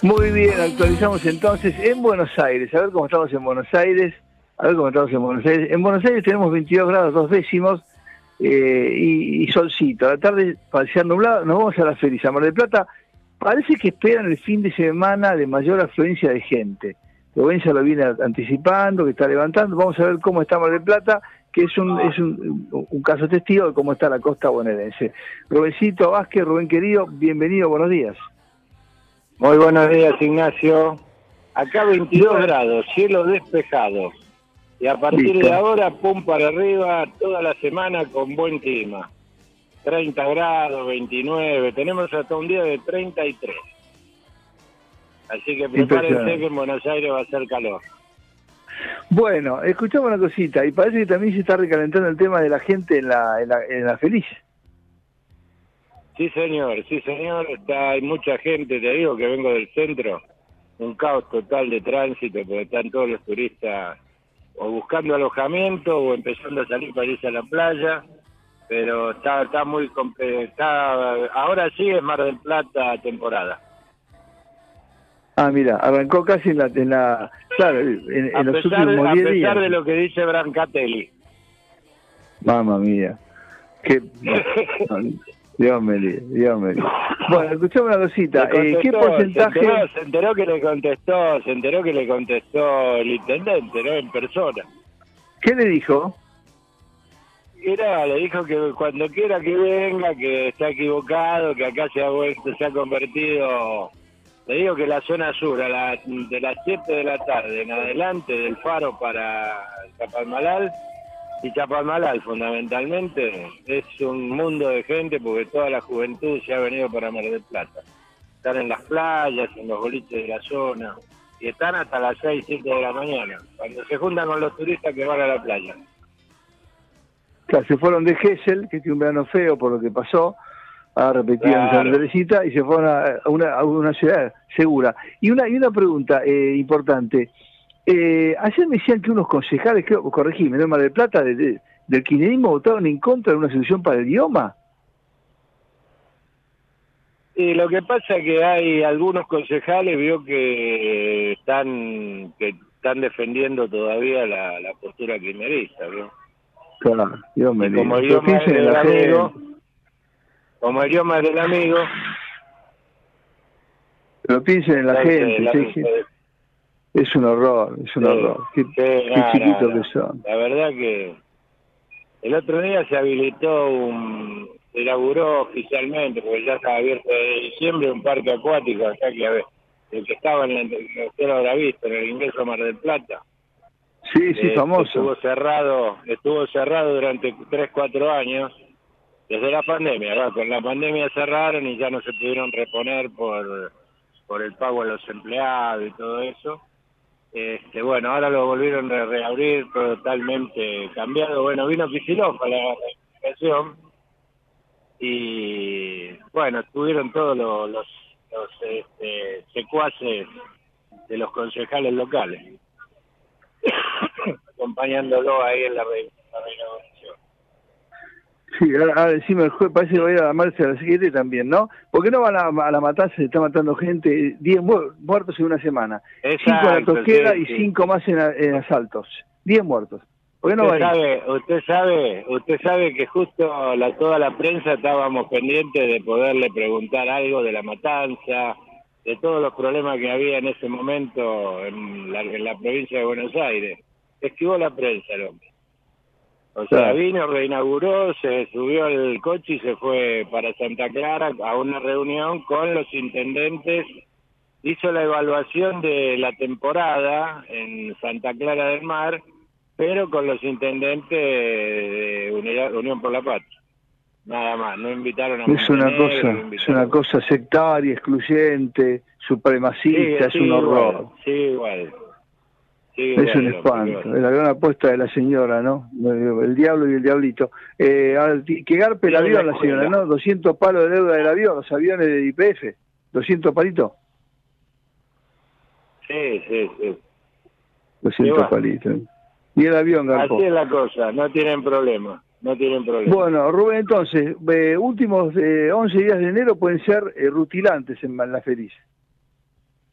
Muy bien, actualizamos entonces en Buenos Aires. A ver cómo estamos en Buenos Aires. A ver cómo estamos en Buenos Aires. En Buenos Aires tenemos 22 grados, dos décimos eh, y, y solcito. A la tarde parecía nublado. Nos vamos a la Feria Mar del Plata. Parece que esperan el fin de semana de mayor afluencia de gente. Provincia lo viene anticipando, que está levantando. Vamos a ver cómo está Mar del Plata, que es un, es un, un caso testigo de cómo está la costa bonaerense. Rubéncito Vázquez, Rubén querido, bienvenido, buenos días. Muy buenos días, Ignacio. Acá 22 grados, cielo despejado. Y a partir Listo. de ahora, pum para arriba, toda la semana con buen clima. 30 grados, 29, tenemos hasta un día de 33. Así que prepárense que en Buenos Aires va a ser calor. Bueno, escuchamos una cosita, y parece que también se está recalentando el tema de la gente en la, en la, en la feliz. Sí, señor, sí, señor. Está, hay mucha gente, te digo que vengo del centro. Un caos total de tránsito porque están todos los turistas o buscando alojamiento o empezando a salir para irse a la playa. Pero está, está muy. Está, ahora sí es Mar del Plata temporada. Ah, mira, arrancó casi en la, en la claro, en, en A los pesar, últimos a 10 pesar días. de lo que dice Brancatelli. Mamma mía. Qué... Dios me libre, Dios me libre. Bueno, escuchame una cosita. Eh, ¿Qué contestó, porcentaje? Se enteró, se enteró que le contestó, se enteró que le contestó el intendente, ¿no? En persona. ¿Qué le dijo? Era, le dijo que cuando quiera que venga, que está equivocado, que acá se ha vuelto, se ha convertido, le digo que la zona sur, a la- de las 7 de la tarde en adelante del faro para Chapalmalal, y Chapalmalal fundamentalmente, es un mundo de gente porque toda la juventud se ha venido para Mar del Plata. Están en las playas, en los boliches de la zona, y están hasta las 6, 7 de la mañana, cuando se juntan con los turistas que van a la playa. Claro, se fueron de Gessel, que tiene un verano feo por lo que pasó, ha repetido en Claro. Santa Teresita, y se fueron a a una, a una ciudad segura. Y una, y una pregunta eh, importante. Eh, ayer me decían que unos concejales, creo, corregime, en Mar del Plata, de- de- del kirchnerismo votaron en contra de una solución para el idioma. Y lo que pasa es que hay algunos concejales, vio que están que están defendiendo todavía la, la postura kirchnerista, ¿vio? Claro, Dios me como. Pero idioma es del amigo, como idioma es del amigo, Pero piensen en la gente. la- sí, sí. Es un horror, es un Sí, horror. Qué, chiquitos que son. La verdad que el otro día se habilitó un, se inauguró oficialmente, porque ya estaba abierto desde diciembre, un parque acuático acá que a ver, el que estaba en la usted lo habrá visto, en el ingreso a Mar del Plata. Sí, sí, Eh, famoso. Estuvo cerrado, estuvo cerrado durante 3, 4 años, desde la pandemia. ¿verdad? Con la pandemia cerraron y ya no se pudieron reponer por, por el pago a los empleados y todo eso. Este, bueno, ahora lo volvieron a reabrir totalmente cambiado. Bueno, vino Kicillof a la explicación y bueno, estuvieron todos los, los, los, este, secuaces de los concejales locales acompañándolo ahí en la, re- la reinauguración. Sí, ahora, ahora encima el juez parece que va a ir a la marcha a las 7 también, ¿no? ¿Por qué no van a, a la matanza? Se está matando gente, 10 mu- muertos en una semana. 5 en la sí, y sí. 5 más en, a- en asaltos. 10 muertos. ¿Por qué no va usted a ir? sabe, usted sabe, usted sabe que justo la, toda la prensa estábamos pendientes de poderle preguntar algo de la matanza, de todos los problemas que había en ese momento en la, en la provincia de Buenos Aires. Esquivó la prensa el hombre. O sea, Claro. vino, reinauguró, se subió al coche y se fue para Santa Clara a una reunión con los intendentes. Hizo la evaluación de la temporada en Santa Clara del Mar pero con los intendentes de Unión por la Patria. Nada más, no invitaron a Es una cosa, es una cosa sectaria, excluyente, supremacista, es un horror. sí, igual. Es un espanto, es la gran apuesta de la señora, ¿no? El diablo y el diablito. Eh, que garpe el avión la señora, ¿no? 200 palos de deuda del avión, los aviones de IPF, 200 palitos. Sí, sí, sí. 200 palitos. Y el avión garpó. Así es la cosa, no tienen problema no tienen problema. Bueno, Rubén, entonces, eh, últimos eh, 11 días de enero pueden ser eh, rutilantes en La Feliz.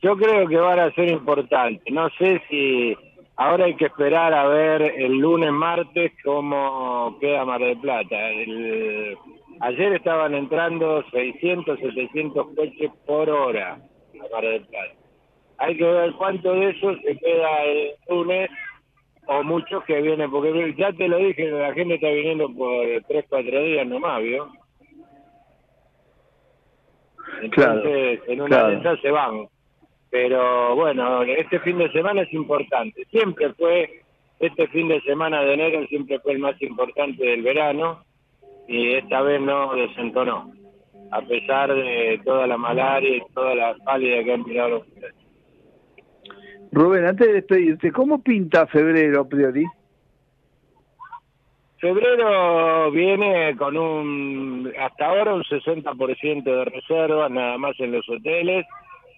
Yo creo que van a ser importantes. No sé si ahora hay que esperar a ver el lunes, martes, cómo queda Mar del Plata. ayer estaban entrando 600, 700 coches por hora a Mar del Plata. Hay que ver cuánto de eso se queda el lunes o muchos que vienen, porque ya te lo dije, la gente está viniendo por tres, cuatro días nomás, ¿vio? Entonces, en una claro. se van. Pero bueno, este fin de semana es importante. Siempre fue, este fin de semana de enero siempre fue el más importante del verano y esta vez no desentonó, a pesar de toda la malaria y toda la pálida que han tirado los Rubén, antes de despedirte, ¿cómo pinta febrero a priori? Febrero viene con un, hasta ahora un 60% de reservas, nada más en los hoteles,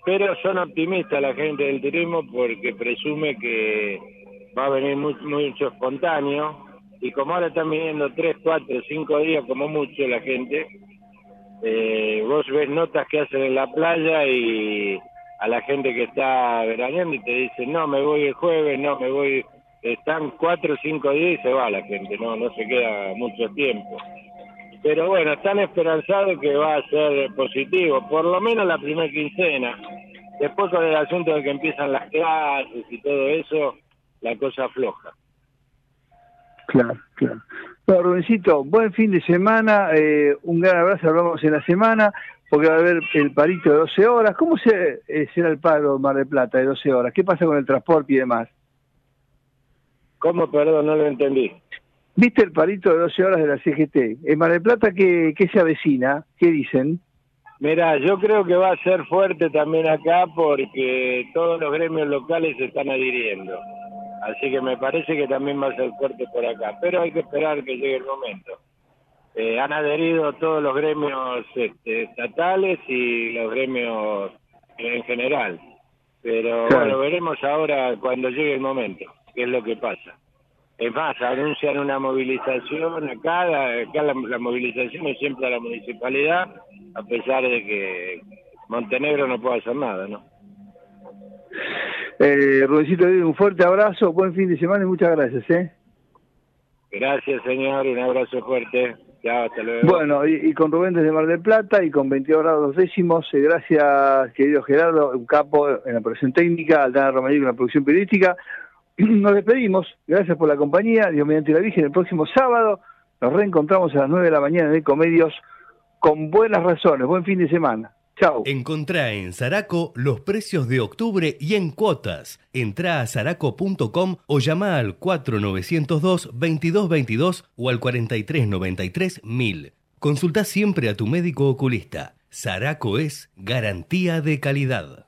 pero son optimistas la gente del turismo porque presume que va a venir mucho espontáneo y como ahora están viniendo 3, 4, 5 días como mucho la gente, eh, vos ves notas que hacen en la playa y a la gente que está veraneando y te dice, no, me voy el jueves, no, me voy, están cuatro o cinco días y se va la gente, no, no se queda mucho tiempo. Pero bueno, están esperanzados que va a ser positivo, por lo menos la primera quincena. Después con el asunto de que empiezan las clases y todo eso, la cosa afloja. Claro, claro. Bueno, Rubensito, buen fin de semana, eh, un gran abrazo, hablamos en la semana porque va a haber el parito de 12 horas. ¿Cómo se, eh, será el paro Mar del Plata de 12 horas? ¿Qué pasa con el transporte y demás? ¿Cómo? Perdón, no lo entendí. ¿Viste el parito de 12 horas de la CGT? ¿En Mar del Plata qué, qué se avecina? ¿Qué dicen? Mira, yo creo que va a ser fuerte también acá porque todos los gremios locales se están adhiriendo. Así que me parece que también va a ser fuerte por acá. Pero hay que esperar que llegue el momento. Eh, han adherido todos los gremios este, estatales y los gremios en general. Pero bueno, veremos ahora cuando llegue el momento, qué es lo que pasa. Es más, anuncian una movilización acá, acá la, movilización es siempre a la municipalidad, a pesar de que Montenegro no puede hacer nada, ¿no? Eh, un fuerte abrazo, buen fin de semana y muchas gracias, ¿eh? Gracias, señor, un abrazo fuerte. Bueno, y, con Rubén desde Mar del Plata y con 22 grados décimos, eh, gracias querido Gerardo, un capo en la producción técnica, Aldana Romarillo en la producción periodística. Nos despedimos, gracias por la compañía, Dios mediante la Virgen, el próximo sábado nos reencontramos a las 9 de la mañana en Comedios con buenas razones, buen fin de semana. Chao. Encontrá en Zaraco los precios de octubre y en cuotas. Entrá a zaraco.com o llama al 4902-2222 o al 4393-1000. Consulta siempre a tu médico oculista. Zaraco es garantía de calidad.